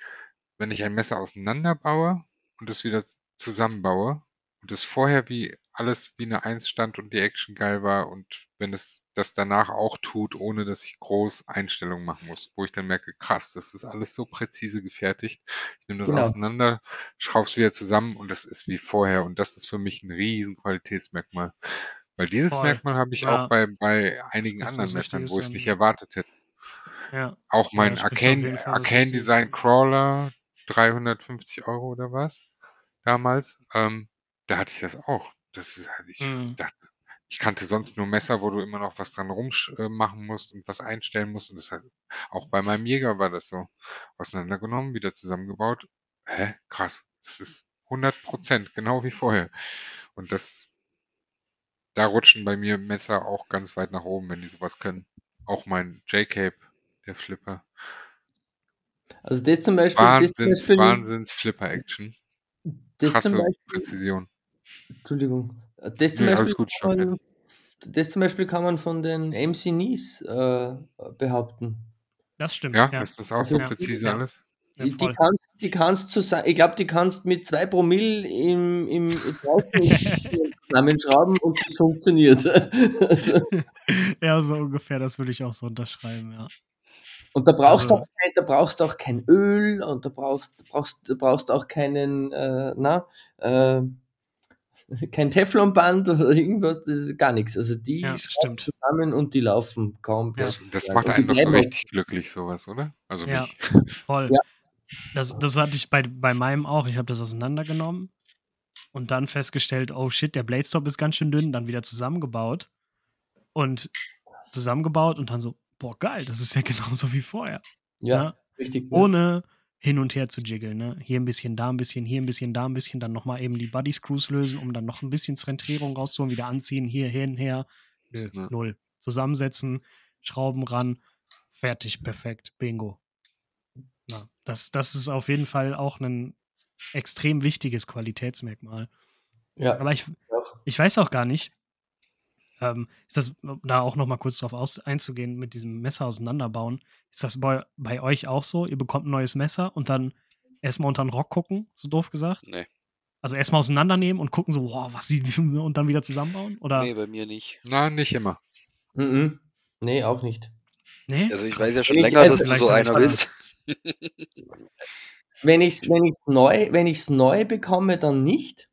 wenn ich ein Messer auseinanderbaue und es wieder zusammenbaue und es vorher wie alles wie eine Eins stand und die Action geil war und wenn es das danach auch tut, ohne dass ich groß Einstellungen machen muss, wo ich dann merke, krass, das ist alles so präzise gefertigt. Ich nehme das genau. auseinander, schraube es wieder zusammen und das ist wie vorher und das ist für mich ein riesen Qualitätsmerkmal. Weil dieses Voll. Merkmal habe ich auch Ja, bei, bei einigen anderen Messern, wo ich es nicht erwartet hätte. Ja, Auch ja, mein auf Arcane, Arcane Design. Crawler, 350 Euro oder was, damals, ähm, da hatte ich das auch. Das ist, halt- ich Mhm. dachte, ich kannte sonst nur Messer, wo du immer noch was dran rummachen musst und was einstellen musst. Und das hat, auch bei meinem Jäger war das so. Auseinandergenommen, wieder zusammengebaut. Hä? Krass. Das ist 100 Prozent, genau wie vorher. Und das, da rutschen bei mir Messer auch ganz weit nach oben, wenn die sowas können. Auch mein J-Cape, der Flipper. Also das zum Beispiel, das Wahnsinns, Beispiel, Wahnsinns Flipper-Action. das zum Krasse Beispiel, Präzision. Entschuldigung, das zum Nee, Beispiel kann man, das zum Beispiel kann man von den MC Nies äh, behaupten. Das stimmt, Ja, ja. ist das auch Also so Ja, präzise ja, alles? ja, die, kannst, die kannst zusammen, ich glaube, die kannst mit zwei Promille im, im draußen zusammenschrauben und das funktioniert. ja, so ungefähr, das würde ich auch so unterschreiben, ja. Und da brauchst du Also, auch kein, da brauchst du auch kein Öl und da brauchst, da brauchst, da brauchst auch keinen, äh, na, äh, kein Teflonband oder irgendwas, das ist gar nichts. Also die ja, zusammen und die laufen kaum Ja, Das, macht einen doch so richtig glücklich, sowas, oder? Also ja, mich. voll. ja, Das, das hatte ich bei, bei meinem auch. Ich habe das auseinandergenommen und dann festgestellt, oh shit, der Blade Stop ist ganz schön dünn, dann wieder zusammengebaut und zusammengebaut und dann so, boah, geil, das ist ja genauso wie vorher. ja, Ne? richtig, ja. Hin und her zu jiggeln. Ne? Hier ein bisschen, da ein bisschen, hier ein bisschen, da ein bisschen, dann nochmal eben die Body Screws lösen, um dann noch ein bisschen Zentrierung rauszuholen, wieder anziehen, hier hin, her. Nö, Ja. null. Zusammensetzen, Schrauben ran, fertig, perfekt, bingo. Ja, das, das ist auf jeden Fall auch ein extrem wichtiges Qualitätsmerkmal. Ja, Aber ich, ich weiß auch gar nicht, ähm, ist das, da auch noch mal kurz drauf aus, einzugehen, mit diesem Messer auseinanderbauen, ist das bei, bei euch auch so? Ihr bekommt ein neues Messer und dann erstmal unter den Rock gucken, so doof gesagt? Nee. Also erstmal auseinandernehmen und gucken so, wow, was sie, und dann wieder zusammenbauen? Oder? Nee, bei mir nicht. Na, nicht immer. Mhm. Nee, auch nicht. Nee? Also ich weiß Krass. ja schon Wenn länger, dass du so einer bist. wenn ich es wenn ich's neu, wenn ich's neu bekomme, dann nicht.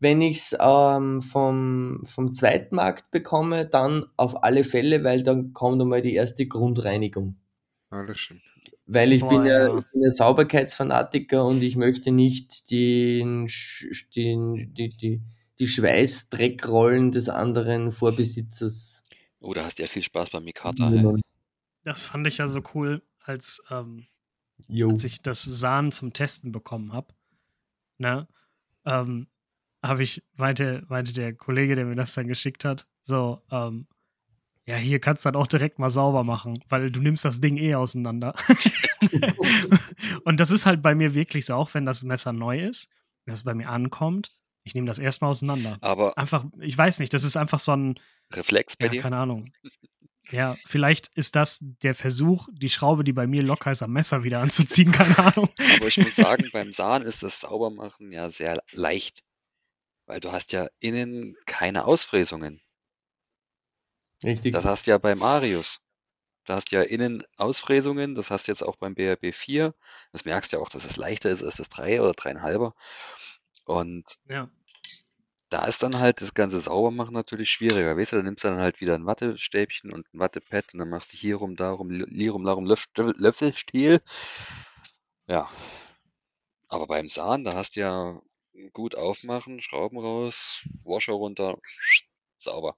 Wenn ich es ähm, vom, vom Zweitmarkt bekomme, dann auf alle Fälle, weil dann kommt einmal die erste Grundreinigung. Ja, das stimmt. Weil ich bin boah, ja, ja. ich bin ja Sauberkeitsfanatiker und ich möchte nicht den, den, die, die, die Schweißdreckrollen des anderen Vorbesitzers Oh, da hast du ja viel Spaß beim Mikata, nehmen. Das fand ich ja so cool, als, ähm, als ich das Sahn zum Testen bekommen habe. Ne? Ähm, habe ich, meinte, meinte der Kollege, der mir das dann geschickt hat, so, ähm, ja, hier kannst du dann auch direkt mal sauber machen, weil du nimmst das Ding eh auseinander. und das ist halt bei mir wirklich so, auch wenn das Messer neu ist, wenn es bei mir ankommt, ich nehme das erstmal auseinander. Aber Einfach, ich weiß nicht, das ist einfach so ein, Reflex bei ja, dir? keine Ahnung. Ja, vielleicht ist das der Versuch, die Schraube, die bei mir locker ist, am Messer wieder anzuziehen, keine Ahnung. Aber ich muss sagen, beim Sahn ist das Saubermachen ja sehr leicht. Weil du hast ja innen keine Ausfräsungen. Richtig. Das hast du ja beim Arius. Da hast du ja innen Ausfräsungen, das hast du jetzt auch beim BRB 4. Das merkst du ja auch, dass es leichter ist als das 3 oder 3,5er. Und Ja. da ist dann halt das ganze Saubermachen natürlich schwieriger. Weißt du, da nimmst du dann halt wieder ein Wattestäbchen und ein Wattepad und dann machst du hier rum, da rum, hier rum, da rum, Löff, Löffelstiel. Ja. Aber beim Sahn, da hast du ja gut aufmachen, Schrauben raus, Washer runter, sauber.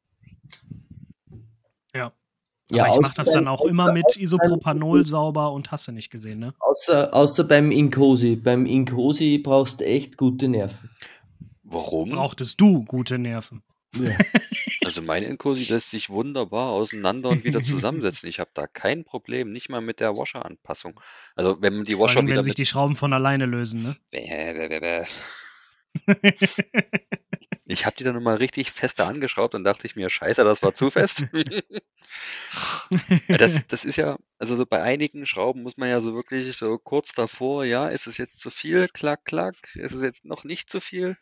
Ja. Ja, Aber ich mache das dann auch immer mit Isopropanol sauber und hast du nicht gesehen, ne? Außer, außer beim Inkosi. Beim Inkosi brauchst du echt gute Nerven. Warum? Brauchtest du gute Nerven. Ja. Also mein Inkosi lässt sich wunderbar auseinander und wieder zusammensetzen. Ich habe da kein Problem, nicht mal mit der Washer-Anpassung. Also wenn man die Washer allem, wieder wenn sich die Schrauben von alleine lösen, ne? Bäh, bäh, bäh, bäh. Ich habe die dann nochmal richtig fester angeschraubt und dachte ich mir, scheiße, das war zu fest. Das, das ist ja, also so bei einigen Schrauben muss man ja so wirklich so kurz davor, ja, ist es jetzt zu viel, klack, klack, ist es jetzt noch nicht zu viel,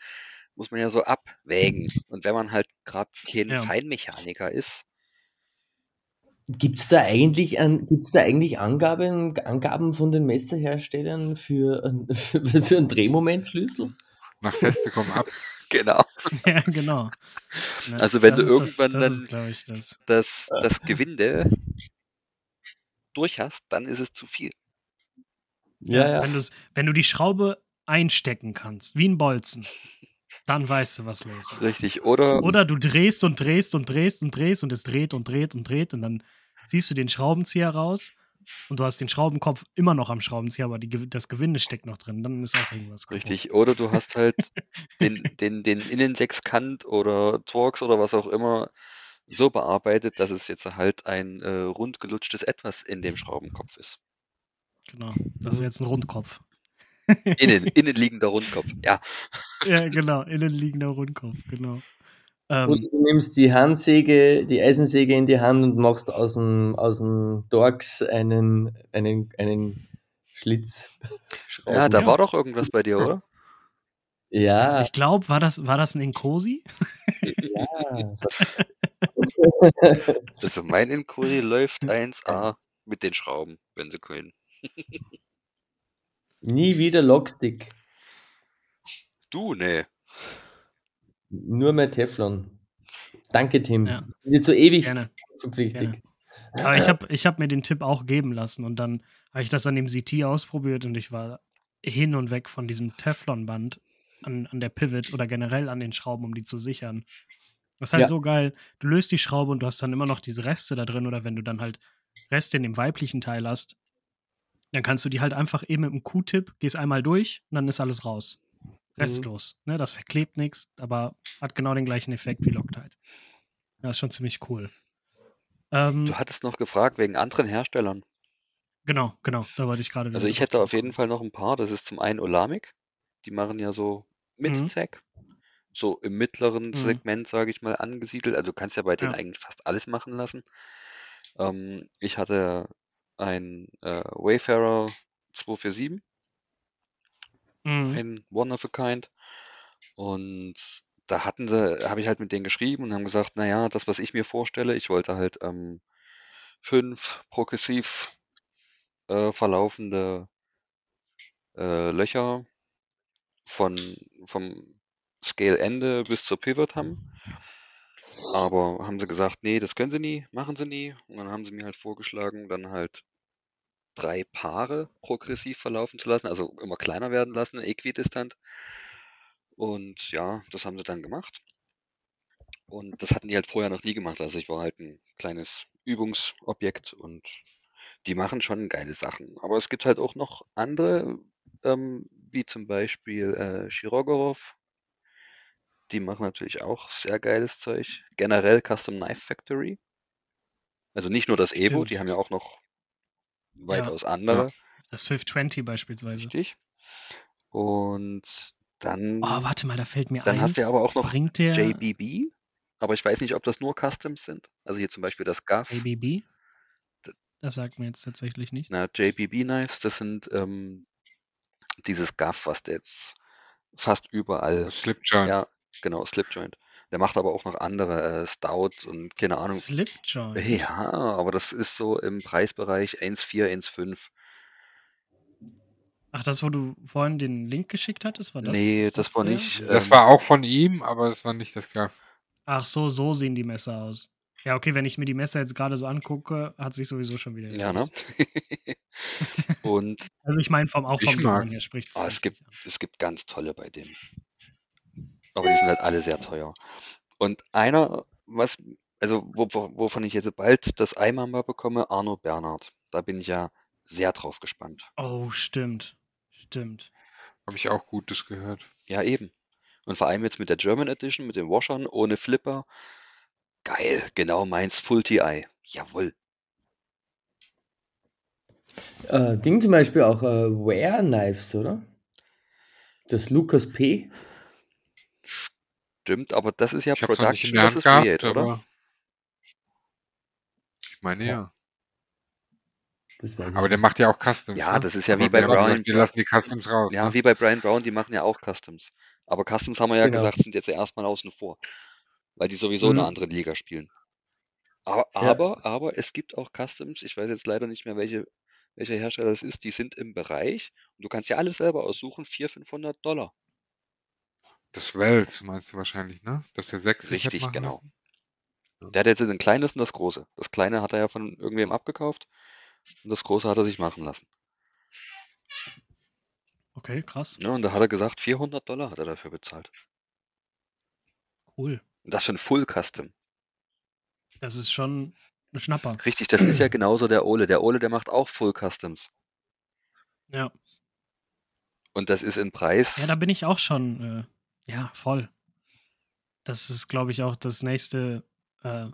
muss man ja so abwägen. Und wenn man halt gerade kein Ja. Feinmechaniker ist, Gibt es da eigentlich, an, gibt's da eigentlich Angaben, Angaben von den Messerherstellern für, ein- für, für einen Drehmomentschlüssel? Nach Feste kommen ab. genau, ja, genau. Also wenn das du irgendwann das, das dann- ist, das. das, das Gewinde durch hast, dann ist es zu viel. Ja, Wenn, du's, wenn du die Schraube einstecken kannst, wie ein Bolzen, dann weißt du, was los ist. Richtig. Oder, Oder du drehst und drehst und drehst und drehst und es dreht und dreht und dreht und dann ziehst du den Schraubenzieher raus und du hast den Schraubenkopf immer noch am Schraubenzieher, aber die, das Gewinde steckt noch drin. Dann ist auch irgendwas kaputt. richtig. Oder du hast halt den, den, den Innensechskant oder Torx oder was auch immer so bearbeitet, dass es jetzt halt ein äh, rund gelutschtes Etwas in dem Schraubenkopf ist. Genau. Das ist jetzt ein Rundkopf. Innen, innenliegender Rundkopf. Ja, ja, genau. Innenliegender Rundkopf, genau. Und Ähm, du nimmst die Handsäge, die Eisensäge in die Hand und machst aus dem, aus dem Dorx einen, einen, einen Schlitz. ja da Ja. war doch irgendwas bei dir, oder? Ja, ich glaube, war das, war das ein Inkosi? ja. Also mein Inquiry läuft 1A mit den Schrauben, wenn sie können. Nie wieder Lockstick. Du, nee. Nur mehr Teflon. Danke, Tim. Ja. Dir zu ewig Gerne. verpflichtet. Gerne. Aber ich habe ich hab mir den Tipp auch geben lassen und dann habe ich das an dem CT ausprobiert und ich war hin und weg von diesem Teflonband an, an der Pivot oder generell an den Schrauben, um die zu sichern. Das ist halt Ja. so geil. Du löst die Schraube und du hast dann immer noch diese Reste da drin oder wenn du dann halt Reste in dem weiblichen Teil hast, dann kannst du die halt einfach eben mit einem Q-Tip, gehst einmal durch und dann ist alles raus. Restlos. Ne, das verklebt nichts, aber hat genau den gleichen Effekt wie Loctite. Ja, ist schon ziemlich cool. Ähm, Du hattest noch gefragt wegen anderen Herstellern. Genau, genau, da wollte ich gerade. Also ich hätte auf jeden. Fall noch ein paar. Das ist zum einen Olamic. Die machen ja so Mhm. Mid-Tech. So im mittleren Mhm. Segment, sage ich mal, angesiedelt. Also du kannst ja bei denen Ja. eigentlich fast alles machen lassen. Ähm, ich hatte ein äh, Wayfarer 247, Mhm. ein One of a Kind. Und da hatten sie, habe ich halt mit denen geschrieben und haben gesagt, naja, das, was ich mir vorstelle, ich wollte halt ähm, fünf progressiv äh, verlaufende äh, Löcher von vom Scale-Ende bis zur Pivot haben. Aber haben sie gesagt, nee, das können sie nie, machen sie nie. Und dann haben sie mir halt vorgeschlagen, dann halt drei Paare progressiv verlaufen zu lassen, also immer kleiner werden lassen, äquidistant. Und ja, das haben sie dann gemacht. Und das hatten die halt vorher noch nie gemacht. Also ich war halt ein kleines Übungsobjekt und die machen schon geile Sachen. Aber es gibt halt auch noch andere, ähm, wie zum Beispiel äh, Shirogorov. Die machen natürlich auch sehr geiles Zeug. Generell Custom Knife Factory. Also nicht nur das Evo, Stimmt. die haben ja auch noch weitaus andere. Das 520 beispielsweise. Richtig. Und dann, Oh, warte mal, da fällt mir dann ein. hast du ja aber auch noch bringt der JBB. Aber ich weiß nicht, ob das nur Customs sind. Also hier zum Beispiel das GAF. ABB? D- Das sagt mir jetzt tatsächlich nichts. Na, JBB Knives, das sind ähm, dieses GAF, was jetzt fast überall Slipjoint. Ja, genau, Slipjoint. Der macht aber auch noch andere, äh, Stout und keine Ahnung. Slipjoint. Ja, aber das ist so im Preisbereich 1,4, 1,5. Ach, das, wo du vorhin den Link geschickt hattest, war das? Nee, ist das war der? nicht. Das ähm, war auch von ihm, aber das war nicht das gab. Ach so, so sehen die Messer aus. Ja, okay, wenn ich mir die Messer jetzt gerade so angucke, hat sich sowieso schon wieder Ja, ne? Und Also ich meine vom, auch vom Design her spricht ah, es mich gibt, an. es gibt ganz tolle bei dem. Aber die sind halt alle sehr teuer. Und einer, was, also wo, wo- wovon ich jetzt bald das einmal mal bekomme, Arno Bernhard. Da bin ich ja sehr drauf gespannt. Oh, stimmt. Stimmt. Habe ich auch Gutes gehört. Ja, eben. Und vor allem jetzt mit der German Edition, mit den Washern, ohne Flipper. Geil, genau meins, Full TI. Jawohl. Äh, Ding zum Beispiel auch äh, Wear Knives, oder? Das Lucas P. Stimmt, aber das ist ja Ich Production, das ist gehabt, Create, oder? ich meine Ja. ja. Das Aber der macht ja auch Customs. Ja, ne? das ist ja Aber wie bei Brian. gesagt, wir lassen die Customs raus. Ja, ne? wie bei Brian Brown, die machen ja auch Customs. Aber Customs haben wir ja Genau. gesagt, sind jetzt erstmal außen vor, weil die sowieso in einer Mhm. anderen Liga spielen. Aber, Ja. aber, aber es gibt auch Customs, ich weiß jetzt leider nicht mehr, welche, welcher Hersteller es ist, die sind im Bereich und du kannst ja alles selber aussuchen, 400, 500 Dollar. Das Welt meinst du wahrscheinlich, ne? Dass der sechs Richtig, genau. lassen? Der hat jetzt ein kleines und das große. Das kleine hat er ja von irgendwem abgekauft und das große hat er sich machen lassen. Okay, krass. Ja, und da hat er gesagt, 400 Dollar hat er dafür bezahlt. Cool. Und das für ein Full Custom. Das ist schon ein Schnapper. Richtig, das ist ja genauso der Ole. Der Ole, der macht auch Full Customs. Ja. Und das ist in Ja, Preis. da bin ich auch schon, äh, ja, voll. Das ist, glaube ich, auch das nächste äh,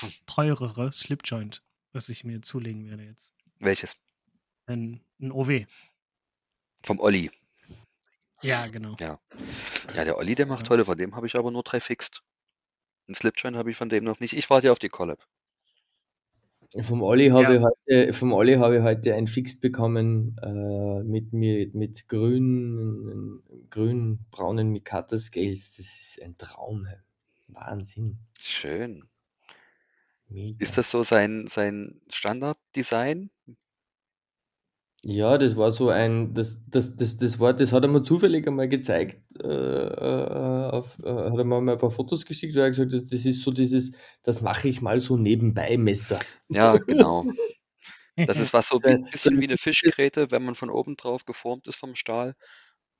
Hm. teurere Slipjoint, was ich mir zulegen werde jetzt. Welches? Ein, ein OW. Vom Olli. Ja, genau. Ja. Ja, der Olli, der macht tolle. Von dem habe ich aber nur drei fixed. Ein Slipjoint habe ich von dem noch nicht. Ich warte ja auf die Collab. Vom Olli habe Ja. ich heute, vom Olli habe ich heute ein Fixed bekommen äh, mit, mit, mit grünen, grün braunen Mikata Scales. Das ist ein Traum. Wahnsinn. Schön. Mega. Ist das so sein, sein Standarddesign? Ja, das war so ein, das, das, das, das war, das hat er mir zufällig einmal gezeigt, äh, äh, auf, äh, hat er mir mal ein paar Fotos geschickt, weil er gesagt hat, das ist so dieses, das mache ich mal so nebenbei Messer. Ja, genau. Das ist was so Äh, ein bisschen wie eine Fischgräte, wenn man von oben drauf geformt ist vom Stahl.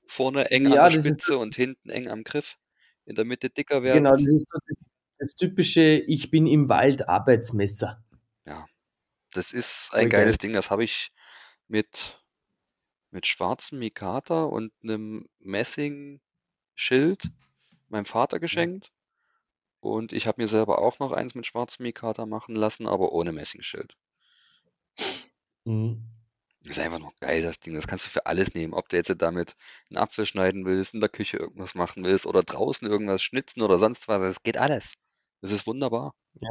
Vorne eng Ja, an der das ist Spitze und hinten eng am Griff. In der Mitte dicker werden. Genau, das ist so das, das typische, ich bin im Wald Arbeitsmesser. Das ist Voll ein geiles geil. Ding. Das habe ich mit, mit schwarzem Mikata und einem Messing-Schild meinem Vater geschenkt. Und ich habe mir selber auch noch eins mit schwarzem Mikata machen lassen, aber ohne Messingschild. Mhm. Das ist einfach noch geil, das Ding. Das kannst du für alles nehmen. Ob du jetzt damit einen Apfel schneiden willst, in der Küche irgendwas machen willst oder draußen irgendwas schnitzen oder sonst was. Es geht alles. Das ist wunderbar. Ja.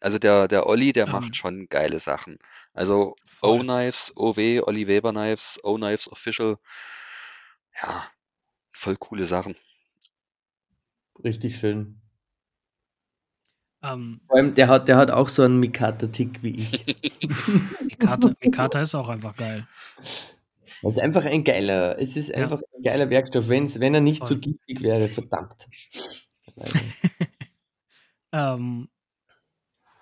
Also der, der Olli, der Ähm. macht schon geile Sachen. Also. O-Knives, OW, Olli Weber Knives, O-Knives Official. Ja, voll coole Sachen. Richtig schön. Ähm, Vor allem, der hat, der hat auch so einen Mikata-Tick wie ich. Mikata, Mikata ist auch einfach geil. Das ist einfach ein geiler, es ist Ja. einfach ein geiler Werkstoff, wenn's, wenn er nicht so Voll. giftig wäre, verdammt. Ähm,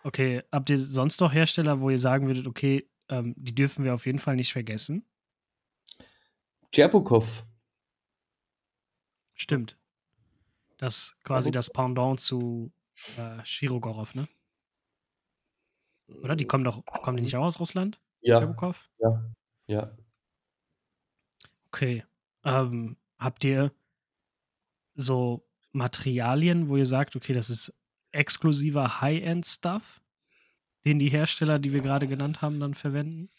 okay, habt ihr sonst noch Hersteller, wo ihr sagen würdet, okay, ähm, die dürfen wir auf jeden Fall nicht vergessen? Cherbukov. Stimmt. Das quasi Cherbukov. das Pendant zu äh, Shirogorov, ne? Oder? Die kommen doch, kommen die nicht auch aus Russland? Ja, Cherbukov? ja, ja. Okay. Ähm, habt ihr so Materialien, wo ihr sagt, okay, das ist exklusiver High-End-Stuff, den die Hersteller, die wir gerade genannt haben, dann verwenden?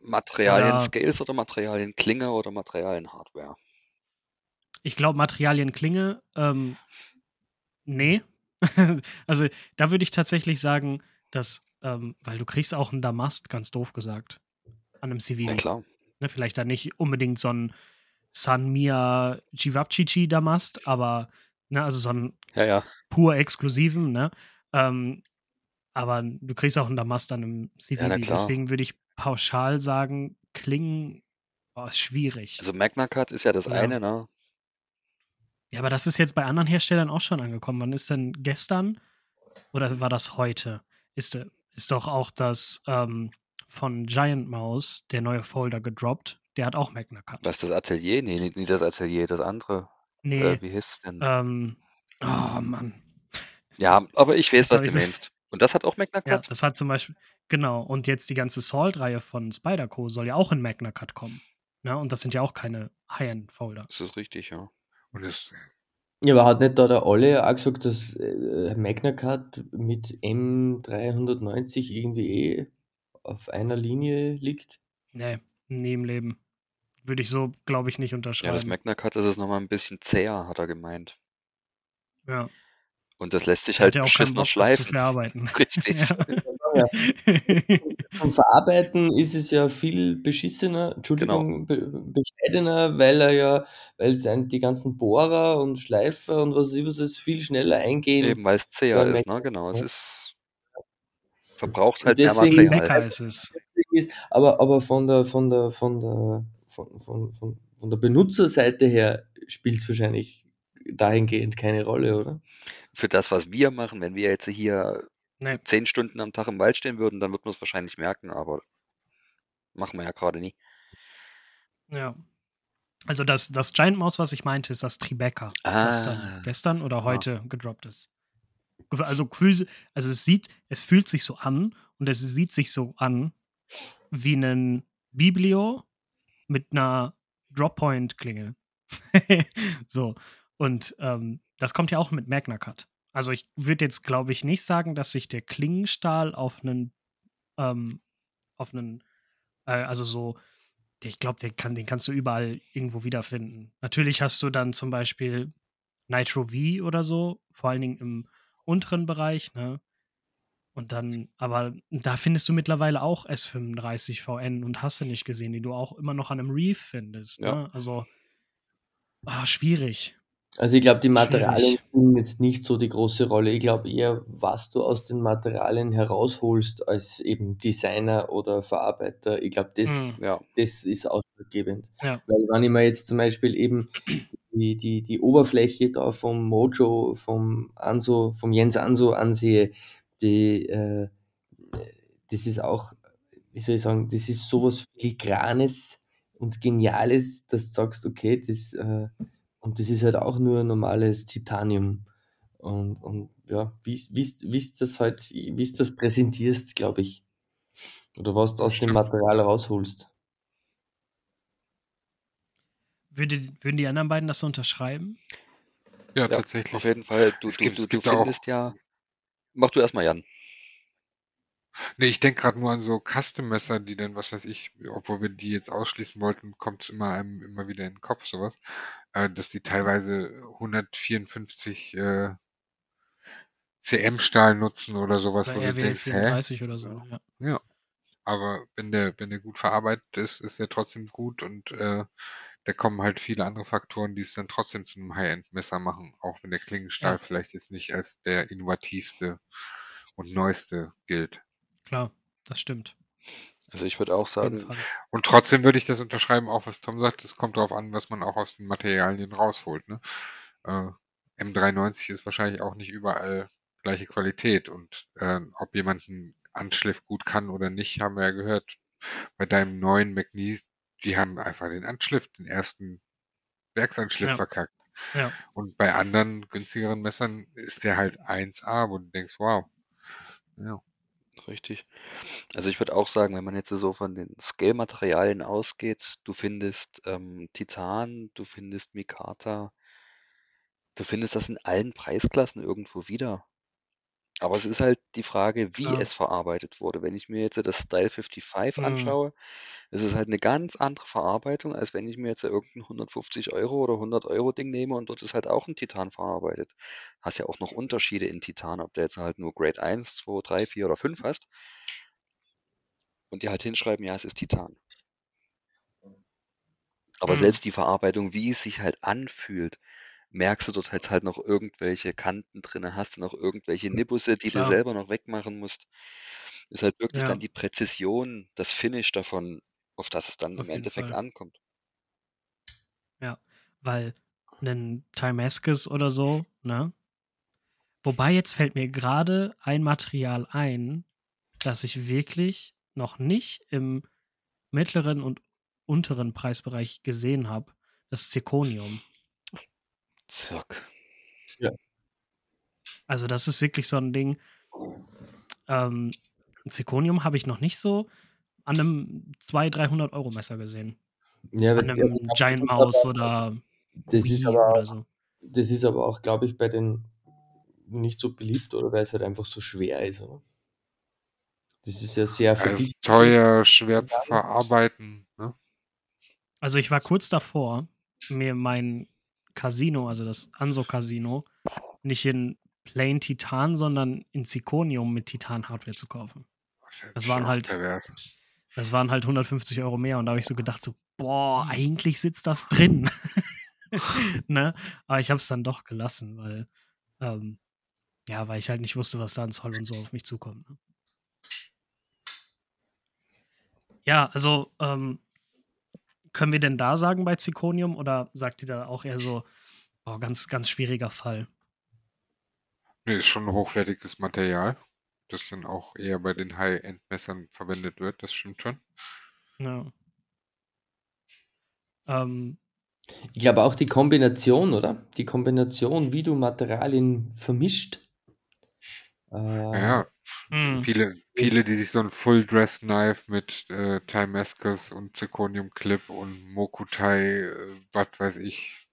Materialien Oder- Scales oder Materialien Klinge oder Materialien Hardware? Ich glaube, Materialien Klinge, ähm, nee. also da würde ich tatsächlich sagen, dass, ähm, weil du kriegst auch einen Damast, ganz doof gesagt, an einem Ja Civili. klar. Ne, vielleicht da nicht unbedingt so ein Sanmia Jivapchichi Damast, aber ne? Also so einen Ja, ja. pur exklusiven, ne? Ähm, aber du kriegst auch einen Damast dann im Ja, na CVV. klar. Deswegen würde ich pauschal sagen, Klingen oh, ist schwierig. Also Magna Cut ist ja das Ja. eine, ne? Ja, aber das ist jetzt bei anderen Herstellern auch schon angekommen. Wann ist denn gestern oder war das heute? Ist, ist doch auch das ähm, von Giant Mouse, der neue Folder gedroppt. Der hat auch Magna Cut. Was, das Atelier? Nee, nicht das Atelier, das andere. Nee, Äh, wie hieß es denn? ähm, oh Mann. Ja, aber ich weiß, Jetzt was du meinst. Und das hat auch Magna Ja, Cut? das hat zum Beispiel, genau. Und jetzt die ganze Salt-Reihe von Spyderco soll ja auch in Magna Cut kommen. Ne? Und das sind ja auch keine High-End-Folder. Das ist richtig, ja. Und das, Ja, aber hat nicht da der Olle auch gesagt, dass äh, Magna Cut mit M390 irgendwie eh auf einer Linie liegt? Nee, nie im Leben. Würde ich so, glaube ich, nicht Ja, das unterschreiben. Magna Cut, das ist nochmal ein bisschen zäher, hat er gemeint. Ja, Und das lässt sich halt ja auch beschissener Bock, das zu schleifen. verarbeiten. Richtig. Ja. Vom Verarbeiten ist es ja viel beschissener, Entschuldigung, be bescheidener, weil er ja, weil sein, die ganzen Bohrer und Schleifer und was weiß ich was es viel schneller eingehen. Eben, weil es zäher ist, ne? Genau. Es ist verbraucht Und halt mehr deswegen- Material. Lecker ist es. aber, aber von der, von der, von der, von, von, von, von der Benutzerseite her spielt es wahrscheinlich dahingehend keine Rolle, oder? Für das, was wir machen, wenn wir jetzt hier Nee. zehn Stunden am Tag im Wald stehen würden, dann würden wir es wahrscheinlich merken, aber machen wir ja gerade nie. Ja. Also das, das Giant Mouse, was ich meinte, ist das Tribeca, was Ah. dann gestern oder heute gedroppt ist. Also, also es sieht, es fühlt sich so an und es sieht sich so an wie ein Biblio mit einer Droppoint-Klingel. so. Und ähm, das kommt ja auch mit Magna Cut. Also ich würde jetzt, glaube ich, nicht sagen, dass sich der Klingenstahl auf einen, ähm, auf einen, äh, also so, ich glaube, den, kann, den kannst du überall irgendwo wiederfinden. Natürlich hast du dann zum Beispiel Nitro V oder so, vor allen Dingen im unteren Bereich, ne? Und dann, aber da findest du mittlerweile auch S35 VN und hast du nicht gesehen, die du auch immer noch an einem Reef findest. Ja. Ne? Also, ah, schwierig. Also ich glaube, die Materialien spielen jetzt nicht so die große Rolle. Ich glaube eher, was du aus den Materialien herausholst als eben Designer oder Verarbeiter. Ich glaube, das, Mhm. Ja, das ist ausschlaggebend. Ja. Weil wenn ich mir jetzt zum Beispiel eben die, die, die Oberfläche da vom Mojo, vom Anso, vom Jens Anso ansehe, die, äh, das ist auch, wie soll ich sagen, das ist sowas Filigranes und Geniales, dass du sagst, okay, das, äh, und das ist halt auch nur normales Titanium. Und, und ja, wie wie das halt, wie das präsentierst, glaube ich. Oder was du aus dem. Material rausholst. Würde, würden die anderen beiden das so unterschreiben? ja, ja, tatsächlich. auf jeden Fall. Du, Es du, gibt- du, es du gibt auch- findest ja. Mach du erstmal, Jan. Nee, ich denke gerade nur an so Custom-Messer, die dann, was weiß ich, obwohl wir die jetzt ausschließen wollten, kommt es immer einem immer wieder in den Kopf, sowas, äh, dass die teilweise 154 äh, CM-Stahl nutzen oder sowas, Oder wo du RWL denkst, hä? 34 oder so. Ja. Ja. Aber wenn der, wenn der gut verarbeitet ist, ist er trotzdem gut und äh, da kommen halt viele andere Faktoren, die es dann trotzdem zu einem High-End-Messer machen, auch wenn der Klingenstahl Ja. vielleicht jetzt nicht als der innovativste und neueste gilt. Klar, das stimmt. Also ich würde auch sagen. Und trotzdem würde ich das unterschreiben, auch was Tom sagt, es kommt darauf an, was man auch aus den Materialien rausholt. Ne? Äh, M390 ist wahrscheinlich auch nicht überall gleiche Qualität und äh, ob jemand einen Anschliff gut kann oder nicht, haben wir ja gehört. Bei deinem neuen McNee, die haben einfach den Anschliff, den ersten Werksanschliff Ja. verkackt. Ja. Und bei anderen günstigeren Messern ist der halt 1A, wo du denkst, wow. Ja. Richtig. Also ich würde auch sagen, wenn man jetzt so von den Scale-Materialien ausgeht, du findest ähm, Titan, du findest Mikata, du findest das in allen Preisklassen irgendwo wieder. Aber es ist halt die Frage, wie Klar. es verarbeitet wurde. Wenn ich mir jetzt das Style 55 Mhm. anschaue, ist es halt eine ganz andere Verarbeitung, als wenn ich mir jetzt irgendein 150 Euro oder 100 Euro Ding nehme und dort ist halt auch ein Titan verarbeitet. Hast ja auch noch Unterschiede in Titan, ob du jetzt halt nur Grade 1, 2, 3, 4 oder 5 hast und die halt hinschreiben, ja, es ist Titan. Aber Mhm. selbst die Verarbeitung, wie es sich halt anfühlt, merkst du dort halt halt noch irgendwelche Kanten drin, hast du noch irgendwelche Nibbusse, die du Klar. selber noch wegmachen musst. Ist halt wirklich Ja. dann die Präzision, das Finish davon, auf das es dann Auf im Endeffekt Fall. ankommt. Ja, weil ein Timascus oder so, ne? Wobei jetzt fällt mir gerade ein Material ein, das ich wirklich noch nicht im mittleren und unteren Preisbereich gesehen habe. Das Zirconium. Zack. Also das ist wirklich so ein Ding. Ähm, Zirconium habe ich noch nicht so an einem 200, 300 Euro Messer gesehen. Ja, An aber einem das Giant Mouse oder Das ist aber oder so. Das ist aber auch, glaube ich, bei den nicht so beliebt oder weil es halt einfach so schwer ist. Oder? Das ist ja sehr verdichtet. ist teuer, schwer zu verarbeiten. Ne? Also ich war kurz davor, mir mein Casino, also das Anso Casino, nicht in Plain Titan, sondern in Zirconium mit Titan-Hardware zu kaufen. Das waren halt-. Das waren halt 150 Euro mehr und da habe ich so gedacht, so, boah, eigentlich sitzt das drin. ne? Aber ich habe es dann doch gelassen, weil, ähm, ja, weil ich halt nicht wusste, was da an Zoll und so auf mich zukommt. Ne? Ja, also, ähm, können wir denn da sagen bei Zirconium oder sagt ihr da auch eher so, oh, ganz, ganz schwieriger Fall? Nee, ist schon ein hochwertiges Material, das dann auch eher bei den High-End-Messern verwendet wird, das stimmt schon. Ja. Ähm, Ich glaube auch die Kombination, oder? Die Kombination, wie du Materialien vermischt. Äh, Ja, hm, viele, viele, die sich so ein Full-Dress-Knife mit äh, Timascus und Zirconium Clip und Mokutai, äh, was weiß ich,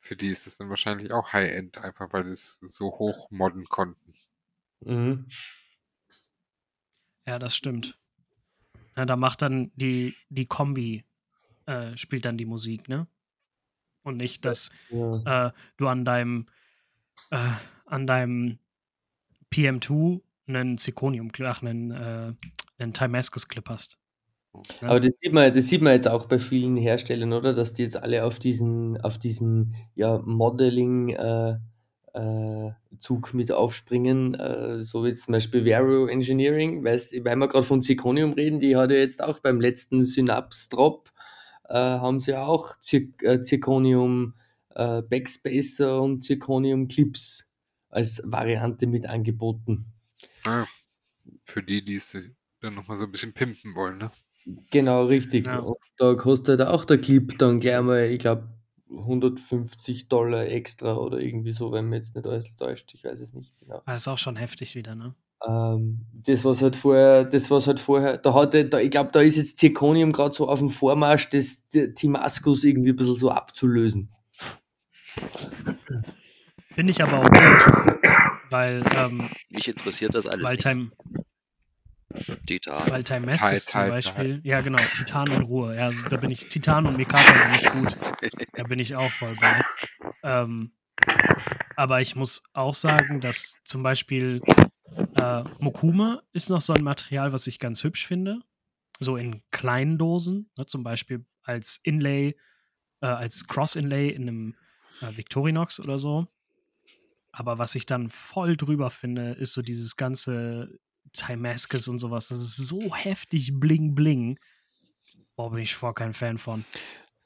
für die ist es dann wahrscheinlich auch High-End, einfach weil sie es so hoch modden konnten. mhm. Ja, das stimmt. Ja, da macht dann die, die Kombi, äh, spielt dann die Musik, ne? Und nicht, dass ja. äh, du an deinem, äh, an deinem PM2 einen Zirconium, ach, einen, äh, einen Timascus-Clip hast. Aber das sieht, man, das sieht man jetzt auch bei vielen Herstellern, oder? Dass die jetzt alle auf diesen, auf diesen ja, Modeling äh, äh, mit aufspringen. Äh, so wie zum Beispiel Vero Engineering, weil wir gerade von Zirconium reden, die hat ja jetzt auch beim letzten Synapse Drop äh, haben sie auch Zir äh, Zirconium äh, Backspacer und Zirconium Clips als Variante mit angeboten. Ja, für die, die es dann nochmal so ein bisschen pimpen wollen, ne? Genau, richtig. Ja. Und da kostet auch der Clip dann gleich mal, ich glaube, 150 Dollar extra oder irgendwie so, wenn mir jetzt nicht alles täuscht. Ich weiß es nicht genau. Das ist auch schon heftig wieder, ne? Ähm, das, was halt vorher, das, was halt vorher, da hatte, da, ich glaube, da ist jetzt Zirconium gerade so auf dem Vormarsch, das die- Timascus irgendwie ein bisschen so abzulösen. Finde ich aber auch gut. Weil, ähm, Mich interessiert das alles weil, nicht. Time, Titan. weil Timascus Tight, zum tight, Beispiel, ja genau, Titan und Ruhe. Ja, also da bin ich, Titan und Mikata, dann ist gut. Da bin ich auch voll bei. Ähm, aber ich muss auch sagen, dass zum Beispiel äh, Mokuma ist noch so ein Material, was ich ganz hübsch finde. So in kleinen Dosen, ne, zum Beispiel als Inlay, äh, als Cross-Inlay in einem äh, Victorinox oder so. Aber was ich dann voll drüber finde, ist so dieses ganze Timascus und sowas. Das ist so heftig bling bling. Boah, bin ich voll kein Fan von.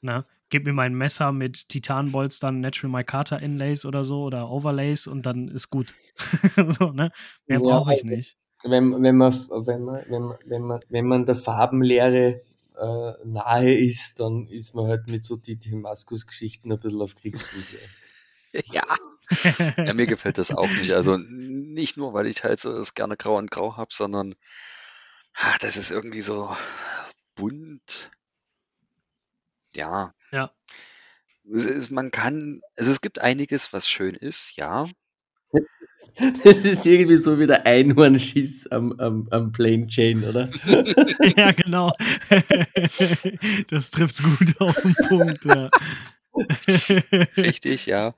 Ne? Gib mir mein Messer mit Titanbolstern, Natural Micarta Inlays oder so oder Overlays und dann ist gut. so, ne? Mehr Ja, brauche ich also- nicht. Wenn, wenn, man, wenn, man, wenn, man, wenn, man, wenn man der Farbenlehre äh, nahe ist, dann ist man halt mit so die Timascus-Geschichten ein bisschen auf Kriegsfuß. ja. ja, mir gefällt das auch nicht. Also nicht nur, weil ich halt so das gerne grau und grau habe, sondern ah, das ist irgendwie so bunt. Ja. Ja. Es ist, man kann, also es gibt einiges, was schön ist, ja. Das ist irgendwie so wie der Einhornschiss am, am, am Plain Chain, oder? ja, genau. das trifft's gut auf den Punkt. Ja. Richtig, ja.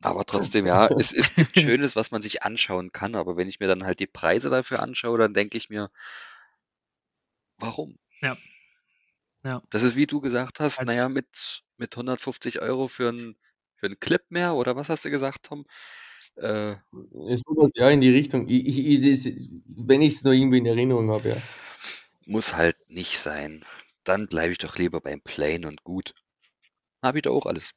Aber trotzdem, ja, es, es gibt Schönes, was man sich anschauen kann, aber wenn ich mir dann halt die Preise dafür anschaue, dann denke ich mir, warum? Ja. Ja. Das ist, wie du gesagt hast, Als- naja, mit, mit 150 Euro für ein für einen Clip mehr oder was hast du gesagt, Tom? Äh, Sowas, ja, in die Richtung. Ich, ich, ich, wenn ich es noch irgendwie in Erinnerung habe, ja. muss halt nicht sein. Dann bleibe ich doch lieber beim Plain und gut. Habe ich da auch alles.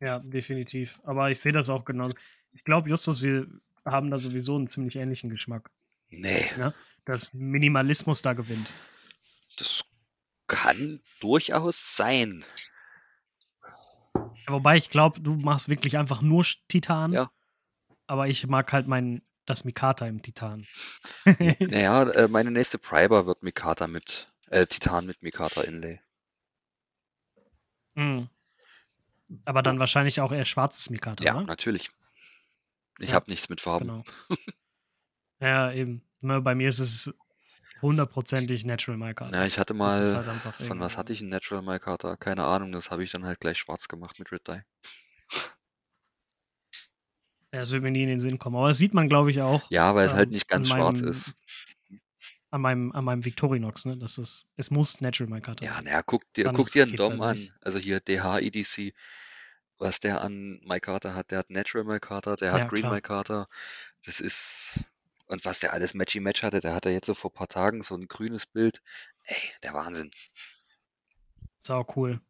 Ja, definitiv. Aber ich sehe das auch genauso. Ich glaube, Justus, wir haben da sowieso einen ziemlich ähnlichen Geschmack. Nee, Ne? Dass Minimalismus da gewinnt. das kann durchaus sein. Ja, wobei ich glaube, du machst wirklich einfach nur Titan. Ja. Aber ich mag halt mein, das Mikata im Titan. Naja, äh, meine nächste Priber wird Mikata mit, äh, Titan mit Mikata Inlay. Mhm. Aber dann wahrscheinlich auch eher schwarzes Mikata, Ja, oder? natürlich. Ich Ja, habe nichts mit Farben. Genau. ja, eben. Ne, Bei mir ist es hundertprozentig Natural Mikata. Ja, ich hatte mal, halt von was hatte ich ein Natural Mikata? Keine Ahnung, das habe ich dann halt gleich schwarz gemacht mit Red Dye. Ja, das würde mir nie in den Sinn kommen. Aber das sieht man, glaube ich, auch Ja, weil es halt Ähm, nicht ganz an schwarz ist. An meinem, an meinem Victorinox. Ne? Das ist, es muss Natural Mikata Ja, sein. naja, guck dir, Dann guck dir einen Dom an. nicht. Also hier DH EDC, was der an Mikata hat. Der hat Natural Mikata, der hat Ja, Green klar. Mikata. Das ist. Und was der alles Matchy Match hatte, der hatte jetzt so vor ein paar Tagen so ein grünes Bild. Ey, der Wahnsinn. Sau cool.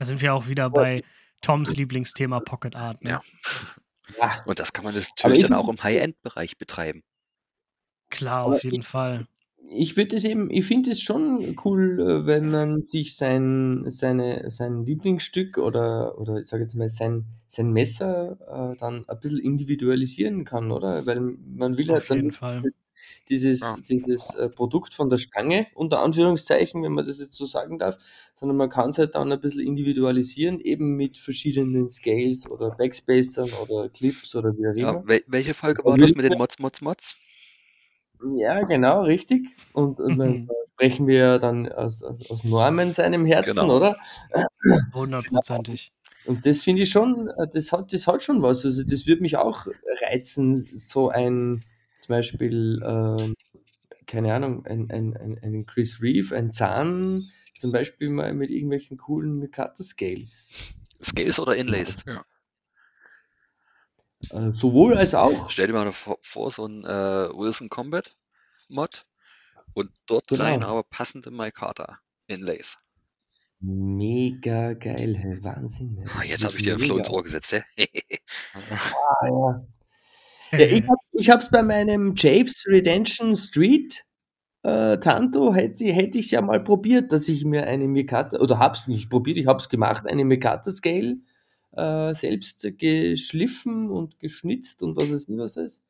Da sind wir auch wieder bei Toms Lieblingsthema Pocket Art. Ne? Ja. Ja, Und das kann man natürlich ich dann auch im High-End-Bereich betreiben. Klar, auf jeden Fall. ich würde es eben, ich finde es schon cool, äh, wenn man sich sein, seine, sein Lieblingsstück oder, oder ich sage jetzt mal sein, sein Messer äh, dann ein bisschen individualisieren kann, oder? Weil man will Auf halt dann jeden Fall. dieses, dieses, Ja. dieses äh, Produkt von der Stange, unter Anführungszeichen, wenn man das jetzt so sagen darf, sondern man kann es halt dann ein bisschen individualisieren, eben mit verschiedenen Scales oder Backspacern oder Clips oder wie auch Ja, immer. wel welche Folge war das wir- mit den Mods, Mods, Mods? Ja, genau, richtig. Und, und dann sprechen wir ja dann aus, aus, aus Norman seinem Herzen, Genau. oder? Hundertprozentig. Und das finde ich schon, äh, das hat, das hat schon was. Also das würde mich auch reizen, so ein, zum Beispiel, ähm, keine Ahnung, ein, ein, ein, ein Chris Reeve, ein Zahn, zum Beispiel mal mit irgendwelchen coolen Mikata-Scales. Scales oder Inlays? Äh, sowohl als auch. Stell dir mal vor, so ein äh, Wilson Combat Mod und dort Genau. rein aber passende Mikata Inlays. Mega geil, hey, Wahnsinn. Ah, Das jetzt habe ich dir einen Floh ins. Ohr gesetzt? Ah, ja. Ja, ich habe ich hab's bei meinem Javes Redemption Street äh, Tanto, hätte, hätte ich ja mal probiert, dass ich mir eine Mikata, oder hab's nicht probiert, ich hab's gemacht, eine Mikata Scale äh, selbst geschliffen und geschnitzt und was es nicht was ist.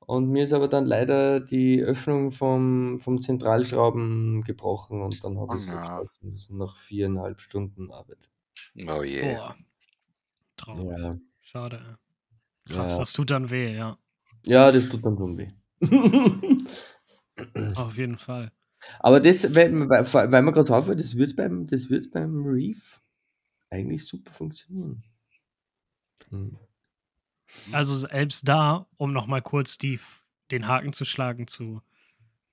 Und mir ist aber dann leider die Öffnung vom, vom Zentralschrauben gebrochen und dann habe Oh ich es wegschmeißen müssen nach viereinhalb Stunden Arbeit. Oh je. Boah. Traurig. Ja, Schade. Krass, Ja. das tut dann weh, ja. ja das tut dann schon weh. Auf jeden Fall. Aber das, weil, weil, weil man gerade so aufhört, das wird beim, das wird beim Reef eigentlich super funktionieren. Hm. Also selbst da, um nochmal kurz die, den Haken zu schlagen zu,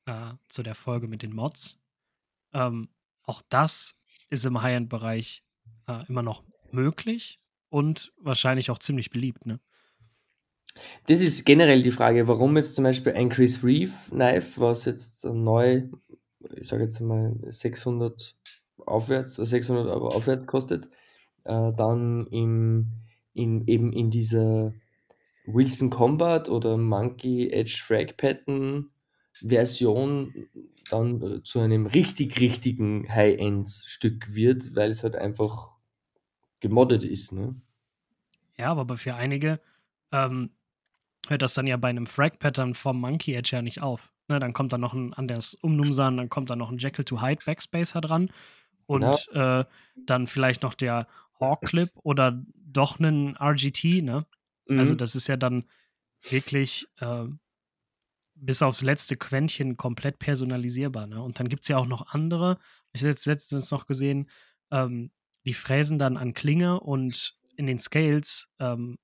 äh, zu der Folge mit den Mods, ähm, auch das ist im High-End-Bereich äh, immer noch möglich und wahrscheinlich auch ziemlich beliebt, ne? Das ist generell die Frage, warum jetzt zum Beispiel ein Chris Reeve Knife, was jetzt neu, ich sage jetzt mal 600 aufwärts, 600 Euro aufwärts kostet, äh, dann im, in, eben in dieser Wilson Combat oder Monkey Edge Frag Pattern Version dann äh, zu einem richtig, richtigen High-End-Stück wird, weil es halt einfach gemoddet ist. Ne? Ja, aber für einige ähm, hört das dann ja bei einem Frag-Pattern vom Monkey Edge ja nicht auf. Ne, dann kommt da noch ein anderes Umnumsan, dann kommt da noch ein Jekyll to Hide Backspacer dran und äh, dann vielleicht noch der Hawk Clip oder doch einen RGT, ne? Also Mhm. das ist ja dann wirklich äh, bis aufs letzte Quäntchen komplett personalisierbar. Ne? Und dann gibt es ja auch noch andere. Ich habe jetzt letztens noch gesehen, ähm, die fräsen dann an Klinge und in den Scales ähm,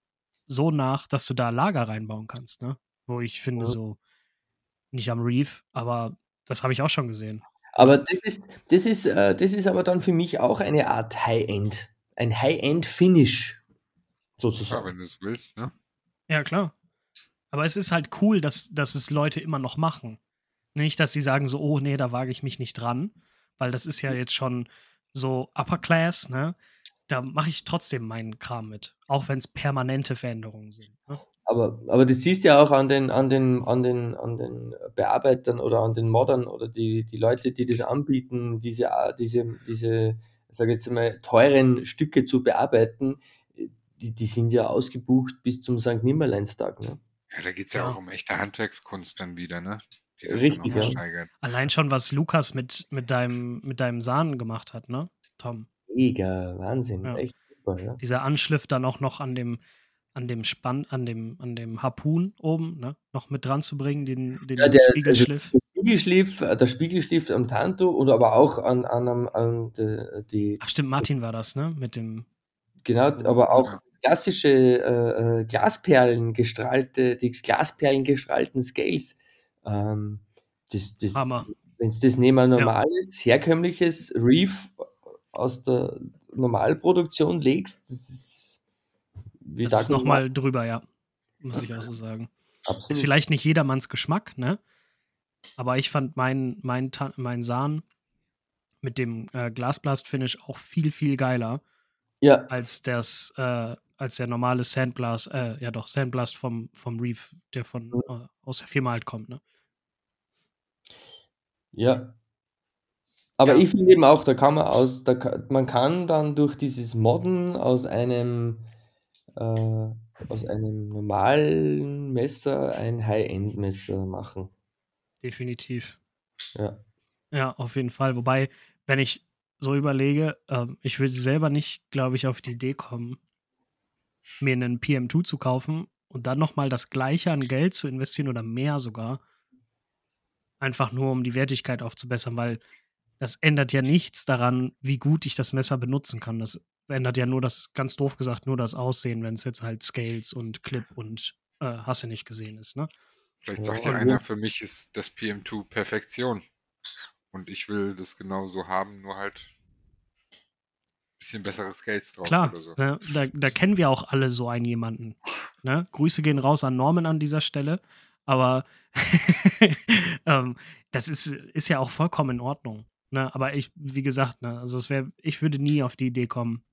so nach, dass du da Lager reinbauen kannst. Ne? Wo ich finde, Ja. so nicht am Reef, aber das habe ich auch schon gesehen. Aber das ist, das ist, äh, das ist aber dann für mich auch eine Art High-End. Ein High-End-Finish, Ja, sozusagen. wenn du es willst, ne? Ja, klar. Aber es ist halt cool, dass, dass es Leute immer noch machen. Nicht, dass sie sagen so, oh nee, da wage ich mich nicht dran, weil das ist ja jetzt schon so Upper Class, ne? Da mache ich trotzdem meinen Kram mit, auch wenn es permanente Veränderungen sind. Ne? Aber, aber das siehst du ja auch an den, an den, an den, an den Bearbeitern oder an den Moddern oder die, die Leute, die das anbieten, diese, diese, diese, sag jetzt mal, teuren Stücke zu bearbeiten, die, die sind ja ausgebucht bis zum St. Nimmerleinstag. Ne? Ja, da geht es ja Ja. auch um echte Handwerkskunst dann wieder, ne? Die das Richtig, ja. steigert. Allein schon, was Lukas mit, mit, deinem, mit deinem Sahnen gemacht hat, ne, Tom? Mega, Wahnsinn, Ja. echt super, ja. Dieser Anschliff dann auch noch an dem, an dem Spann, an dem, an dem Harpun oben, ne, noch mit dran zu bringen, den, den Ja, der, also Spiegelschliff. Der Spiegelschliff, äh, der Spiegelschliff am Tanto und aber auch an, an, einem- an die, die Ach stimmt, Martin war das, ne? Mit dem. genau, aber auch Ja. klassische äh, äh, Glasperlen gestrahlte, die Glasperlen gestrahlten Scales. Ähm, das, das, Hammer. Wenn du das neben ein normales, herkömmliches Reef aus der Normalproduktion legst, das ist wie Das ist nochmal drüber, ja. Muss ich auch so sagen. Nacht. Ist Absolut. vielleicht nicht jedermanns Geschmack, ne? Aber ich fand meinen mein, mein Sahn mit dem äh, Glasblast-Finish auch viel, viel geiler Ja, als das, äh, als der normale Sandblast, äh, ja doch, Sandblast vom, vom Reef, der von äh, aus der Firma halt kommt, ne? ja. Aber Ja. ich finde eben auch, da kann man aus, da kann, man kann dann durch dieses Modden aus einem äh, aus einem normalen Messer ein High-End-Messer machen. Definitiv. Ja. Ja, auf jeden Fall. Wobei, wenn ich so überlege, ähm, ich würde selber nicht, glaube ich, auf die Idee kommen, mir einen PM2 zu kaufen und dann nochmal das gleiche an Geld zu investieren oder mehr sogar. Einfach nur, um die Wertigkeit aufzubessern, weil das ändert ja nichts daran, wie gut ich das Messer benutzen kann. Das ändert ja nur das, ganz doof gesagt, nur das Aussehen, wenn es jetzt halt Scales und Clip und äh, Hasse nicht gesehen ist, ne? Vielleicht sagt ja einer, für mich ist das PM2 Perfektion. Und ich will das genauso haben, nur halt ein bisschen bessere Scales drauf Klar, oder so. ne, da, da kennen wir auch alle so einen jemanden. Ne? Grüße gehen raus an Norman an dieser Stelle. Aber ähm, das ist, ist ja auch vollkommen in Ordnung. Ne? Aber ich, wie gesagt, ne, also es wär, ich würde nie auf die Idee kommen,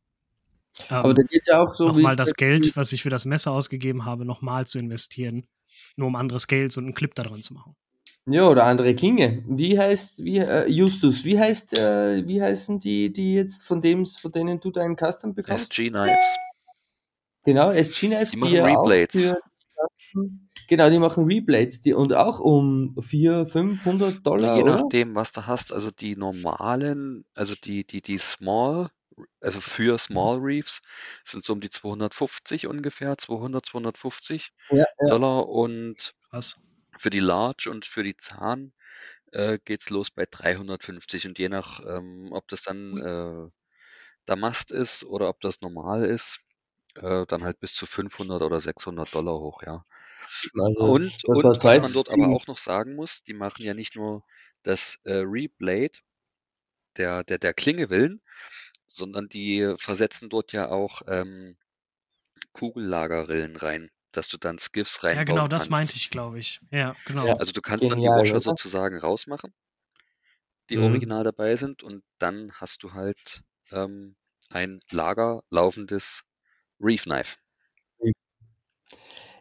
Aber ähm, da geht ja auch so, nochmal das- Geld, was ich für das Messer ausgegeben habe, nochmal zu investieren, nur um andere Scales und einen Clip da drin zu machen. Ja, oder andere Klinge. Wie heißt, wie, äh, Justus, wie heißt, äh, wie heißen die, die jetzt von dem, von denen du deinen Custom bekommst? SG Knives. Genau, SG Knives, Die die, machen ja auch für Genau, die machen Reblades, die und auch um 400, 500 Dollar, Je oder? nachdem, was du hast, also die normalen, also die, die, die Small, also für Small Reefs sind so um die 250 ungefähr, 200, 250 Ja, ja. Dollar und Krass. für die Large und für die Zahn äh, geht's los bei 350 und je nach, ähm, ob das dann äh, Damast ist oder ob das normal ist, äh, dann halt bis zu 500 oder 600 Dollar hoch, ja. Also, Und, und was man dort aber auch noch sagen muss, die machen ja nicht nur das äh, Reblade der, der, der Klinge willen, sondern die versetzen dort ja auch ähm, Kugellagerrillen rein, dass du dann Skiffs reinbauen Ja, genau, das kannst. meinte ich, glaube ich. Ja, genau. Ja. Also du kannst dann die Genial, Washer oder? sozusagen rausmachen, die Mhm. original dabei sind, und dann hast du halt ähm, ein Lager laufendes Reef Knife.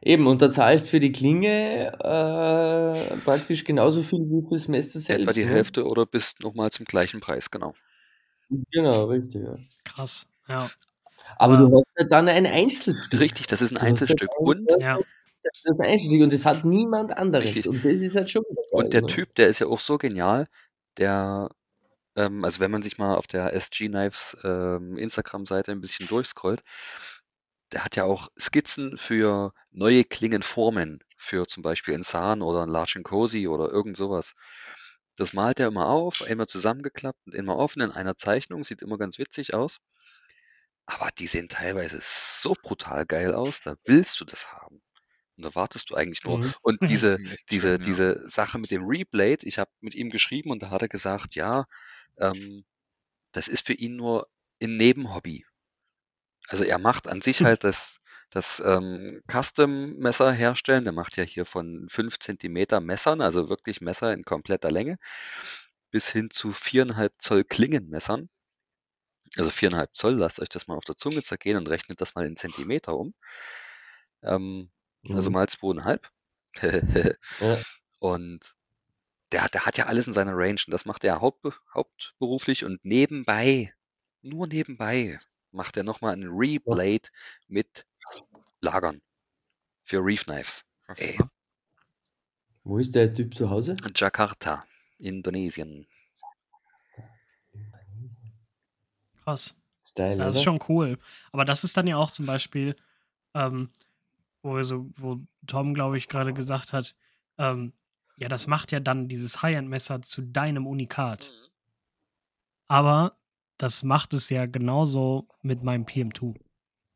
Eben, und da zahlst für die Klinge äh, praktisch genauso viel wie fürs Messer selbst. Etwa die ne? Hälfte oder bis nochmal zum gleichen Preis, genau. Genau, richtig. Ja. Krass. Ja. Aber Ja. du hast ja dann ein Einzelstück. Richtig, das ist ein Einzelstück. Und, Ja. Das Einzelstück und das hat niemand anderes. Richtig. Und das ist halt schon. geil, und der ne? Typ, der ist ja auch so genial, der, ähm, also wenn man sich mal auf der SG Knives ähm, Instagram-Seite ein bisschen durchscrollt, der hat ja auch Skizzen für neue Klingenformen, für zum Beispiel ein Zahn oder ein Large and Cozy oder irgend sowas. Das malt er immer auf, einmal zusammengeklappt und immer offen in einer Zeichnung, sieht immer ganz witzig aus. Aber die sehen teilweise so brutal geil aus, da willst du das haben. Und da wartest du eigentlich nur. Mhm. Und diese, diese, diese Sache mit dem Reblade, ich habe mit ihm geschrieben und da hat er gesagt, ja, ähm, das ist für ihn nur ein Nebenhobby. Also er macht an sich halt das, das ähm, Custom-Messer herstellen. Der macht ja hier von 5 cm Messern, also wirklich Messer in kompletter Länge, bis hin zu 4,5 Zoll Klingenmessern. Also 4,5 Zoll, lasst euch das mal auf der Zunge zergehen und rechnet das mal in Zentimeter um. Ähm, Also Mhm. mal 2,5. Ja. Und der, hat- der hat ja alles in seiner Range und das macht er hauptbe hauptberuflich und nebenbei, nur nebenbei, macht er nochmal einen Reblade mit Lagern für Reef Knives. Ey. Wo ist der Typ zu Hause? Jakarta, Indonesien. Krass. Style, Das ist oder? schon cool. Aber das ist dann ja auch zum Beispiel, ähm, wo, wir so, wo Tom, glaube ich, gerade gesagt hat, ähm, ja, das macht ja dann dieses High-End-Messer zu deinem Unikat. Aber das macht es ja genauso mit meinem PM2.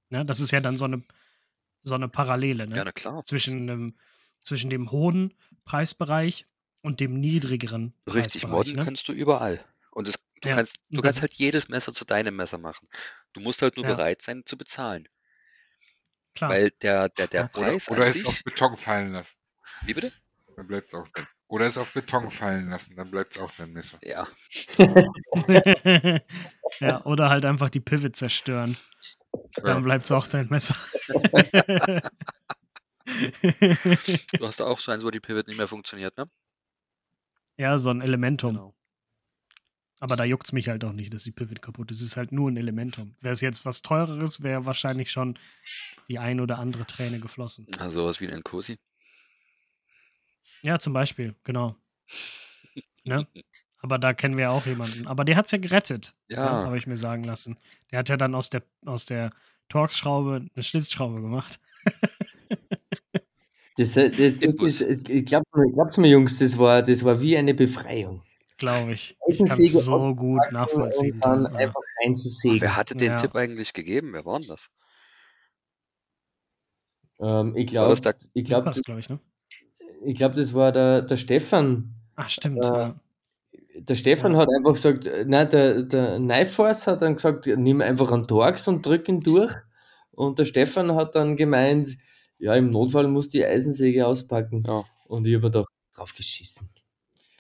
Ne? Das ist ja dann so eine, so eine Parallele ne? Ja, na klar. zwischen, dem, zwischen dem hohen Preisbereich und dem niedrigeren Richtig, Preisbereich. modden Ne? kannst du überall. Und es, du, Ja, kannst, du kannst das- halt jedes Messer zu deinem Messer machen. Du musst halt nur Ja. bereit sein zu bezahlen. Klar. Weil der, der, der Ja. Oder, Preis oder an es auf. Beton fallen lassen. Wie bitte? Dann bleibt es auch dein. Oder es auf Beton fallen lassen, dann bleibt es auch dein Messer. Ja, ja, oder halt einfach die Pivot zerstören. Dann Ja. bleibt es auch dein Messer. du hast da auch so eins, wo die Pivot nicht mehr funktioniert, ne? ja, so ein Elementum. Genau. Aber da juckt es mich halt auch nicht, dass die Pivot kaputt ist. Es ist halt nur ein Elementum. Wäre es jetzt was teureres, wäre wahrscheinlich schon die ein oder andere Träne geflossen. Also sowas wie ein Nkosi. Ja, zum Beispiel, genau. ne? Aber da kennen wir ja auch jemanden. Aber der hat es ja gerettet, ne? Ja, habe ich mir sagen lassen. Der hat ja dann aus der, aus der Torx-Schraube eine Schlitzschraube gemacht. Das, äh, das, das Imbus. ist, ich glaube, glaubt's mir, Jungs, das war, das war wie eine Befreiung. Glaube ich. Ich kann es so gut nachvollziehen. und dann einfach reinzusägen. wer hatte den Ja. Tipp eigentlich gegeben? Wer war denn das? Ähm, ich glaube, das ich glaube ich, ne? Ich glaub, das war der, der Stefan. Ach, stimmt. Äh, ja. Der Stefan Ja. hat einfach gesagt, äh, nein, der, der Knife Force hat dann gesagt, nimm einfach einen Torx und drück ihn durch. Und der Stefan hat dann gemeint, ja, im Notfall muss die Eisensäge auspacken. Ja. Und ich habe doch drauf geschissen.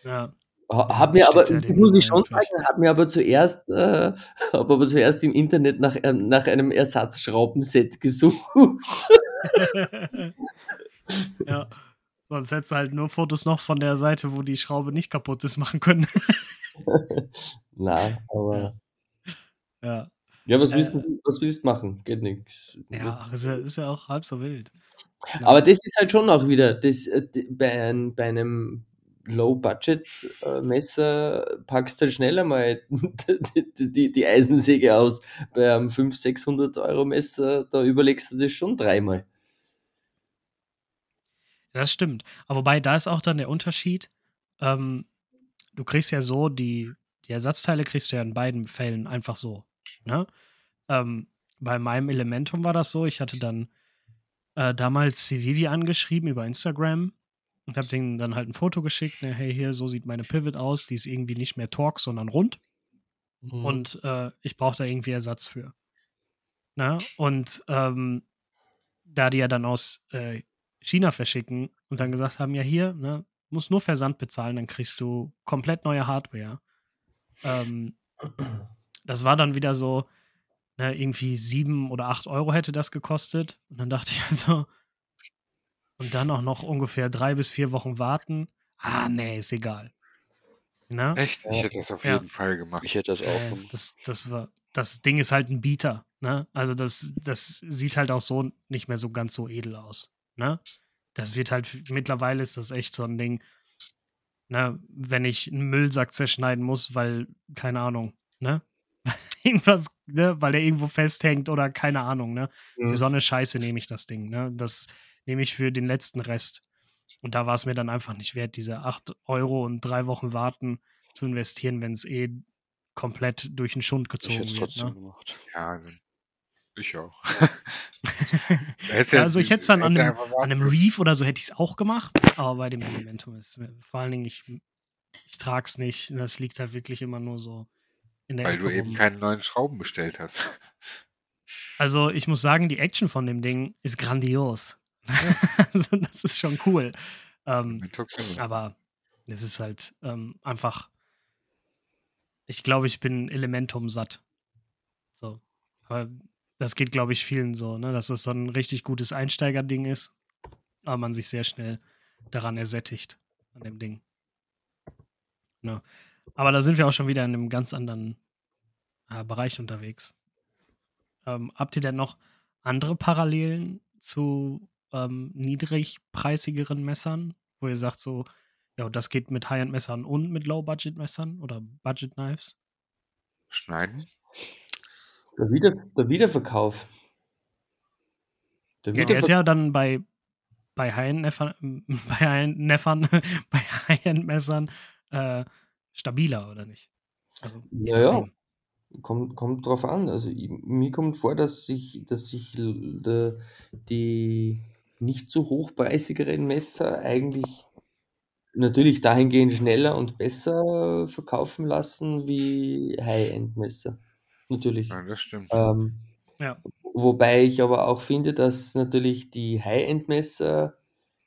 ja. Ha- Hab mir aber, ja muss ich schon sagen, hab mir aber zuerst, äh, hab aber zuerst im Internet nach, äh, nach einem Ersatzschraubenset gesucht. ja. Sonst hättest du halt nur Fotos noch von der Seite, wo die Schraube nicht kaputt ist, machen können. Nein, aber. ja. Ja, was Äh, willst du was willst du machen? Geht nichts. Ja, ist ja, ist ja auch halb so wild. Aber das ist halt schon auch wieder, das, äh, bei, bei einem Low-Budget-Messer packst du halt schneller mal die, die, die Eisensäge aus. Bei einem 500, 600 Euro Messer, da überlegst du das schon dreimal. Das stimmt. Aber wobei, da ist auch dann der Unterschied. Ähm, du kriegst ja so, die, die Ersatzteile kriegst du ja in beiden Fällen einfach so. Ne? Ähm, bei meinem Elementum war das so, ich hatte dann äh, damals Civivi angeschrieben über Instagram und habe denen dann halt ein Foto geschickt. Ne, hey, hier, so sieht meine Pivot aus. Die ist irgendwie nicht mehr Torx, sondern rund. Mhm. und äh, ich brauche da irgendwie Ersatz für. Na? Und ähm, da die ja dann aus äh, China verschicken und dann gesagt haben, ja hier, ne, musst nur Versand bezahlen, dann kriegst du komplett neue Hardware. Ähm, das war dann wieder so, ne, irgendwie sieben oder acht Euro hätte das gekostet. Und dann dachte ich also, und dann auch noch ungefähr drei bis vier Wochen warten. Ah, nee, ist egal. Na? Echt? Ich hätte das auf Ja. jeden Fall gemacht. Ich hätte das auch Äh, gemacht. das, das war, das Ding ist halt ein Bieter, ne? Also das, das sieht halt auch so nicht mehr so ganz so edel aus, ne? Das wird halt, mittlerweile ist das echt so ein Ding, ne? Wenn ich einen Müllsack zerschneiden muss, weil, keine Ahnung, ne? Irgendwas, ne? Weil der irgendwo festhängt oder keine Ahnung, ne? Mhm. Für so eine Scheiße nehme ich das Ding, ne? Das nehme ich für den letzten Rest. Und da war es mir dann einfach nicht wert, diese 8 Euro und drei Wochen warten zu investieren, wenn es eh komplett durch den Schund gezogen wird. Ne? Ja, ich auch. Also ich hätte es dann an einem, an einem. Reef oder so hätte ich es auch gemacht, aber bei dem Elementum ist mir- vor allen Dingen, ich, ich trage es nicht. Das liegt halt wirklich immer nur so in der Weil Ecke du eben rum. keine neuen Schrauben bestellt hast. Also, ich muss sagen, die Action von dem Ding ist grandios. also, das ist schon cool. Ähm, aber es ist halt ähm, einfach. Ich glaube, ich bin Elementum satt. So. Aber das geht, glaube ich, vielen so, ne? Dass es so ein richtig gutes Einsteigerding ist, aber man sich sehr schnell daran ersättigt, an dem Ding. Ne? Aber da sind wir auch schon wieder in einem ganz anderen äh, Bereich unterwegs. Ähm, habt ihr denn noch andere Parallelen zu ähm, niedrigpreisigeren Messern, wo ihr sagt so, ja, das geht mit High-End-Messern und mit Low-Budget-Messern oder Budget-Knives? Schneiden? Der, Wieder der Wiederverkauf. Der, ja, der ist ja dann bei, bei High-End-Neffern, bei High-End-Neffern, bei High-End-Messern äh, stabiler, oder nicht? Also, ja, Kommt, kommt drauf an. Also ich, mir kommt vor, dass sich, dass sich die, die nicht so hochpreisigeren Messer eigentlich natürlich dahingehend schneller und besser verkaufen lassen wie High-End-Messer. Natürlich. Ja, das stimmt. Ähm, ja. Wobei ich aber auch finde, dass natürlich die High-End-Messer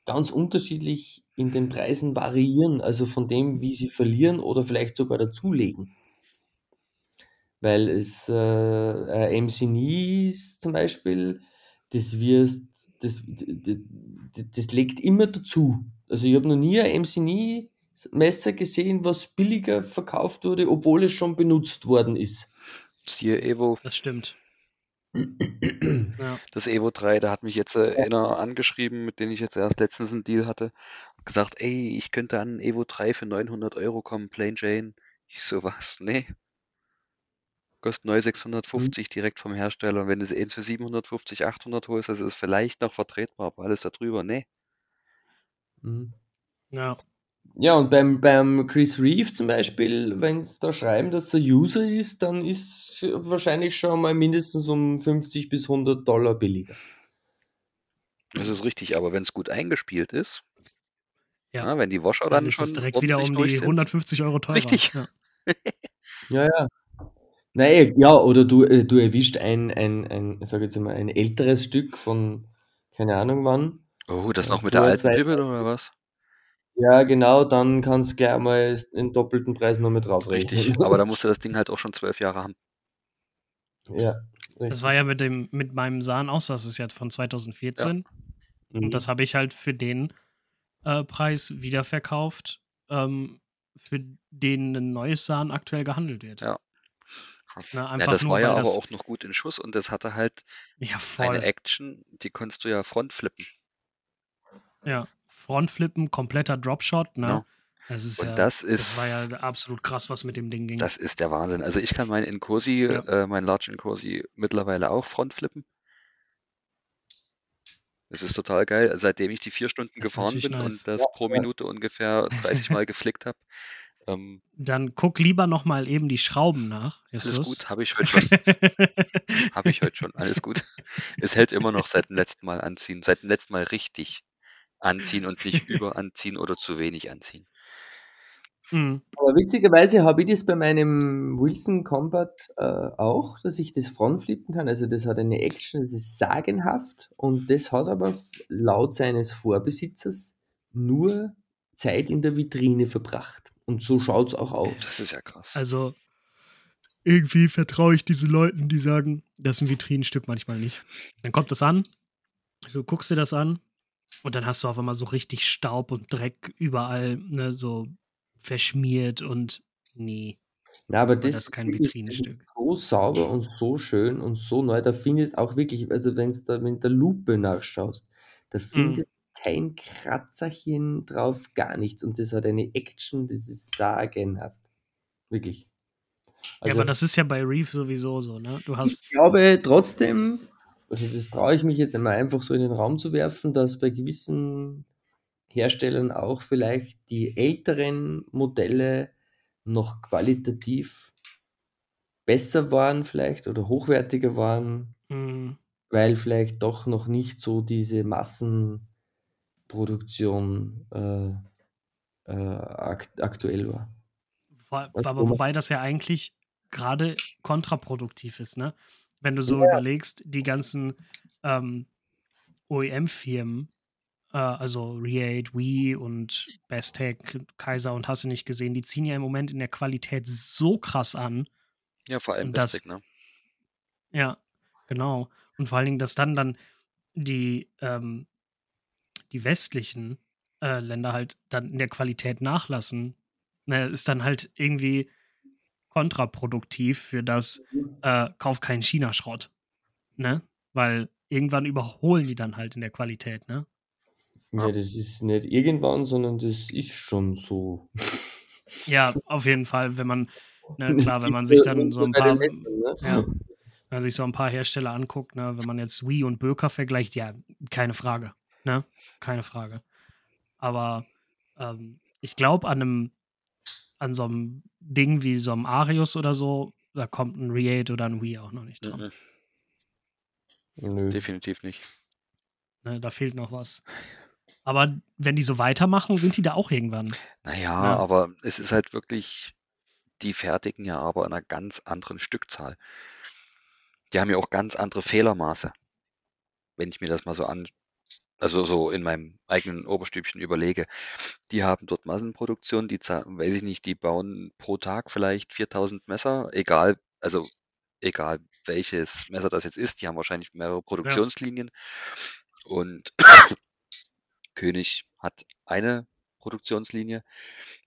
ganz unterschiedlich in den Preisen variieren, also von dem, wie sie verlieren oder vielleicht sogar dazulegen. Weil es äh, MC Nies zum Beispiel, das wirst, das, das, das legt immer dazu. Also ich habe noch nie ein MC Messer gesehen, was billiger verkauft wurde, obwohl es schon benutzt worden ist. Siehe Evo. Das stimmt. ja. Das Evo 3, da hat mich jetzt äh, einer angeschrieben, mit dem ich jetzt erst letztens einen Deal hatte, gesagt, ey, ich könnte an Evo 3 für 900 Euro kommen, Plain Jane. Ich so, was? Nee, Kostet neu 650 mhm. direkt vom Hersteller. Und wenn du es eins für 750, 800 holst, das ist vielleicht noch vertretbar, aber alles darüber, nee. Mhm. Ja. Ja, und beim, beim Chris Reeve zum Beispiel, wenn sie da schreiben, dass er User ist, dann ist es wahrscheinlich schon mal mindestens um 50 bis 100 Dollar billiger. Das ist richtig, aber wenn es gut eingespielt ist, ja. ja wenn die Wascher dann, dann ist schon es direkt wieder um die 150 Euro teurer. Richtig. Ja, ja. ja. Nein, ja, oder du, äh, du erwischt ein, ein, ein, sag jetzt mal, ein älteres Stück von, keine Ahnung wann. Oh, das noch mit der alten Bibel oder was? Ja, genau, dann kannst du gleich mal den doppelten Preis noch mit drauf Richtig, aber da musst du das Ding halt auch schon zwölf Jahre haben. Ja. Richtig. Das war ja mit dem, mit meinem Sahn aus, das ist jetzt von 2014. Ja. Und mhm. das habe ich halt für den äh, Preis wiederverkauft, ähm, für den ein neues Sahn aktuell gehandelt wird. Ja. Ne, Ja, das nur, war ja weil aber das auch noch gut in Schuss und das hatte halt ja eine Action, die konntest du ja frontflippen. ja, Frontflippen, kompletter Dropshot, ne? Ja. Das ist Und ja, das das war ja ist, absolut krass, was mit dem Ding ging. das ist der Wahnsinn. Also ich kann meinen Incosi, Ja, äh, meinen Large Incosi mittlerweile auch frontflippen. Das ist total geil. Seitdem ich die vier Stunden das ist gefahren bin und nice. das Ja, pro ja. Minute ungefähr 30 Mal geflickt habe, ähm, Dann guck lieber nochmal eben die Schrauben nach, alles Justus. gut, habe ich heute schon. Habe ich heute schon, alles gut. Es hält immer noch seit dem letzten Mal anziehen, seit dem letzten Mal richtig anziehen und nicht überanziehen oder zu wenig anziehen. Mhm. Aber witzigerweise habe ich das bei meinem Wilson Combat äh, auch, dass ich das frontflippen kann. Also das hat eine Action, das ist sagenhaft und das hat aber laut seines Vorbesitzers nur Zeit in der Vitrine verbracht. Und so schaut es auch aus. Das ist ja krass. Also, irgendwie vertraue ich diesen Leuten, die sagen, das ist ein Vitrinenstück manchmal nicht. Dann kommt das an, du guckst dir das an und dann hast du auf einmal so richtig Staub und Dreck überall, ne, so verschmiert und nee, Ja, aber das das ist kein das ist so sauber und so schön und so neu. Da findest auch wirklich, also wenn du da mit der Lupe nachschaust, da Mhm. findest kein Kratzerchen drauf, gar nichts. Und das hat eine Action, das ist sagenhaft. Wirklich. Ja, aber Also das ist ja bei Reef sowieso so, ne? Du ich hast, glaube trotzdem, also das traue ich mich jetzt einmal einfach so in den Raum zu werfen, dass bei gewissen Herstellern auch vielleicht die älteren Modelle noch qualitativ besser waren vielleicht oder hochwertiger waren, mh, weil vielleicht doch noch nicht so diese Massenproduktion äh, äh, akt aktuell war. Wo- Aber wobei das ja eigentlich gerade kontraproduktiv ist, ne? Wenn du so überlegst, die ganzen ähm, OEM-Firmen, äh, also Reate, Wii und Bestech, Kaiser und hast du nicht gesehen, die ziehen ja im Moment in der Qualität so krass an. Ja, vor allem Bestech, ne? Ja, genau. Und vor allen Dingen, dass dann dann die, ähm, die westlichen äh, Länder halt dann in der Qualität nachlassen, ne, ist dann halt irgendwie kontraproduktiv für das äh, Kauf keinen China-Schrott. Ne? Weil irgendwann überholen die dann halt in der Qualität, ne? Ja, das ist nicht irgendwann, sondern das ist schon so. Ja, auf jeden Fall, wenn man, ne, klar, wenn man sich dann so ein paar, ne? ja, wenn man sich so ein paar Hersteller anguckt, ne, wenn man jetzt Wii und Böker vergleicht, ja, keine Frage, ne? Keine Frage. Aber ähm, ich glaube, an einem, an so einem Ding wie so einem Arius oder so, da kommt ein Reate oder ein Wii auch noch nicht dran. Mhm, Nö. definitiv nicht. Ne, da fehlt noch was. Aber wenn die so weitermachen, sind die da auch irgendwann. Naja, Ja. aber es ist halt wirklich, die fertigen ja aber in einer ganz anderen Stückzahl. Die haben ja auch ganz andere Fehlermaße. Wenn ich mir das mal so an, also so in meinem eigenen Oberstübchen überlege. Die haben dort Massenproduktion, die, weiß ich nicht, die bauen pro Tag vielleicht 4000 Messer, egal, also egal welches Messer das jetzt ist, die haben wahrscheinlich mehrere Produktionslinien. Und König hat eine Produktionslinie,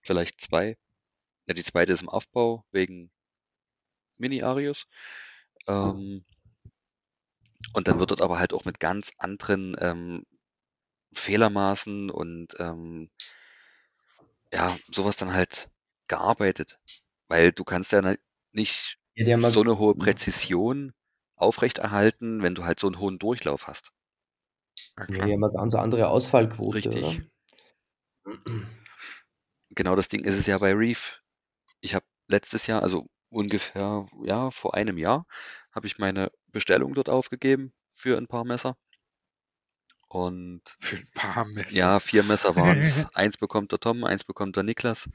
vielleicht zwei. Ja, die zweite ist im Aufbau wegen Mini-Arius. Ähm, und dann wird dort aber halt auch mit ganz anderen ähm, Fehlermaßen und ähm, ja, sowas dann halt gearbeitet. Weil du kannst ja nicht Ja, so eine hohe Präzision aufrechterhalten, wenn du halt so einen hohen Durchlauf hast. Ja, Ja, die haben eine ganz andere Ausfallquote, Richtig. oder? Genau das Ding ist es ja bei Reef. Ich habe letztes Jahr, also ungefähr, ja, vor einem Jahr, habe ich meine Bestellung dort aufgegeben für ein paar Messer. Und Für ein paar Messer. ja, vier Messer waren es. eins bekommt der Tom, eins bekommt der Niklas.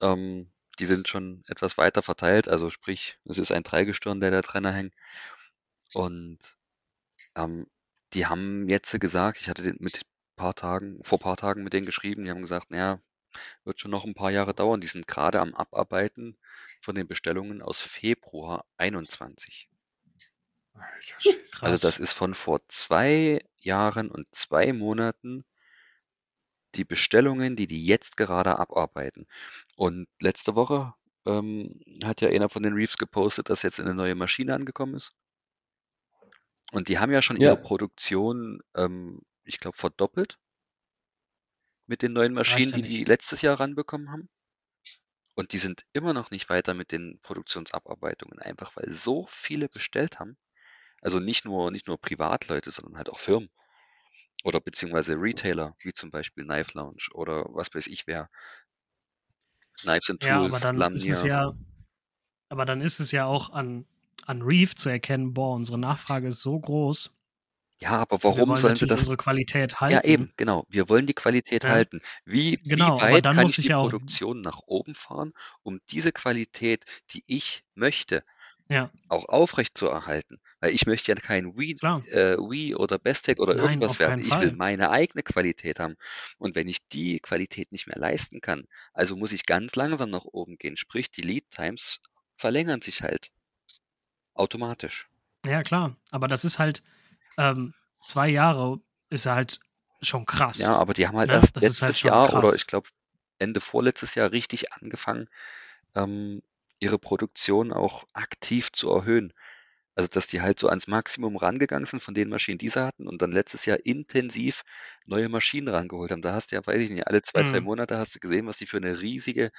Ähm, die sind schon etwas weiter verteilt, also sprich, es ist ein Dreigestirn, der da drin hängt. Und ähm, die haben jetzt gesagt, ich hatte den mit paar Tagen, vor paar Tagen mit denen geschrieben, die haben gesagt, naja, wird schon noch ein paar Jahre dauern. Die sind gerade am Abarbeiten von den Bestellungen aus Februar 21. Also das ist von vor zwei Jahren und zwei Monaten die Bestellungen, die die jetzt gerade abarbeiten. Und letzte Woche ähm, hat ja einer von den Reefs gepostet, dass jetzt eine neue Maschine angekommen ist. Und die haben ja schon Ja. ihre Produktion, ähm, ich glaube, verdoppelt mit den neuen Maschinen, ja die die letztes Jahr ranbekommen haben. Und die sind immer noch nicht weiter mit den Produktionsabarbeitungen, einfach weil so viele bestellt haben. Also nicht nur, nicht nur Privatleute, sondern halt auch Firmen. Oder beziehungsweise Retailer, wie zum Beispiel Knife Lounge oder was weiß ich wer. Knives and Ja, aber Tools, dann ist es ja, aber dann ist es ja auch an, an Reef zu erkennen, boah, unsere Nachfrage ist so groß. Ja, aber warum sollen sie das? unsere Qualität halten. Ja, eben, genau. Wir wollen die Qualität Ja. halten. Wie, Genau, wie weit dann kann muss ich die ja auch- Produktion nach oben fahren, um diese Qualität, die ich möchte, Ja, auch aufrecht zu erhalten? Weil ich möchte ja kein Wii, äh, Wii oder Bestech oder Nein, irgendwas werden. Ich will meine eigene Qualität haben. Und wenn ich die Qualität nicht mehr leisten kann, also muss ich ganz langsam nach oben gehen. Sprich, die Lead Times verlängern sich halt automatisch. Ja, klar. Aber das ist halt, ähm, zwei Jahre ist halt schon krass. Ja, aber die haben halt Ne? erst Das ist letztes halt Jahr oder krass. ich glaube Ende vorletztes Jahr richtig angefangen, ähm, ihre Produktion auch aktiv zu erhöhen. Also, dass die halt so ans Maximum rangegangen sind von den Maschinen, die sie hatten und dann letztes Jahr intensiv neue Maschinen rangeholt haben. Da hast du ja, weiß ich nicht, alle zwei, drei Mhm. Monate hast du gesehen, was die für eine riesige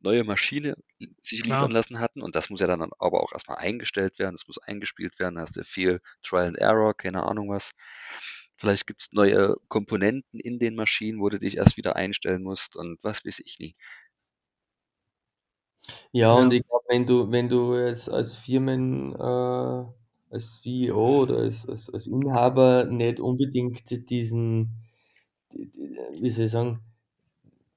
neue Maschine sich Klar. liefern lassen hatten. Und das muss ja dann aber auch erstmal eingestellt werden, das muss eingespielt werden, da hast du viel Trial and Error, keine Ahnung was. Vielleicht gibt es neue Komponenten in den Maschinen, wo du dich erst wieder einstellen musst und was weiß ich nie. Ja, und Ja. ich glaube, wenn du, wenn du jetzt als Firmen, äh, als CEO oder als, als, als Inhaber nicht unbedingt diesen, die- die- wie soll ich sagen,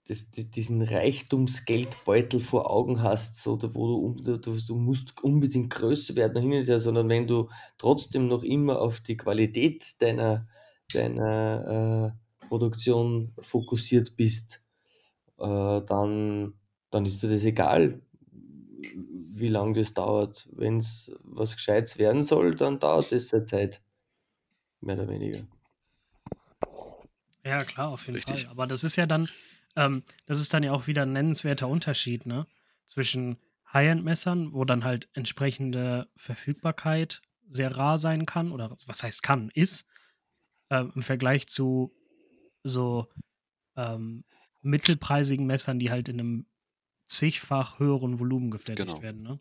das, das, diesen Reichtumsgeldbeutel vor Augen hast, so, da, wo du, du, du musst unbedingt größer werden, hin und her, sondern wenn du trotzdem noch immer auf die Qualität deiner, deiner äh, Produktion fokussiert bist, äh, dann, dann ist dir das egal, wie lange das dauert. Wenn es was Gescheites werden soll, dann dauert das seine Zeit. Mehr oder weniger. Ja, klar, auf jeden Richtig. Fall. Aber das ist ja dann, ähm, das ist dann ja auch wieder ein nennenswerter Unterschied, ne? Zwischen High-End-Messern, wo dann halt entsprechende Verfügbarkeit sehr rar sein kann, oder was heißt kann, ist, äh, im Vergleich zu so ähm, mittelpreisigen Messern, die halt in einem zigfach höheren Volumen gefertigt Genau. werden, ne?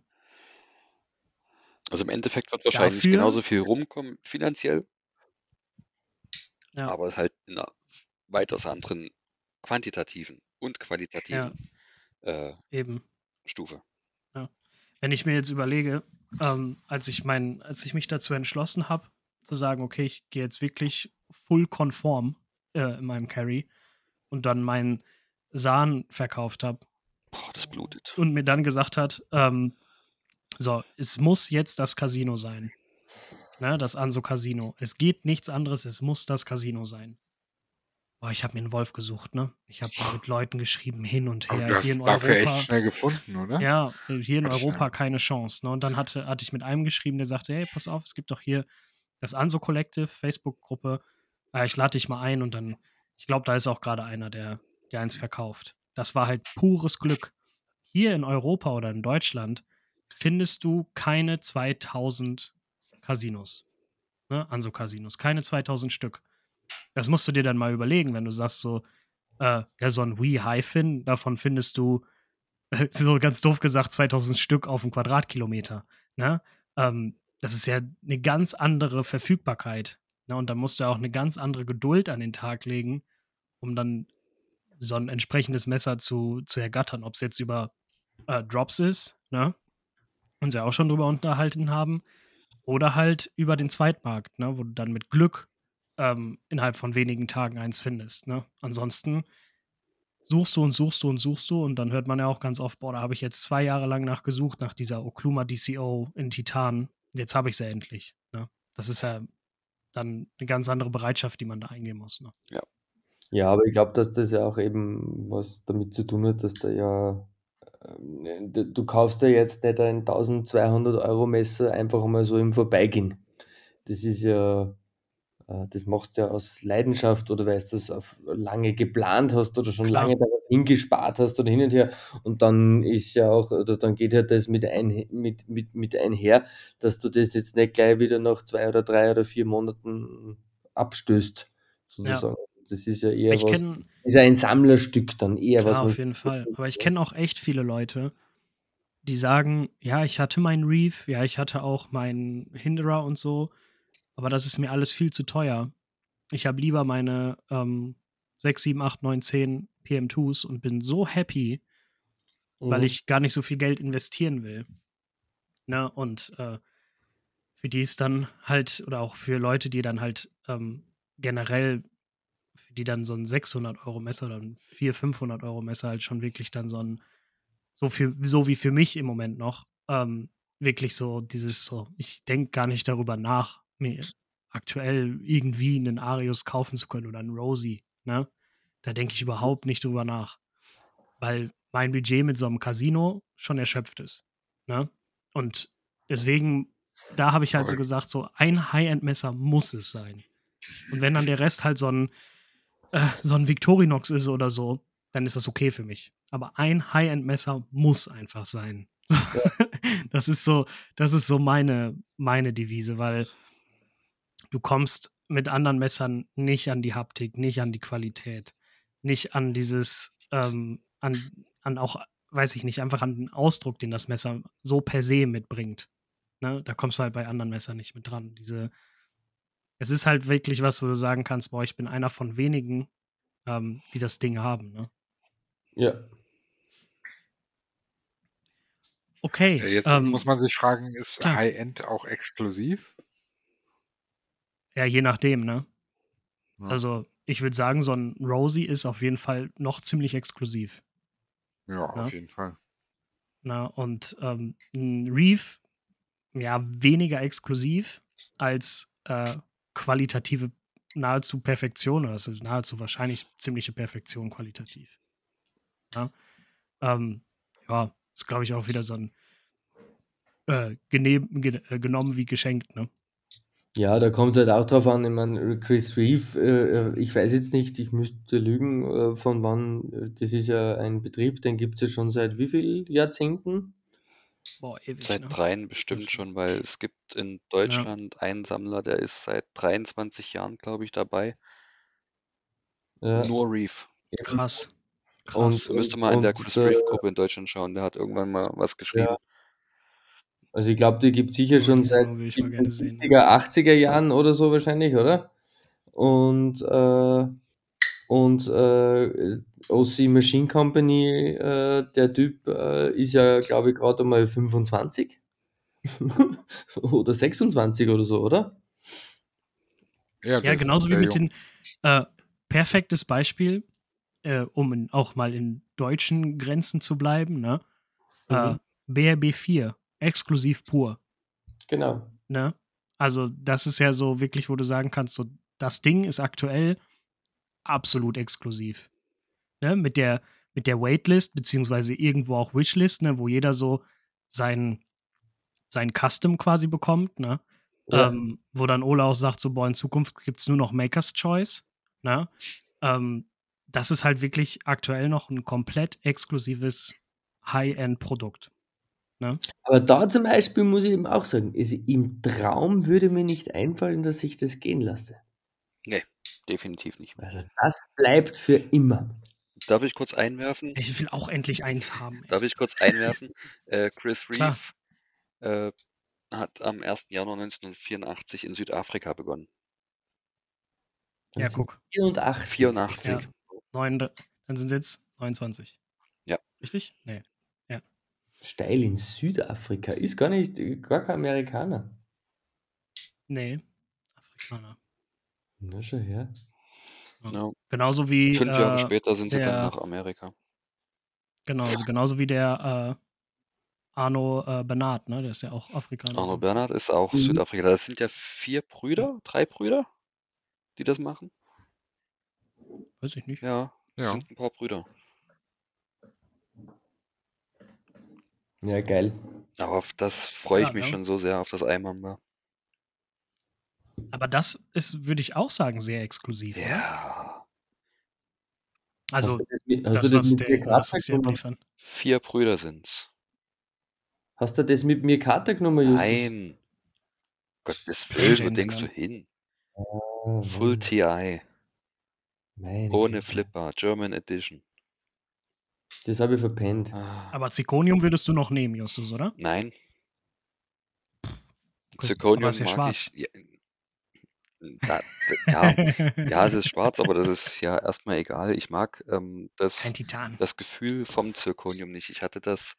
Also im Endeffekt wird wahrscheinlich Dafür- genauso viel rumkommen finanziell, Ja. aber es halt in einer weitaus anderen quantitativen und qualitativen äh, Eben. Stufe. wenn ich mir jetzt überlege, ähm, als ich mein, als ich mich dazu entschlossen habe, zu sagen, okay, ich gehe jetzt wirklich full konform äh, in meinem Carry und dann meinen Sahn verkauft habe Boah, das blutet. und mir dann gesagt hat, ähm, so, es muss jetzt das Casino sein. Ne, das Anso Casino. Es geht nichts anderes, es muss das Casino sein. Boah, ich habe mir einen Wolf gesucht, ne? Ich habe mit Leuten geschrieben, hin und Aber her. hast hier in Europa. echt schnell gefunden, oder? Ja, hier in Ach, Europa schnell. keine Chance. Ne? Und dann hatte, hatte ich mit einem geschrieben, der sagte, hey, pass auf, es gibt doch hier das Anso Collective, Facebook-Gruppe. Äh, ich lade dich mal ein und dann, ich glaube, da ist auch gerade einer, der, der eins verkauft. Das war halt pures Glück. Hier in Europa oder in Deutschland findest du keine 2000 Casinos. Ne? Anso-Casinos. Keine 2000 Stück. Das musst du dir dann mal überlegen, wenn du sagst so, äh, ja, so ein Wii Hyphen, davon findest du so ganz doof gesagt, 2000 Stück auf einen Quadratkilometer. Ne? Ähm, das ist ja eine ganz andere Verfügbarkeit. Ne? Und da musst du auch eine ganz andere Geduld an den Tag legen, um dann so ein entsprechendes Messer zu, zu ergattern. Ob es jetzt über äh, Drops ist, ne? uns ja auch schon drüber unterhalten haben, oder halt über den Zweitmarkt, ne? wo du dann mit Glück ähm, innerhalb von wenigen Tagen eins findest. Ne? Ansonsten suchst du und suchst du und suchst du und dann hört man ja auch ganz oft, boah, da habe ich jetzt zwei Jahre lang nachgesucht nach dieser Okluma DCO in Titan. Jetzt habe ich sie endlich. Ne? Das ist ja dann eine ganz andere Bereitschaft, die man da eingehen muss. Ne? Ja, aber ich glaube, dass das ja auch eben was damit zu tun hat, dass da ja, ähm, d- du kaufst ja jetzt nicht ein 1200 Euro Messer einfach mal so im Vorbeigehen. Das ist ja, äh, das machst du ja aus Leidenschaft oder weil du das auf lange geplant hast oder schon Klar. lange darauf hingespart hast oder hin und her. Und dann ist ja auch, oder dann geht ja das mit, ein, mit, mit, mit einher, dass du das jetzt nicht gleich wieder nach zwei oder drei oder vier Monaten abstößt, sozusagen. Das ist ja eher Ich was, kenne ist ja ein Sammlerstück dann eher was. Klar, auf was- jeden Fall. Aber ich kenne auch echt viele Leute, die sagen, ja, ich hatte meinen Reef, ja, ich hatte auch meinen Hinderer und so, aber das ist mir alles viel zu teuer. Ich habe lieber meine ähm, 6, 7, 8, 9, 10 PM2s und bin so happy, weil Mhm. ich gar nicht so viel Geld investieren will. Ne? Und äh, für die ist dann halt, oder auch für Leute, die dann halt ähm, generell, für die dann so ein 600 Euro Messer oder ein 400, 500 Euro Messer halt schon wirklich dann so ein, so, für, so wie für mich im Moment noch, ähm, wirklich so dieses so, ich denke gar nicht darüber nach, mir aktuell irgendwie einen Arius kaufen zu können oder einen Rosie, ne? Da denke ich überhaupt nicht drüber nach. Weil mein Budget mit so einem Casino schon erschöpft ist. Ne? Und deswegen, da habe ich halt so gesagt, so ein High-End-Messer muss es sein. Und wenn dann der Rest halt so ein, äh, so ein Victorinox ist oder so, dann ist das okay für mich. Aber ein High-End-Messer muss einfach sein. das ist so, das ist so meine, meine Devise, weil du kommst mit anderen Messern nicht an die Haptik, nicht an die Qualität, nicht an dieses, ähm, an, an auch, weiß ich nicht, einfach an den Ausdruck, den das Messer so per se mitbringt. Ne? Da kommst du halt bei anderen Messern nicht mit dran. Diese, es ist halt wirklich was, wo du sagen kannst, boah, ich bin einer von wenigen, ähm, die das Ding haben. Ne? Ja. Okay. Jetzt ähm, muss man sich fragen, ist. High-End auch exklusiv? Ja, je nachdem, ne? Ja. Also, ich würde sagen, so ein Rosie ist auf jeden Fall noch ziemlich exklusiv. Ja, Ja. auf jeden Fall. Na, und ähm, ein Reef, ja, weniger exklusiv als äh, qualitative nahezu Perfektion, also nahezu wahrscheinlich ziemliche Perfektion qualitativ. Ja, ähm, ja ist, glaube ich, auch wieder so ein äh, gene ge äh, genommen wie geschenkt, ne? Ja, da kommt es halt auch drauf an. Ich meine, Chris Reeve, äh, ich weiß jetzt nicht, ich müsste lügen, äh, von wann, äh, das ist ja ein Betrieb, den gibt es ja schon seit wie vielen Jahrzehnten? Boah, ewig, Seit ne? dreien bestimmt Das- schon, weil es gibt in Ja, Deutschland einen Sammler, der ist seit 23 Jahren, glaube ich, dabei. Ja. Nur Reef. krass. Und, Krass. Da müsste mal in der und, Chris äh, Reef-Gruppe in Deutschland schauen, der hat irgendwann mal was geschrieben. ja, also ich glaube, die gibt es sicher schon seit Sammlung will ich mal den gerne sehen. 70er, 80er Jahren oder so wahrscheinlich, oder? Und, äh, und äh, OC Machine Company, äh, der Typ äh, ist ja, glaube ich, gerade mal 25 oder 26 oder so, oder? Ja, Ja, genauso wie mit jung. den äh, perfektes Beispiel, äh, um in, auch mal in deutschen Grenzen zu bleiben, ne? Äh, Mhm. BRB4, exklusiv pur. Genau. Ne? Also, das ist ja so wirklich, wo du sagen kannst, so, das Ding ist aktuell absolut exklusiv. Ne? Mit der, mit der Waitlist, beziehungsweise irgendwo auch Wishlist, ne? wo jeder so sein, sein Custom quasi bekommt, ne? Ja. Ähm, wo dann Ola auch sagt, so, boah, in Zukunft gibt es nur noch Maker's Choice. Ne? Ähm, das ist halt wirklich aktuell noch ein komplett exklusives High-End-Produkt. Ne? Aber da zum Beispiel muss ich eben auch sagen, also im Traum würde mir nicht einfallen, dass ich das gehen lasse. Nee, definitiv nicht. Also das bleibt für immer. Darf ich kurz einwerfen? Ich will auch endlich eins haben. Darf ich kurz einwerfen? Äh, Chris. Reeve äh, hat am 1. Januar 1984 in Südafrika begonnen. Dann Ja, guck. 84. 84. Ja. Neun, dann sind es jetzt 29. Ja. Richtig? Nee. Steil in Südafrika. Ist gar nicht, gar kein Amerikaner. Nee. Afrikaner. Na, schau her. Ja. Genauso wie. Fünf Jahre äh, später sind sie der- dann nach Amerika. Genau, also genauso wie der äh, Arno äh, Bernard, ne? Der ist ja auch Afrikaner. Arno Bernhard ist auch Mhm. Südafrika. Das sind ja vier Brüder, drei Brüder, die das machen. Weiß ich nicht. Ja, das Ja. sind ein paar Brüder. Ja, geil. Aber auf das freue ich Ja, mich ne? schon so sehr, auf das Eimamba. Aber das ist, würde ich auch sagen, sehr exklusiv, oder? Ja. Also, hast du das, mit- hast das, du das was, mit der, abliefern. Vier Brüder sind's. Hast du das mit mir Karte genommen, Justus? Nein. Gottes Plain Willen, wo denkst du hin? Oh, Full Mann. TI. Meine Ohne. Flipper. German Edition. Das habe ich verpennt. Ah, Aber Zirconium würdest du noch nehmen, Justus, oder? Nein. Zirconium aber ist ja mag schwarz. ich. Ja, da, ja, ja, es ist schwarz, aber das ist ja erstmal egal. Ich mag ähm, Kein das, Titan. das Gefühl vom Zirconium nicht. Ich hatte das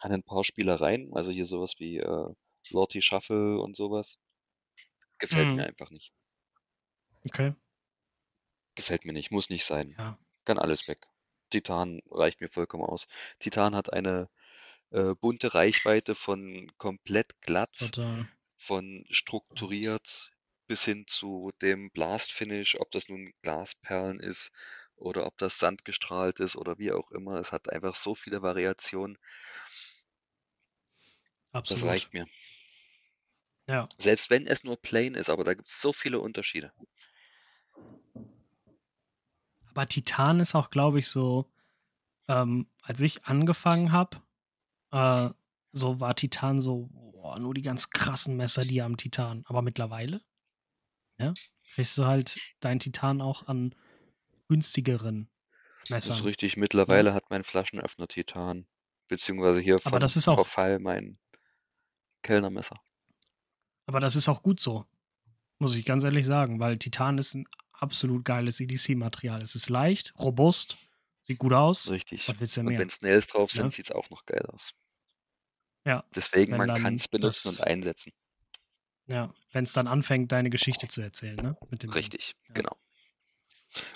an ein paar Spielereien, also hier sowas wie äh, Lorty Shuffle und sowas. Gefällt Mhm. mir einfach nicht. Okay, Gefällt mir nicht, muss nicht sein. ja. Kann alles weg. Titan reicht mir vollkommen aus. Titan hat eine äh, bunte Reichweite von komplett glatt, Total. von strukturiert bis hin zu dem Blast Finish, ob das nun Glasperlen ist oder ob das sandgestrahlt ist oder wie auch immer. Es hat einfach so viele Variationen. Das Absolut. reicht mir. Ja. Selbst wenn es nur plain ist, aber da gibt es so viele Unterschiede. Aber Titan ist auch, glaube ich, so, ähm, als ich angefangen habe, äh, so war Titan so, boah, nur die ganz krassen Messer, die haben Titan. Aber mittlerweile, ja, kriegst du halt deinen Titan auch an günstigeren Das ist Messern. richtig. Mittlerweile hat mein Flaschenöffner Titan. Beziehungsweise hier Aber das ist auch- Verfall mein Kellnermesser. Aber das ist auch gut so, muss ich ganz ehrlich sagen, weil Titan ist ein absolut geiles EDC-Material. Es ist leicht, robust, sieht gut aus. Richtig. Und wenn Snails drauf sind, Ja. sieht es auch noch geil aus. Ja, Deswegen, man kann es benutzen und einsetzen. Ja. Wenn es dann anfängt, deine Geschichte zu erzählen, ne? Mit dem Ding. Richtig, Ja. genau.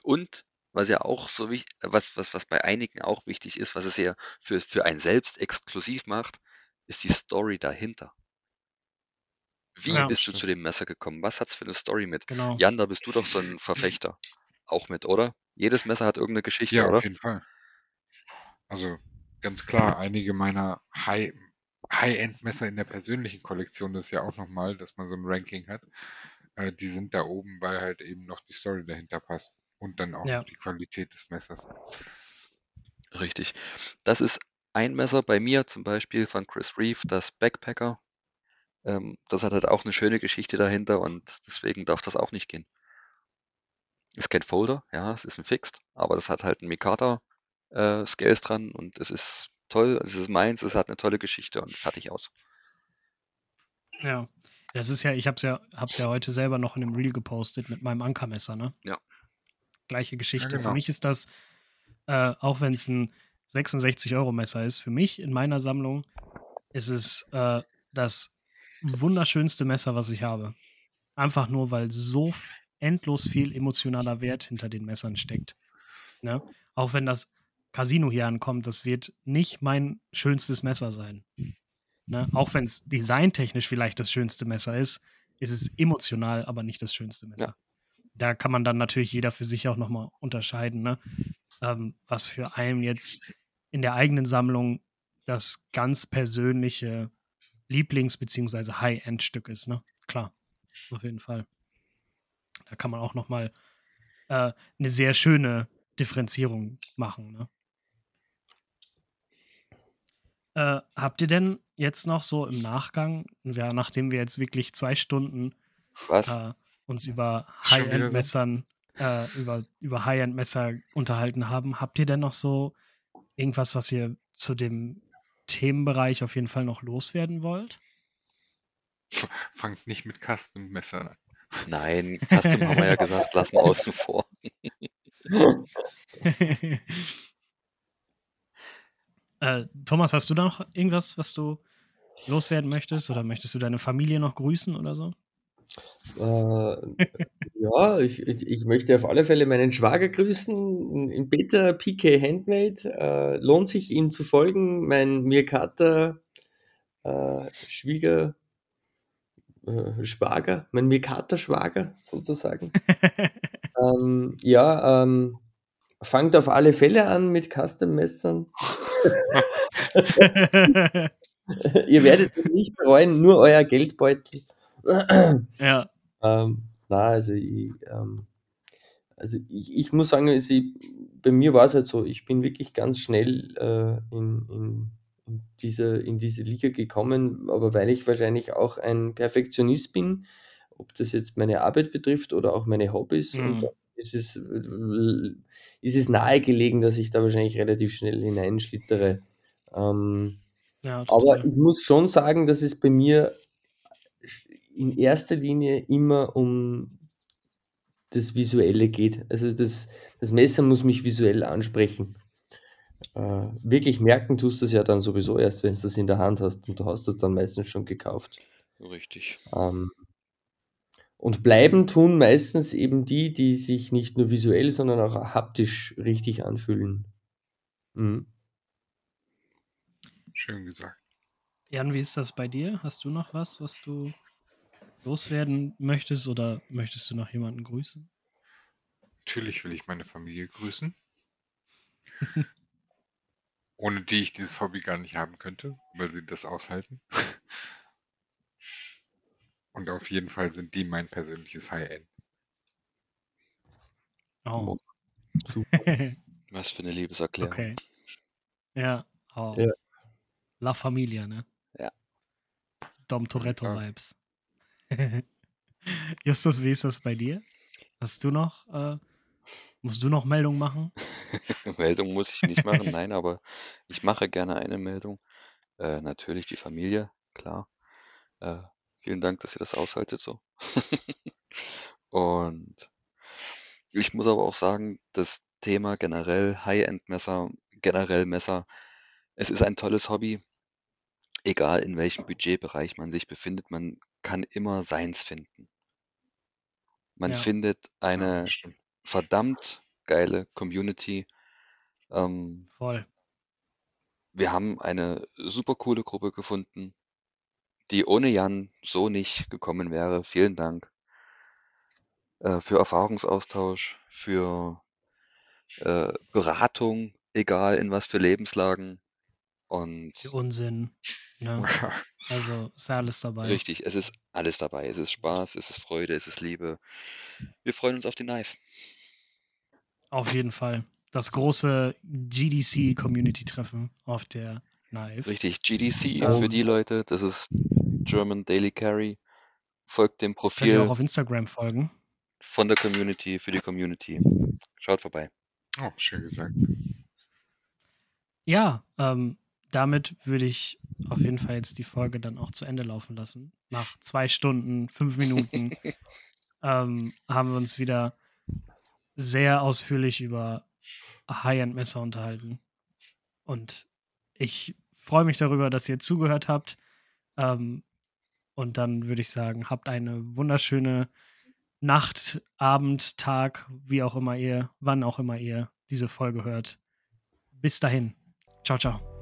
Und was ja auch so wichtig, was, was, was bei einigen auch wichtig ist, was es ja für, für einen selbst exklusiv macht, ist die Story dahinter. Wie Ja, bist du stimmt. zu dem Messer gekommen? Was hat's für eine Story mit? genau. Jan, da bist du doch so ein Verfechter. Auch mit, oder? Jedes Messer hat irgendeine Geschichte, Ja, oder? auf jeden Fall. Also ganz klar, einige meiner High, High-End-Messer in der persönlichen Kollektion, das ist ja auch nochmal, dass man so ein Ranking hat, äh, die sind da oben, weil halt eben noch die Story dahinter passt und dann auch Ja. die Qualität des Messers. Richtig. Das ist ein Messer bei mir zum Beispiel von Chris Reeve, das Backpacker. Ähm, das hat halt auch eine schöne Geschichte dahinter und deswegen darf das auch nicht gehen. Ist kein Folder, ja, es ist ein Fixed, aber das hat halt ein Mikata äh, dran und es ist toll, es ist meins, es hat eine tolle Geschichte und fertig aus. Ja. Das ist ja, ich hab's ja, hab's ja heute selber noch in einem Reel gepostet mit meinem Ankermesser, ne? Ja. Gleiche Geschichte. Für genau. mich ist das, äh, auch wenn es ein 66-Euro-Messer ist, für mich in meiner Sammlung ist es äh, das wunderschönste Messer, was ich habe. Einfach nur, weil so endlos viel emotionaler Wert hinter den Messern steckt. Ne? Auch wenn das Casino hier ankommt, das wird nicht mein schönstes Messer sein. Ne? Auch wenn es designtechnisch vielleicht das schönste Messer ist, ist es emotional aber nicht das schönste Messer. Da kann man dann natürlich jeder für sich auch nochmal unterscheiden, ne? ähm, was für einen jetzt in der eigenen Sammlung das ganz persönliche Lieblings- bzw. High-End-Stück ist. Ne? Klar, auf jeden Fall. Da kann man auch nochmal äh, eine sehr schöne Differenzierung machen. Ne? Äh, habt ihr denn jetzt noch so im Nachgang, ja, nachdem wir jetzt wirklich zwei Stunden Was? äh, uns über? High-End-Messern, äh, über, über High-End-Messer unterhalten haben, habt ihr denn noch so irgendwas, was ihr zu dem Themenbereich auf jeden Fall noch loswerden wollt? Fangt nicht mit Custom-Messern an. Nein, Custom haben wir ja gesagt, lassen wir außen vor. äh, Thomas, hast du da noch irgendwas, was du loswerden möchtest? Oder möchtest du deine Familie noch grüßen oder so? Äh, ja, ich, ich, möchte auf alle Fälle meinen Schwager grüßen, in Peter PK Handmade. Äh, lohnt sich ihm zu folgen. Mein Mirkata äh, Schwieger äh, Schwager, mein Mirkata Schwager sozusagen. ähm, ja, ähm, fangt auf alle Fälle an mit Custom-Messern. Ihr werdet es nicht bereuen, nur euer Geldbeutel. ja, Ähm, na, also ich, ähm, also ich, ich muss sagen, also ich, bei mir war es halt so, ich bin wirklich ganz schnell äh, in, in, in, diese, in diese Liga gekommen, aber weil ich wahrscheinlich auch ein Perfektionist bin, ob das jetzt meine Arbeit betrifft oder auch meine Hobbys, Mhm. und ist es, äh, ist es nahegelegen, dass ich da wahrscheinlich relativ schnell hineinschlittere. Ähm, ja, aber ich muss schon sagen, dass es bei mir in erster Linie immer um das Visuelle geht. Also das, das Messer muss mich visuell ansprechen. Äh, wirklich merken tust du es ja dann sowieso erst, wenn du das in der Hand hast und du hast das dann meistens schon gekauft. Richtig. Ähm, und bleiben tun meistens eben die, die sich nicht nur visuell, sondern auch haptisch richtig anfühlen. Mhm. Schön gesagt. Jan, wie ist das bei dir? Hast du noch was, was du loswerden möchtest oder möchtest du noch jemanden grüßen? Natürlich will ich meine Familie grüßen. ohne die ich dieses Hobby gar nicht haben könnte, weil sie das aushalten. Und auf jeden Fall sind die mein persönliches High-End. Oh. Super. Was für eine Liebeserklärung. okay. Ja. Oh. Ja. La Familia, ne? Ja. Dom Toretto Ja. Vibes. Justus, wie ist das bei dir? Hast du noch, äh, musst du noch Meldung machen? Meldung muss ich nicht machen, nein, aber ich mache gerne eine Meldung. Äh, natürlich die Familie, klar. Äh, vielen Dank, dass ihr das aushaltet so. Und ich muss aber auch sagen, das Thema generell High-End-Messer, generell Messer, es ist ein tolles Hobby. Egal in welchem Budgetbereich man sich befindet, man kann immer seins finden. Man Ja. findet Ja, eine stimmt. verdammt geile Community. Ähm, Voll. wir haben eine super coole Gruppe gefunden, die ohne Jan so nicht gekommen wäre. Vielen Dank äh, für Erfahrungsaustausch, für äh, Beratung, egal in was für Lebenslagen. Und Für Unsinn. Ne? Also ist alles dabei. richtig, es ist alles dabei. Es ist Spaß, es ist Freude, es ist Liebe. Wir freuen uns auf den Knife. Auf jeden Fall. Das große GDC-Community-Treffen auf der Knife. Richtig, GDC Ähm, für die Leute, das ist German Daily Carry. Folgt dem Könnt ihr auch Profil auf Instagram folgen. von der Community für die Community. Schaut vorbei. Oh, schön gesagt. Ja, ähm, damit würde ich auf jeden Fall jetzt die Folge dann auch zu Ende laufen lassen. Nach zwei Stunden, fünf Minuten ähm, haben wir uns wieder sehr ausführlich über High-End-Messer unterhalten. Und ich freue mich darüber, dass ihr zugehört habt. Ähm, und dann würde ich sagen, habt eine wunderschöne Nacht, Abend, Tag, wie auch immer ihr, wann auch immer ihr diese Folge hört. Bis dahin. Ciao, ciao.